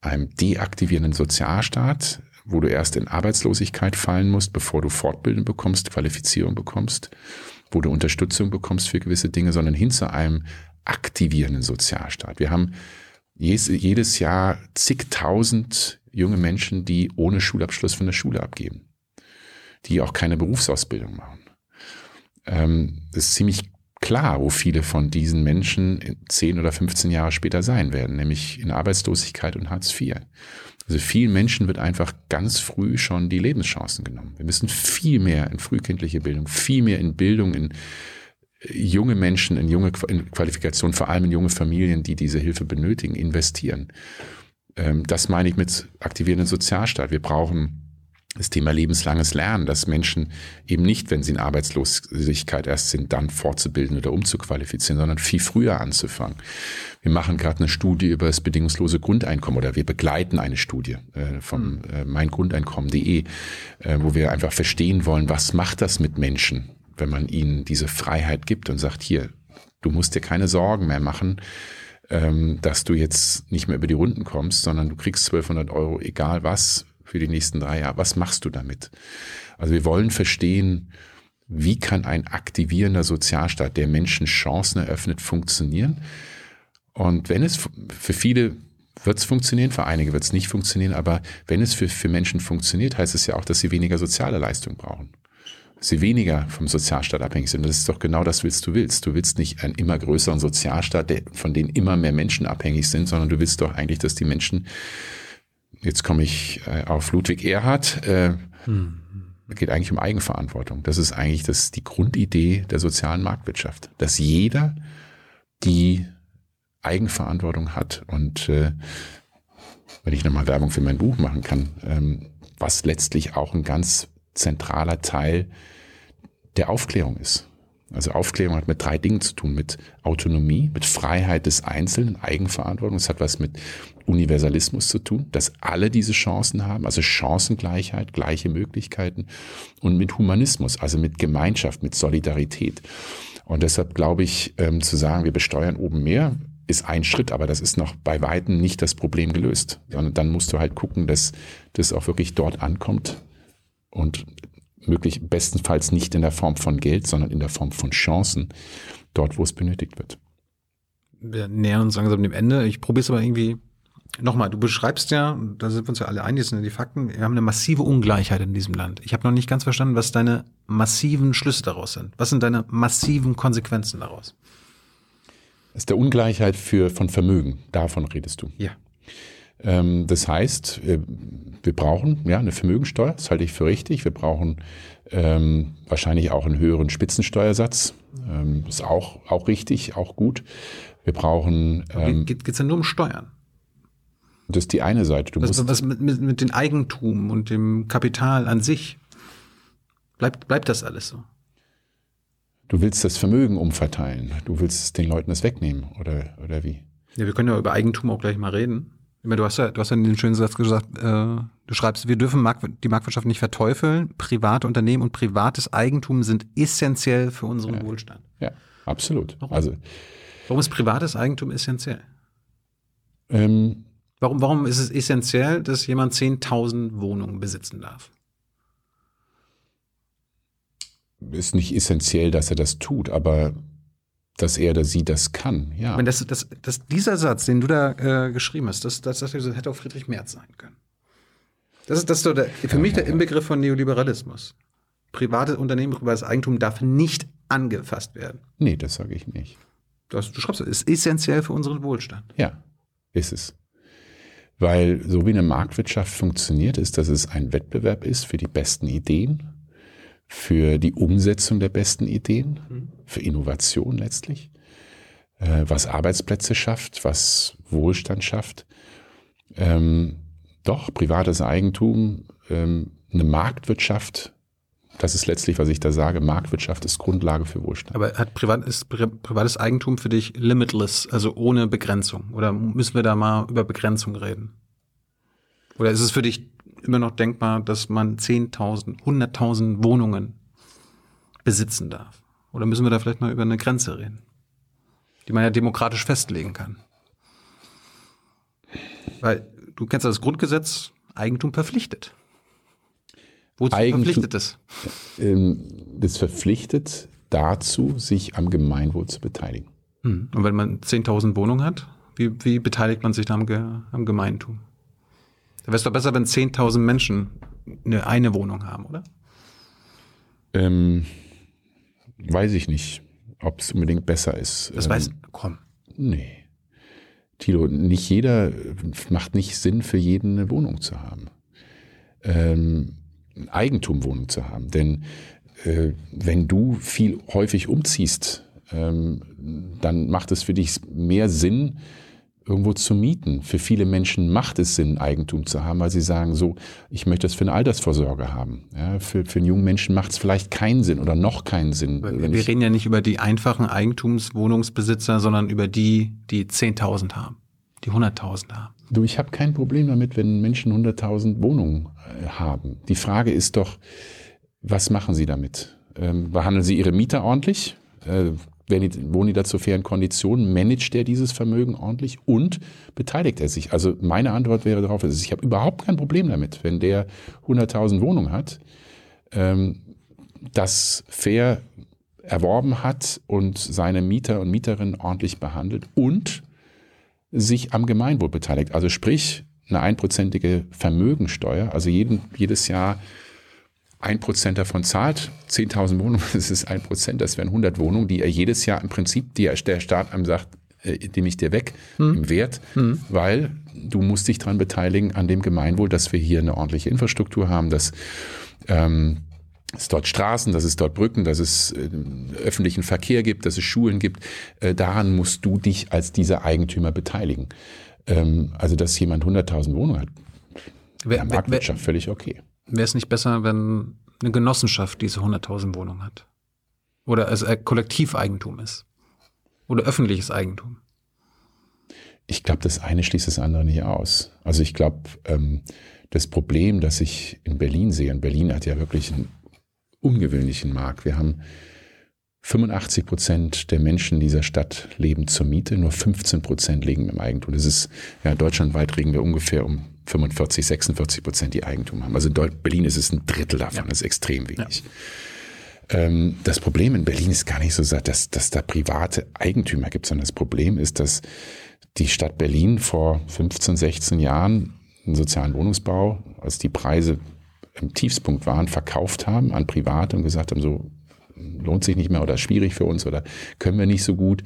einem deaktivierenden Sozialstaat, wo du erst in Arbeitslosigkeit fallen musst, bevor du Fortbildung bekommst, Qualifizierung bekommst, wo du Unterstützung bekommst für gewisse Dinge, sondern hin zu einem aktivierenden Sozialstaat. Wir haben jedes Jahr zigtausend junge Menschen, die ohne Schulabschluss von der Schule abgeben, die auch keine Berufsausbildung machen. Ähm, es ist ziemlich klar, wo viele von diesen Menschen 10 oder 15 Jahre später sein werden, nämlich in Arbeitslosigkeit und Hartz IV. Also vielen Menschen wird einfach ganz früh schon die Lebenschancen genommen. Wir müssen viel mehr in frühkindliche Bildung, viel mehr in Bildung, in äh, junge Menschen, in junge Qua- in Qualifikation, vor allem in junge Familien, die diese Hilfe benötigen, investieren. Ähm, Das meine ich mit aktivierenden Sozialstaat. Wir brauchen das Thema lebenslanges Lernen, dass Menschen eben nicht, wenn sie in Arbeitslosigkeit erst sind, dann fortzubilden oder umzuqualifizieren, sondern viel früher anzufangen. Wir machen gerade eine Studie über das bedingungslose Grundeinkommen oder wir begleiten eine Studie äh, vom äh, meingrundeinkommen.de, äh, wo wir einfach verstehen wollen, was macht das mit Menschen, wenn man ihnen diese Freiheit gibt und sagt, hier, du musst dir keine Sorgen mehr machen, ähm, dass du jetzt nicht mehr über die Runden kommst, sondern du kriegst 1200 Euro, egal was, für die nächsten drei Jahre. Was machst du damit? Also wir wollen verstehen, wie kann ein aktivierender Sozialstaat, der Menschen Chancen eröffnet, funktionieren? Und wenn es für viele wird es funktionieren, für einige wird es nicht funktionieren, aber wenn es für, für Menschen funktioniert, heißt es ja auch, dass sie weniger soziale Leistung brauchen. Sie weniger vom Sozialstaat abhängig sind. Das ist doch genau das, was du willst. Du willst nicht einen immer größeren Sozialstaat, der, von dem immer mehr Menschen abhängig sind, sondern du willst doch eigentlich, dass die Menschen Jetzt komme ich äh, auf Ludwig Erhard. Äh, geht eigentlich um Eigenverantwortung. Das ist eigentlich das, die Grundidee der sozialen Marktwirtschaft, dass jeder die Eigenverantwortung hat. Und äh, wenn ich nochmal Werbung für mein Buch machen kann, ähm, was letztlich auch ein ganz zentraler Teil der Aufklärung ist. Also Aufklärung hat mit drei Dingen zu tun, mit Autonomie, mit Freiheit des Einzelnen, Eigenverantwortung. Es hat was mit Universalismus zu tun, dass alle diese Chancen haben, also Chancengleichheit, gleiche Möglichkeiten und mit Humanismus, also mit Gemeinschaft, mit Solidarität. Und deshalb glaube ich, ähm, zu sagen, wir besteuern oben mehr, ist ein Schritt, aber das ist noch bei weitem nicht das Problem gelöst, sondern dann musst du halt gucken, dass das auch wirklich dort ankommt und möglich bestenfalls nicht in der Form von Geld, sondern in der Form von Chancen, dort, wo es benötigt wird. Wir nähern uns langsam dem Ende. Ich probiere es aber irgendwie Nochmal, du beschreibst ja, da sind wir uns ja alle einig, das sind ja die Fakten, wir haben eine massive Ungleichheit in diesem Land. Ich habe noch nicht ganz verstanden, was deine massiven Schlüsse daraus sind. Was sind deine massiven Konsequenzen daraus? Das ist der Ungleichheit für, von Vermögen, davon redest du. Ja. Ähm, das heißt, wir, wir brauchen ja eine Vermögensteuer, das halte ich für richtig. Wir brauchen ähm, wahrscheinlich auch einen höheren Spitzensteuersatz. Ähm, ist auch, auch richtig, auch gut. Wir brauchen. Ähm, Geht es denn nur um Steuern? Das ist die eine Seite. Du was, musst was mit, mit, mit dem Eigentum und dem Kapital an sich? Bleibt, bleibt das alles so? Du willst das Vermögen umverteilen. Du willst den Leuten das wegnehmen, oder, oder wie? Ja, wir können ja über Eigentum auch gleich mal reden. Ich meine, du hast ja, du hast ja den schönen Satz gesagt, äh, du schreibst, wir dürfen Markt, die Marktwirtschaft nicht verteufeln. Private Unternehmen und privates Eigentum sind essentiell für unseren ja. Wohlstand. Ja, absolut. Warum? Also, Warum ist privates Eigentum essentiell? ähm, Warum, warum ist es essentiell, dass jemand 10.000 Wohnungen besitzen darf? ist nicht essentiell, dass er das tut, aber dass er oder sie das kann, ja. Wenn das, das, das, dieser Satz, den du da äh, geschrieben hast, das, das, das hätte auch Friedrich Merz sein können. Das ist, das ist der, für mich der Inbegriff von Neoliberalismus. Private Unternehmen, privates Eigentum darf nicht angefasst werden. Nee, das sage ich nicht. Du, hast, du schreibst, es ist essentiell für unseren Wohlstand. Ja, ist es. Weil so wie eine Marktwirtschaft funktioniert, ist, dass es ein Wettbewerb ist für die besten Ideen, für die Umsetzung der besten Ideen, für Innovation letztlich, äh, was Arbeitsplätze schafft, was Wohlstand schafft. Ähm, doch, privates Eigentum, ähm, eine Marktwirtschaft, das ist letztlich, was ich da sage, Marktwirtschaft ist Grundlage für Wohlstand. Aber hat privat, ist pri privates Eigentum für dich limitless, also ohne Begrenzung? Oder müssen wir da mal über Begrenzung reden? Oder ist es für dich immer noch denkbar, dass man 10.000, 100.000 Wohnungen besitzen darf? Oder müssen wir da vielleicht mal über eine Grenze reden, die man ja demokratisch festlegen kann? Weil du kennst ja das Grundgesetz, Eigentum verpflichtet. Wozu Eigentum- verpflichtet es? Ähm, das verpflichtet dazu, sich am Gemeinwohl zu beteiligen. Hm. Und wenn man 10.000 Wohnungen hat, wie, wie beteiligt man sich da am, Ge am Gemeintum? Da wäre es doch besser, wenn 10.000 Menschen eine, eine Wohnung haben, oder? Ähm, weiß ich nicht, ob es unbedingt besser ist. Das ähm, weiß, komm. Nee. Tilo, nicht jeder macht nicht Sinn für jeden eine Wohnung zu haben. Ähm, Eigentumwohnung zu haben. Denn äh, wenn du viel häufig umziehst, ähm, dann macht es für dich mehr Sinn, irgendwo zu mieten. Für viele Menschen macht es Sinn, Eigentum zu haben, weil sie sagen, so, ich möchte das für eine Altersvorsorge haben. Ja, für, für einen jungen Menschen macht es vielleicht keinen Sinn oder noch keinen Sinn. Wir, wir reden ja nicht über die einfachen Eigentumswohnungsbesitzer, sondern über die, die 10.000 haben, die 100.000 haben. Du, ich habe kein Problem damit, wenn Menschen 100.000 Wohnungen äh, haben. Die Frage ist doch, was machen sie damit? Ähm, behandeln sie ihre Mieter ordentlich? Werden die, wohnen die da zu fairen Konditionen? Managt er dieses Vermögen ordentlich? Und beteiligt er sich? Also meine Antwort wäre darauf, ich habe überhaupt kein Problem damit, wenn der 100.000 Wohnungen hat, ähm, das fair erworben hat und seine Mieter und Mieterinnen ordentlich behandelt und sich am Gemeinwohl beteiligt. Also sprich, eine einprozentige Vermögensteuer, also jeden, jedes Jahr ein Prozent davon zahlt, 10.000 Wohnungen, das ist ein Prozent, das wären 100 Wohnungen, die er jedes Jahr im Prinzip, die er, der Staat einem sagt, äh, nehme ich dir weg im Wert, weil du musst dich daran beteiligen an dem Gemeinwohl, dass wir hier eine ordentliche Infrastruktur haben, dass ähm, es dort Straßen, dass es dort Brücken, dass es äh, öffentlichen Verkehr gibt, dass es Schulen gibt. Äh, daran musst du dich als dieser Eigentümer beteiligen. Ähm, also, dass jemand 100.000 Wohnungen hat, Wer- ja, wer- Marktwirtschaft völlig okay. Wäre es nicht besser, wenn eine Genossenschaft diese 100.000 Wohnungen hat? Oder es äh, Kollektiveigentum ist. Oder öffentliches Eigentum. Ich glaube, das eine schließt das andere nicht aus. Also ich glaube, ähm, das Problem, das ich in Berlin sehe, und Berlin hat ja wirklich einen ungewöhnlichen Markt. Wir haben 85 Prozent der Menschen dieser Stadt leben zur Miete, nur 15 Prozent leben im Eigentum. Das ist, ja, deutschlandweit reden wir ungefähr um 45, 46 Prozent, die Eigentum haben. Also in Berlin ist es ein Drittel davon, ja. das ist extrem wenig. Ja. Ähm, das Problem in Berlin ist gar nicht so, dass, dass da private Eigentümer gibt, sondern das Problem ist, dass die Stadt Berlin vor 15, 16 Jahren einen sozialen Wohnungsbau, als die Preise im Tiefspunkt waren, verkauft haben an Private und gesagt haben, so lohnt sich nicht mehr oder schwierig für uns oder können wir nicht so gut.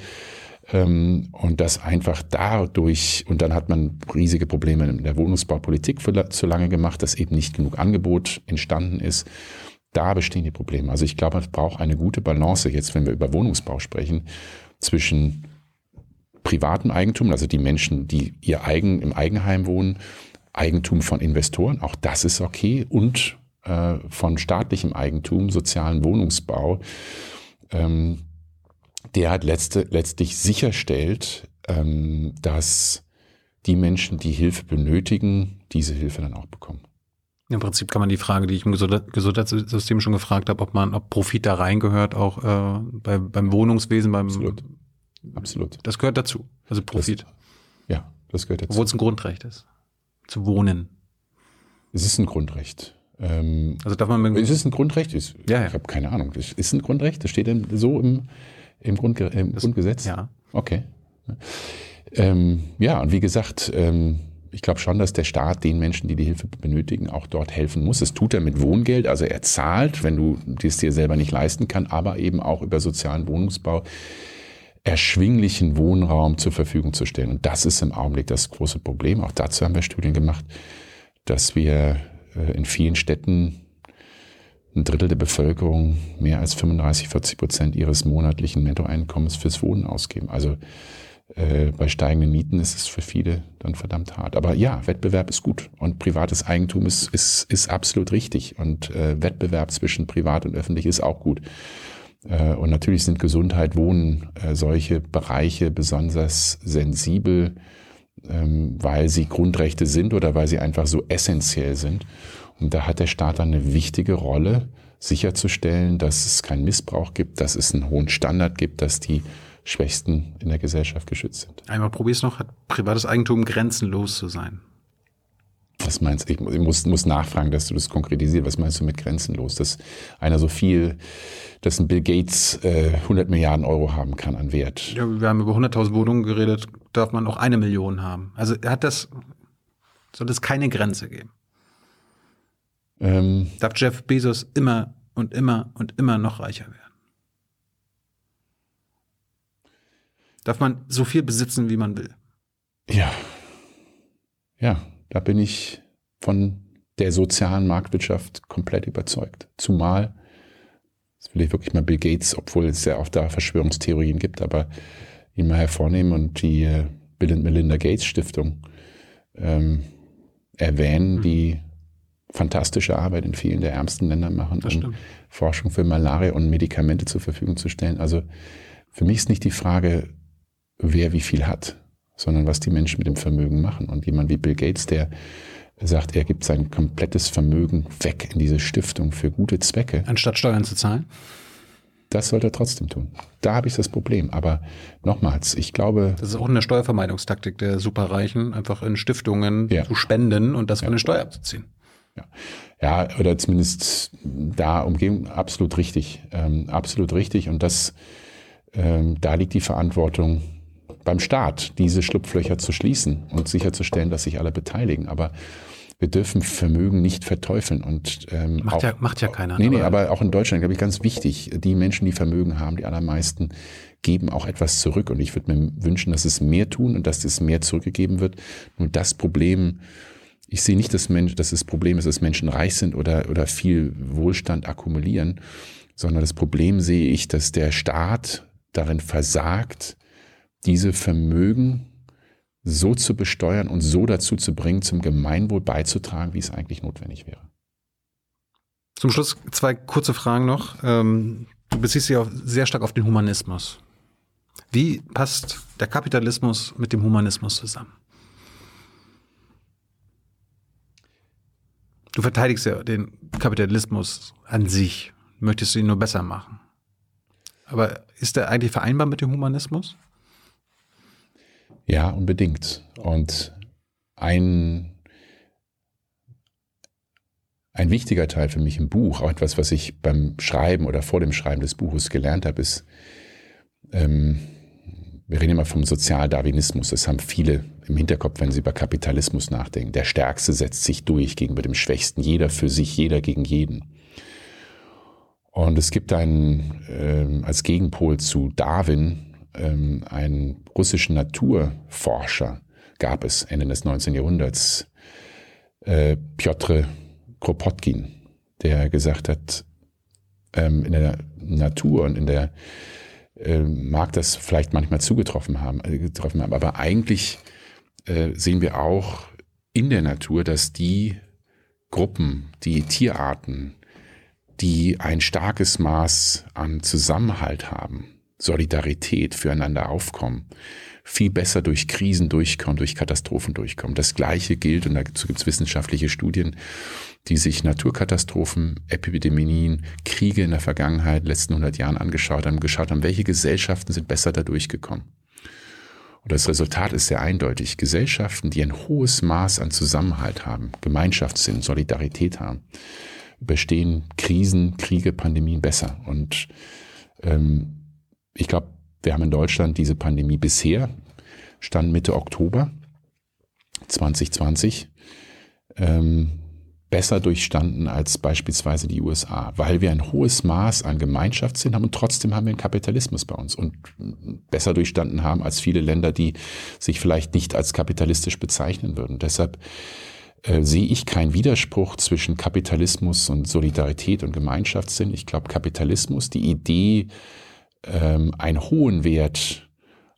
Ähm, und das einfach dadurch, und dann hat man riesige Probleme in der Wohnungsbaupolitik für zu lange gemacht, dass eben nicht genug Angebot entstanden ist. Da bestehen die Probleme. Also ich glaube, es braucht eine gute Balance jetzt, wenn wir über Wohnungsbau sprechen, zwischen privatem Eigentum, also die Menschen, die ihr eigen im Eigenheim wohnen, Eigentum von Investoren, auch das ist okay, und äh, von staatlichem Eigentum, sozialen Wohnungsbau, ähm, der hat letzte, letztlich sicherstellt, ähm, dass die Menschen, die Hilfe benötigen, diese Hilfe dann auch bekommen. Im Prinzip kann man die Frage, die ich im Gesundheitssystem schon gefragt habe, ob man, ob Profit da reingehört, auch äh, bei, beim Wohnungswesen, beim Absolut. Absolut. Das gehört dazu. Also Profit. Das, ja, das gehört dazu. Obwohl es ein Grundrecht ist. Zu wohnen. Es ist ein Grundrecht. Ähm, also darf man ist es ein Grundrecht? Ist, ja, ja. Ich habe keine Ahnung. Ist es ein Grundrecht? Das steht denn so im, im, Grundge im das, Grundgesetz? Ja. Okay. Ähm, ja, und wie gesagt, ähm, ich glaube schon, dass der Staat den Menschen, die die Hilfe benötigen, auch dort helfen muss. Das tut er mit Wohngeld, also er zahlt, wenn du es dir selber nicht leisten kann, aber eben auch über sozialen Wohnungsbau erschwinglichen Wohnraum zur Verfügung zu stellen. Und das ist im Augenblick das große Problem. Auch dazu haben wir Studien gemacht, dass wir äh, in vielen Städten ein Drittel der Bevölkerung mehr als 35, 40 Prozent ihres monatlichen Nettoeinkommens fürs Wohnen ausgeben. Also äh, bei steigenden Mieten ist es für viele dann verdammt hart. Aber ja, Wettbewerb ist gut und privates Eigentum ist, ist, ist absolut richtig und äh, Wettbewerb zwischen privat und öffentlich ist auch gut. Äh, und natürlich sind Gesundheit, Wohnen äh, solche Bereiche besonders sensibel, ähm, weil sie Grundrechte sind oder weil sie einfach so essentiell sind. Und da hat der Staat dann eine wichtige Rolle, sicherzustellen, dass es keinen Missbrauch gibt, dass es einen hohen Standard gibt, dass die Schwächsten in der Gesellschaft geschützt sind. Einmal probier's noch, hat privates Eigentum grenzenlos zu sein? Was meinst du? Ich muss, muss nachfragen, dass du das konkretisierst. Was meinst du mit grenzenlos? Dass einer so viel, dass ein Bill Gates äh, 100 Milliarden Euro haben kann an Wert. Ja, wir haben über 100.000 Wohnungen geredet, darf man auch eine Million haben. Also hat das, soll es keine Grenze geben? Ähm, darf Jeff Bezos immer und immer und immer noch reicher werden? Darf man so viel besitzen, wie man will? Ja. Ja, da bin ich von der sozialen Marktwirtschaft komplett überzeugt. Zumal, das will ich wirklich mal Bill Gates, obwohl es ja auch da Verschwörungstheorien gibt, aber ihn mal hervornehmen und die äh, Bill und Melinda Gates Stiftung ähm, erwähnen, mhm. die fantastische Arbeit in vielen der ärmsten Länder machen, um Forschung für Malaria und Medikamente zur Verfügung zu stellen. Also für mich ist nicht die Frage, wer wie viel hat, sondern was die Menschen mit dem Vermögen machen. Und jemand wie Bill Gates, der sagt, er gibt sein komplettes Vermögen weg in diese Stiftung für gute Zwecke. Anstatt Steuern zu zahlen? Das sollte er trotzdem tun. Da habe ich das Problem. Aber nochmals, ich glaube. Das ist auch eine Steuervermeidungstaktik der Superreichen, einfach in Stiftungen ja. zu spenden und das von ja. der Steuer abzuziehen. Ja. ja, oder zumindest da umgehen, absolut richtig. Ähm, absolut richtig. Und das, ähm, da liegt die Verantwortung beim Staat, diese Schlupflöcher zu schließen und sicherzustellen, dass sich alle beteiligen. Aber wir dürfen Vermögen nicht verteufeln und ähm, macht, auch, ja, macht ja keiner. Nee, nee, aber auch in Deutschland, glaube ich, ganz wichtig, die Menschen, die Vermögen haben, die allermeisten, geben auch etwas zurück. Und ich würde mir wünschen, dass es mehr tun und dass es mehr zurückgegeben wird. Nur das Problem, ich sehe nicht, dass, Mensch, dass das Problem ist, dass Menschen reich sind oder, oder viel Wohlstand akkumulieren, sondern das Problem sehe ich, dass der Staat darin versagt, diese Vermögen so zu besteuern und so dazu zu bringen, zum Gemeinwohl beizutragen, wie es eigentlich notwendig wäre. Zum Schluss zwei kurze Fragen noch. Ähm, du beziehst dich auch sehr stark auf den Humanismus. Wie passt der Kapitalismus mit dem Humanismus zusammen? Du verteidigst ja den Kapitalismus an sich, möchtest du ihn nur besser machen. Aber ist der eigentlich vereinbar mit dem Humanismus? Ja, unbedingt. Und ein, ein wichtiger Teil für mich im Buch, auch etwas, was ich beim Schreiben oder vor dem Schreiben des Buches gelernt habe, ist, ähm, wir reden immer vom Sozialdarwinismus. Das haben viele im Hinterkopf, wenn sie über Kapitalismus nachdenken. Der Stärkste setzt sich durch gegenüber dem Schwächsten. Jeder für sich, jeder gegen jeden. Und es gibt einen, äh, als Gegenpol zu Darwin, ähm, einen russischen Naturforscher, gab es Ende des 19. Jahrhunderts, äh, Piotr Kropotkin, der gesagt hat, ähm, in der Natur und in der äh, mag das vielleicht manchmal zugetroffen haben, äh, getroffen haben. Aber eigentlich äh, sehen wir auch in der Natur, dass die Gruppen, die Tierarten, die ein starkes Maß an Zusammenhalt haben, Solidarität füreinander aufkommen, viel besser durch Krisen durchkommen, durch Katastrophen durchkommen. Das Gleiche gilt, und dazu gibt es wissenschaftliche Studien, die sich Naturkatastrophen, Epidemien, Kriege in der Vergangenheit, letzten 100 Jahren angeschaut haben, geschaut haben, welche Gesellschaften sind besser da durchgekommen. Und das Resultat ist sehr eindeutig. Gesellschaften, die ein hohes Maß an Zusammenhalt haben, Gemeinschaftssinn, Solidarität haben, überstehen Krisen, Kriege, Pandemien besser. Und ähm, ich glaube, wir haben in Deutschland diese Pandemie bisher, stand Mitte Oktober 2020, ähm, besser durchstanden als beispielsweise die USA, weil wir ein hohes Maß an Gemeinschaftssinn haben und trotzdem haben wir einen Kapitalismus bei uns und besser durchstanden haben als viele Länder, die sich vielleicht nicht als kapitalistisch bezeichnen würden. Deshalb äh, sehe ich keinen Widerspruch zwischen Kapitalismus und Solidarität und Gemeinschaftssinn. Ich glaube, Kapitalismus, die Idee, ähm, einen hohen Wert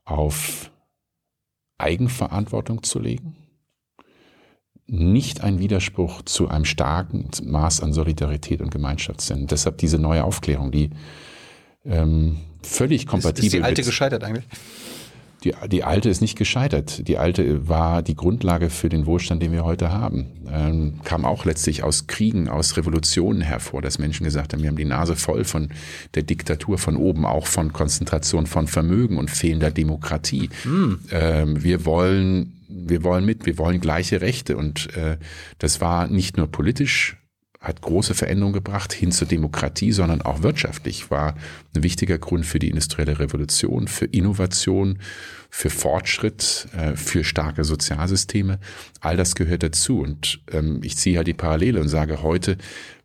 auf Eigenverantwortung zu legen, nicht ein Widerspruch zu einem starken Maß an Solidarität und Gemeinschaftssinn. Deshalb diese neue Aufklärung, die ähm, völlig kompatibel ist. Ist die alte gescheitert eigentlich? Die, die alte ist nicht gescheitert. Die alte war die Grundlage für den Wohlstand, den wir heute haben. Ähm, kam auch letztlich aus Kriegen, aus Revolutionen hervor, dass Menschen gesagt haben, wir haben die Nase voll von der Diktatur von oben, auch von Konzentration von Vermögen und fehlender Demokratie. Hm. Ähm, wir wollen wir wollen mit, wir wollen gleiche Rechte. Und äh, das war nicht nur politisch, hat große Veränderungen gebracht hin zur Demokratie, sondern auch wirtschaftlich war ein wichtiger Grund für die industrielle Revolution, für Innovation, für Fortschritt, äh, für starke Sozialsysteme. All das gehört dazu. Und ähm, ich ziehe halt die Parallele und sage, heute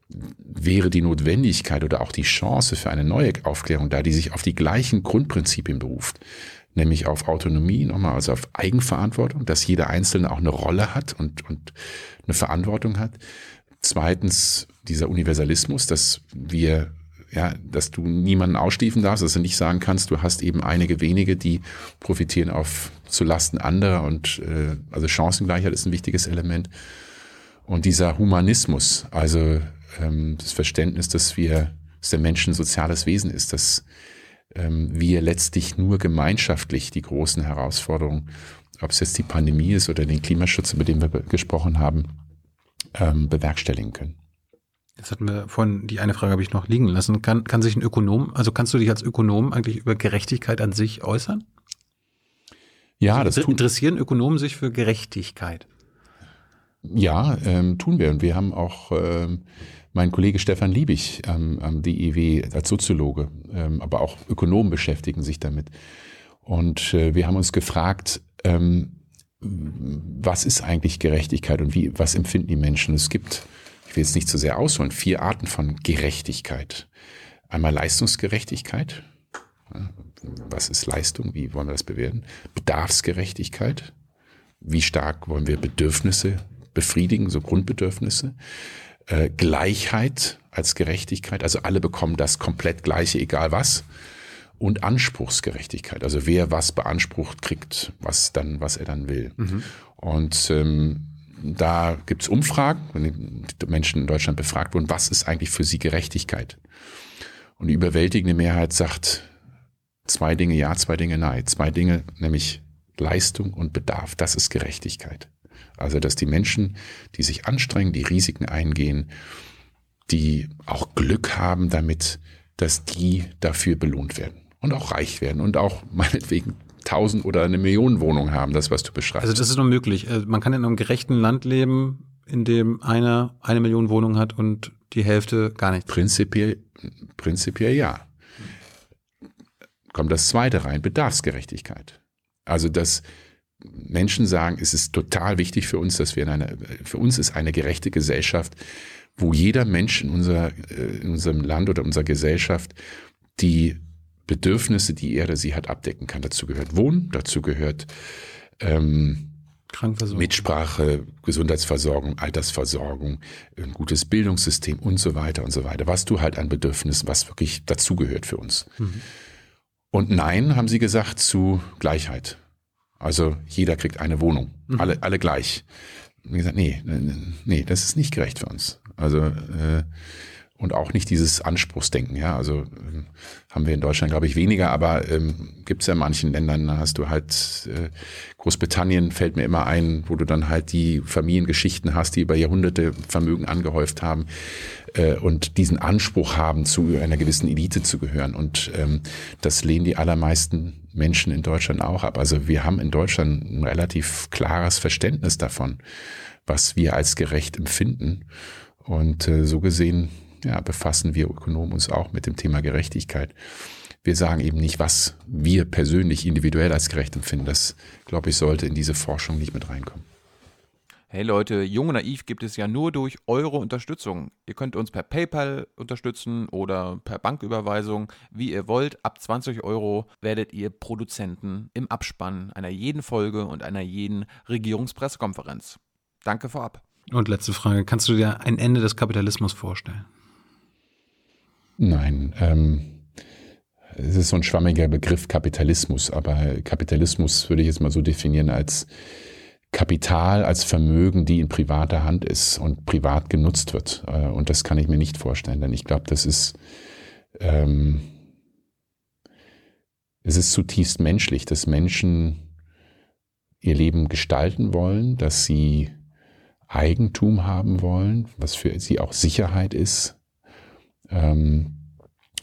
wäre die Notwendigkeit oder auch die Chance für eine neue Aufklärung da, die sich auf die gleichen Grundprinzipien beruft nämlich auf Autonomie, nochmal, also auf Eigenverantwortung, dass jeder Einzelne auch eine Rolle hat und, und eine Verantwortung hat. Zweitens dieser Universalismus, dass wir ja, dass du niemanden ausstiefen darfst, dass du nicht sagen kannst, du hast eben einige wenige, die profitieren auf zu Lasten anderer und äh, also Chancengleichheit ist ein wichtiges Element. Und dieser Humanismus, also ähm, das Verständnis, dass wir, dass der Mensch ein soziales Wesen ist, dass wir letztlich nur gemeinschaftlich die großen Herausforderungen, ob es jetzt die Pandemie ist oder den Klimaschutz, über den wir gesprochen haben, ähm, bewerkstelligen können. Das hatten wir vorhin, die eine Frage habe ich noch liegen lassen. Kann, kann sich ein Ökonom, also kannst du dich als Ökonom eigentlich über Gerechtigkeit an sich äußern? Ja, das tun. Interessieren Ökonomen sich für Gerechtigkeit? Ja, ähm, tun wir. Und wir haben auch ähm, mein Kollege Stefan Liebig am, am DIW als Soziologe, ähm, aber auch Ökonomen beschäftigen sich damit. Und äh, wir haben uns gefragt, ähm, was ist eigentlich Gerechtigkeit und wie, was empfinden die Menschen? Es gibt, ich will jetzt nicht zu so sehr ausholen, vier Arten von Gerechtigkeit. Einmal Leistungsgerechtigkeit. Was ist Leistung? Wie wollen wir das bewerten? Bedarfsgerechtigkeit. Wie stark wollen wir Bedürfnisse befriedigen, so Grundbedürfnisse? Äh, Gleichheit als Gerechtigkeit, also alle bekommen das komplett gleiche, egal was. Und Anspruchsgerechtigkeit, also wer was beansprucht, kriegt was dann, was er dann will. Mhm. Und ähm, da gibt's Umfragen, wenn die Menschen in Deutschland befragt wurden, was ist eigentlich für sie Gerechtigkeit? Und die überwältigende Mehrheit sagt zwei Dinge ja, zwei Dinge nein. Zwei Dinge, nämlich Leistung und Bedarf. Das ist Gerechtigkeit. Also, dass die Menschen, die sich anstrengen, die Risiken eingehen, die auch Glück haben damit, dass die dafür belohnt werden und auch reich werden und auch meinetwegen tausend oder eine Million Wohnung haben, das, was du beschreibst. Also das ist nur möglich. Äh, man kann in einem gerechten Land leben, in dem einer eine Million Wohnungen hat und die Hälfte gar nicht. Prinzipiell, prinzipiell ja. Kommt das zweite rein, Bedarfsgerechtigkeit. Also, dass Menschen sagen, es ist total wichtig für uns, dass wir in einer, für uns ist eine gerechte Gesellschaft, wo jeder Mensch in, unser, äh, in unserem Land oder unserer Gesellschaft die Bedürfnisse, die er oder sie hat, abdecken kann. Dazu gehört Wohnen, dazu gehört ähm, Mitsprache, Gesundheitsversorgung, Altersversorgung, ein gutes Bildungssystem und so weiter und so weiter. Was du halt an Bedürfnissen, was wirklich dazugehört für uns. Mhm. Und nein, haben sie gesagt, zu Gleichheit. Also jeder kriegt eine Wohnung, mhm. alle, alle gleich. Und gesagt, nee, nee, das ist nicht gerecht für uns. Also äh, und auch nicht dieses Anspruchsdenken. Ja, also ähm, haben wir in Deutschland, glaube ich, weniger, aber ähm, gibt es ja in manchen Ländern. Da hast du halt äh, Großbritannien fällt mir immer ein, wo du dann halt die Familiengeschichten hast, die über Jahrhunderte Vermögen angehäuft haben äh, und diesen Anspruch haben, zu einer gewissen Elite zu gehören. Und ähm, das lehnen die allermeisten Menschen in Deutschland auch ab. Also wir haben in Deutschland ein relativ klares Verständnis davon, was wir als gerecht empfinden. Und äh, so gesehen ja, befassen wir Ökonomen uns auch mit dem Thema Gerechtigkeit. Wir sagen eben nicht, was wir persönlich individuell als gerecht empfinden. Das, glaube ich, sollte in diese Forschung nicht mit reinkommen. Hey Leute, Jung und Naiv gibt es ja nur durch eure Unterstützung. Ihr könnt uns per PayPal unterstützen oder per Banküberweisung, wie ihr wollt. Ab 20 Euro werdet ihr Produzenten im Abspann einer jeden Folge und einer jeden Regierungspressekonferenz. Danke vorab. Und letzte Frage, kannst du dir ein Ende des Kapitalismus vorstellen? Nein, ähm, es ist so ein schwammiger Begriff Kapitalismus, aber Kapitalismus würde ich jetzt mal so definieren als Kapital, als Vermögen, die in privater Hand ist und privat genutzt wird. Äh, und das kann ich mir nicht vorstellen, denn ich glaube, das ist, ähm, es ist zutiefst menschlich, dass Menschen ihr Leben gestalten wollen, dass sie Eigentum haben wollen, was für sie auch Sicherheit ist,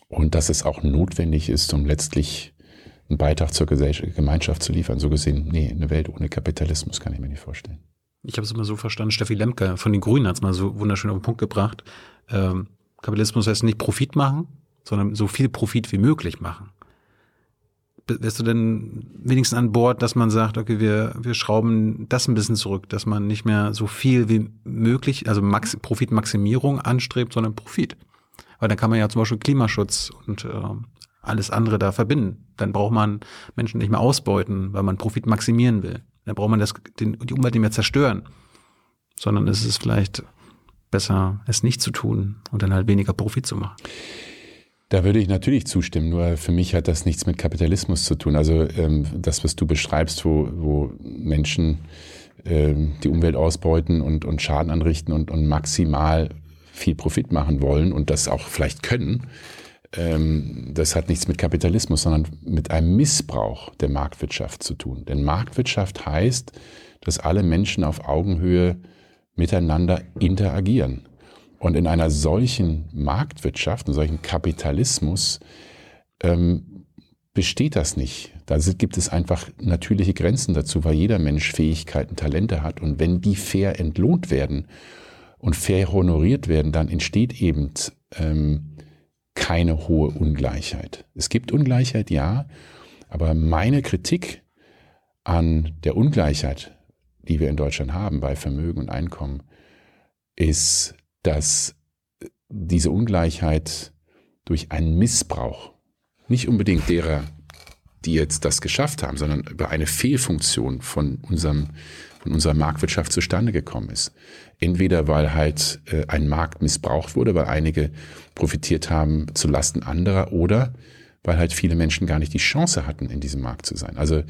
und dass es auch notwendig ist, um letztlich einen Beitrag zur Gemeinschaft zu liefern. So gesehen, nee, eine Welt ohne Kapitalismus kann ich mir nicht vorstellen. Ich habe es immer so verstanden, Steffi Lemke von den Grünen hat es mal so wunderschön auf den Punkt gebracht. Ähm, Kapitalismus heißt nicht Profit machen, sondern so viel Profit wie möglich machen. Wärst du denn wenigstens an Bord, dass man sagt, okay, wir, wir schrauben das ein bisschen zurück, dass man nicht mehr so viel wie möglich, also Max, Profitmaximierung anstrebt, sondern Profit? Weil dann kann man ja zum Beispiel Klimaschutz und äh, alles andere da verbinden. Dann braucht man Menschen nicht mehr ausbeuten, weil man Profit maximieren will. Dann braucht man das, den, die Umwelt nicht mehr zerstören. Sondern es ist vielleicht besser, es nicht zu tun und dann halt weniger Profit zu machen. Da würde ich natürlich zustimmen, nur für mich hat das nichts mit Kapitalismus zu tun. Also ähm, das, was du beschreibst, wo, wo Menschen ähm, die Umwelt ausbeuten und, und Schaden anrichten und, und maximal viel Profit machen wollen und das auch vielleicht können, ähm, das hat nichts mit Kapitalismus, sondern mit einem Missbrauch der Marktwirtschaft zu tun. Denn Marktwirtschaft heißt, dass alle Menschen auf Augenhöhe miteinander interagieren. Und in einer solchen Marktwirtschaft, in solchen Kapitalismus ähm, besteht das nicht. Da gibt es einfach natürliche Grenzen dazu, weil jeder Mensch Fähigkeiten, Talente hat. Und wenn die fair entlohnt werden und fair honoriert werden, dann entsteht eben ähm, keine hohe Ungleichheit. Es gibt Ungleichheit, ja, aber meine Kritik an der Ungleichheit, die wir in Deutschland haben bei Vermögen und Einkommen, ist, dass diese Ungleichheit durch einen Missbrauch, nicht unbedingt derer, die jetzt das geschafft haben, sondern über eine Fehlfunktion von unserem von unserer Marktwirtschaft zustande gekommen ist. Entweder weil halt äh, ein Markt missbraucht wurde, weil einige profitiert haben zu Lasten anderer oder weil halt viele Menschen gar nicht die Chance hatten, in diesem Markt zu sein. Also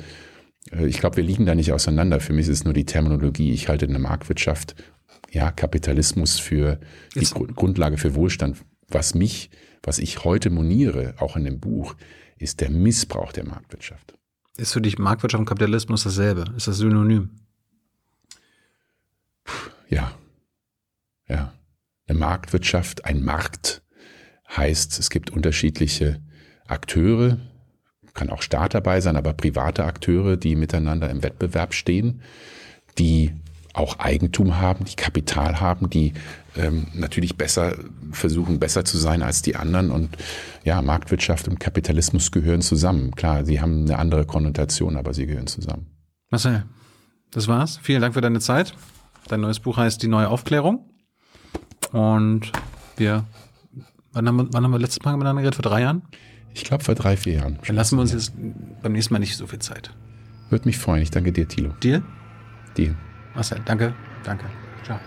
äh, ich glaube, wir liegen da nicht auseinander. Für mich ist es nur die Terminologie. Ich halte eine Marktwirtschaft, ja, Kapitalismus für die Gru Grundlage für Wohlstand was mich, was ich heute moniere, auch in dem Buch, ist der Missbrauch der Marktwirtschaft. Ist für dich Marktwirtschaft und Kapitalismus dasselbe? Ist das synonym? Ja. Ja. Eine Marktwirtschaft, ein Markt heißt, es gibt unterschiedliche Akteure, kann auch Staat dabei sein, aber private Akteure, die miteinander im Wettbewerb stehen, die auch Eigentum haben, die Kapital haben, die ähm, natürlich besser versuchen, besser zu sein als die anderen. Und ja, Marktwirtschaft und Kapitalismus gehören zusammen. Klar, sie haben eine andere Konnotation, aber sie gehören zusammen. Marcel, das war's. Vielen Dank für deine Zeit. Dein neues Buch heißt Die neue Aufklärung. Und wir, wann haben wir, wann haben wir letztes Mal miteinander geredet? Vor drei Jahren? Ich glaube, vor drei, vier Jahren. Dann lassen wir uns jetzt beim nächsten Mal nicht so viel Zeit. Würde mich freuen. Ich danke dir, Thilo. Deal? Deal. Marcel, danke. Danke. Ciao.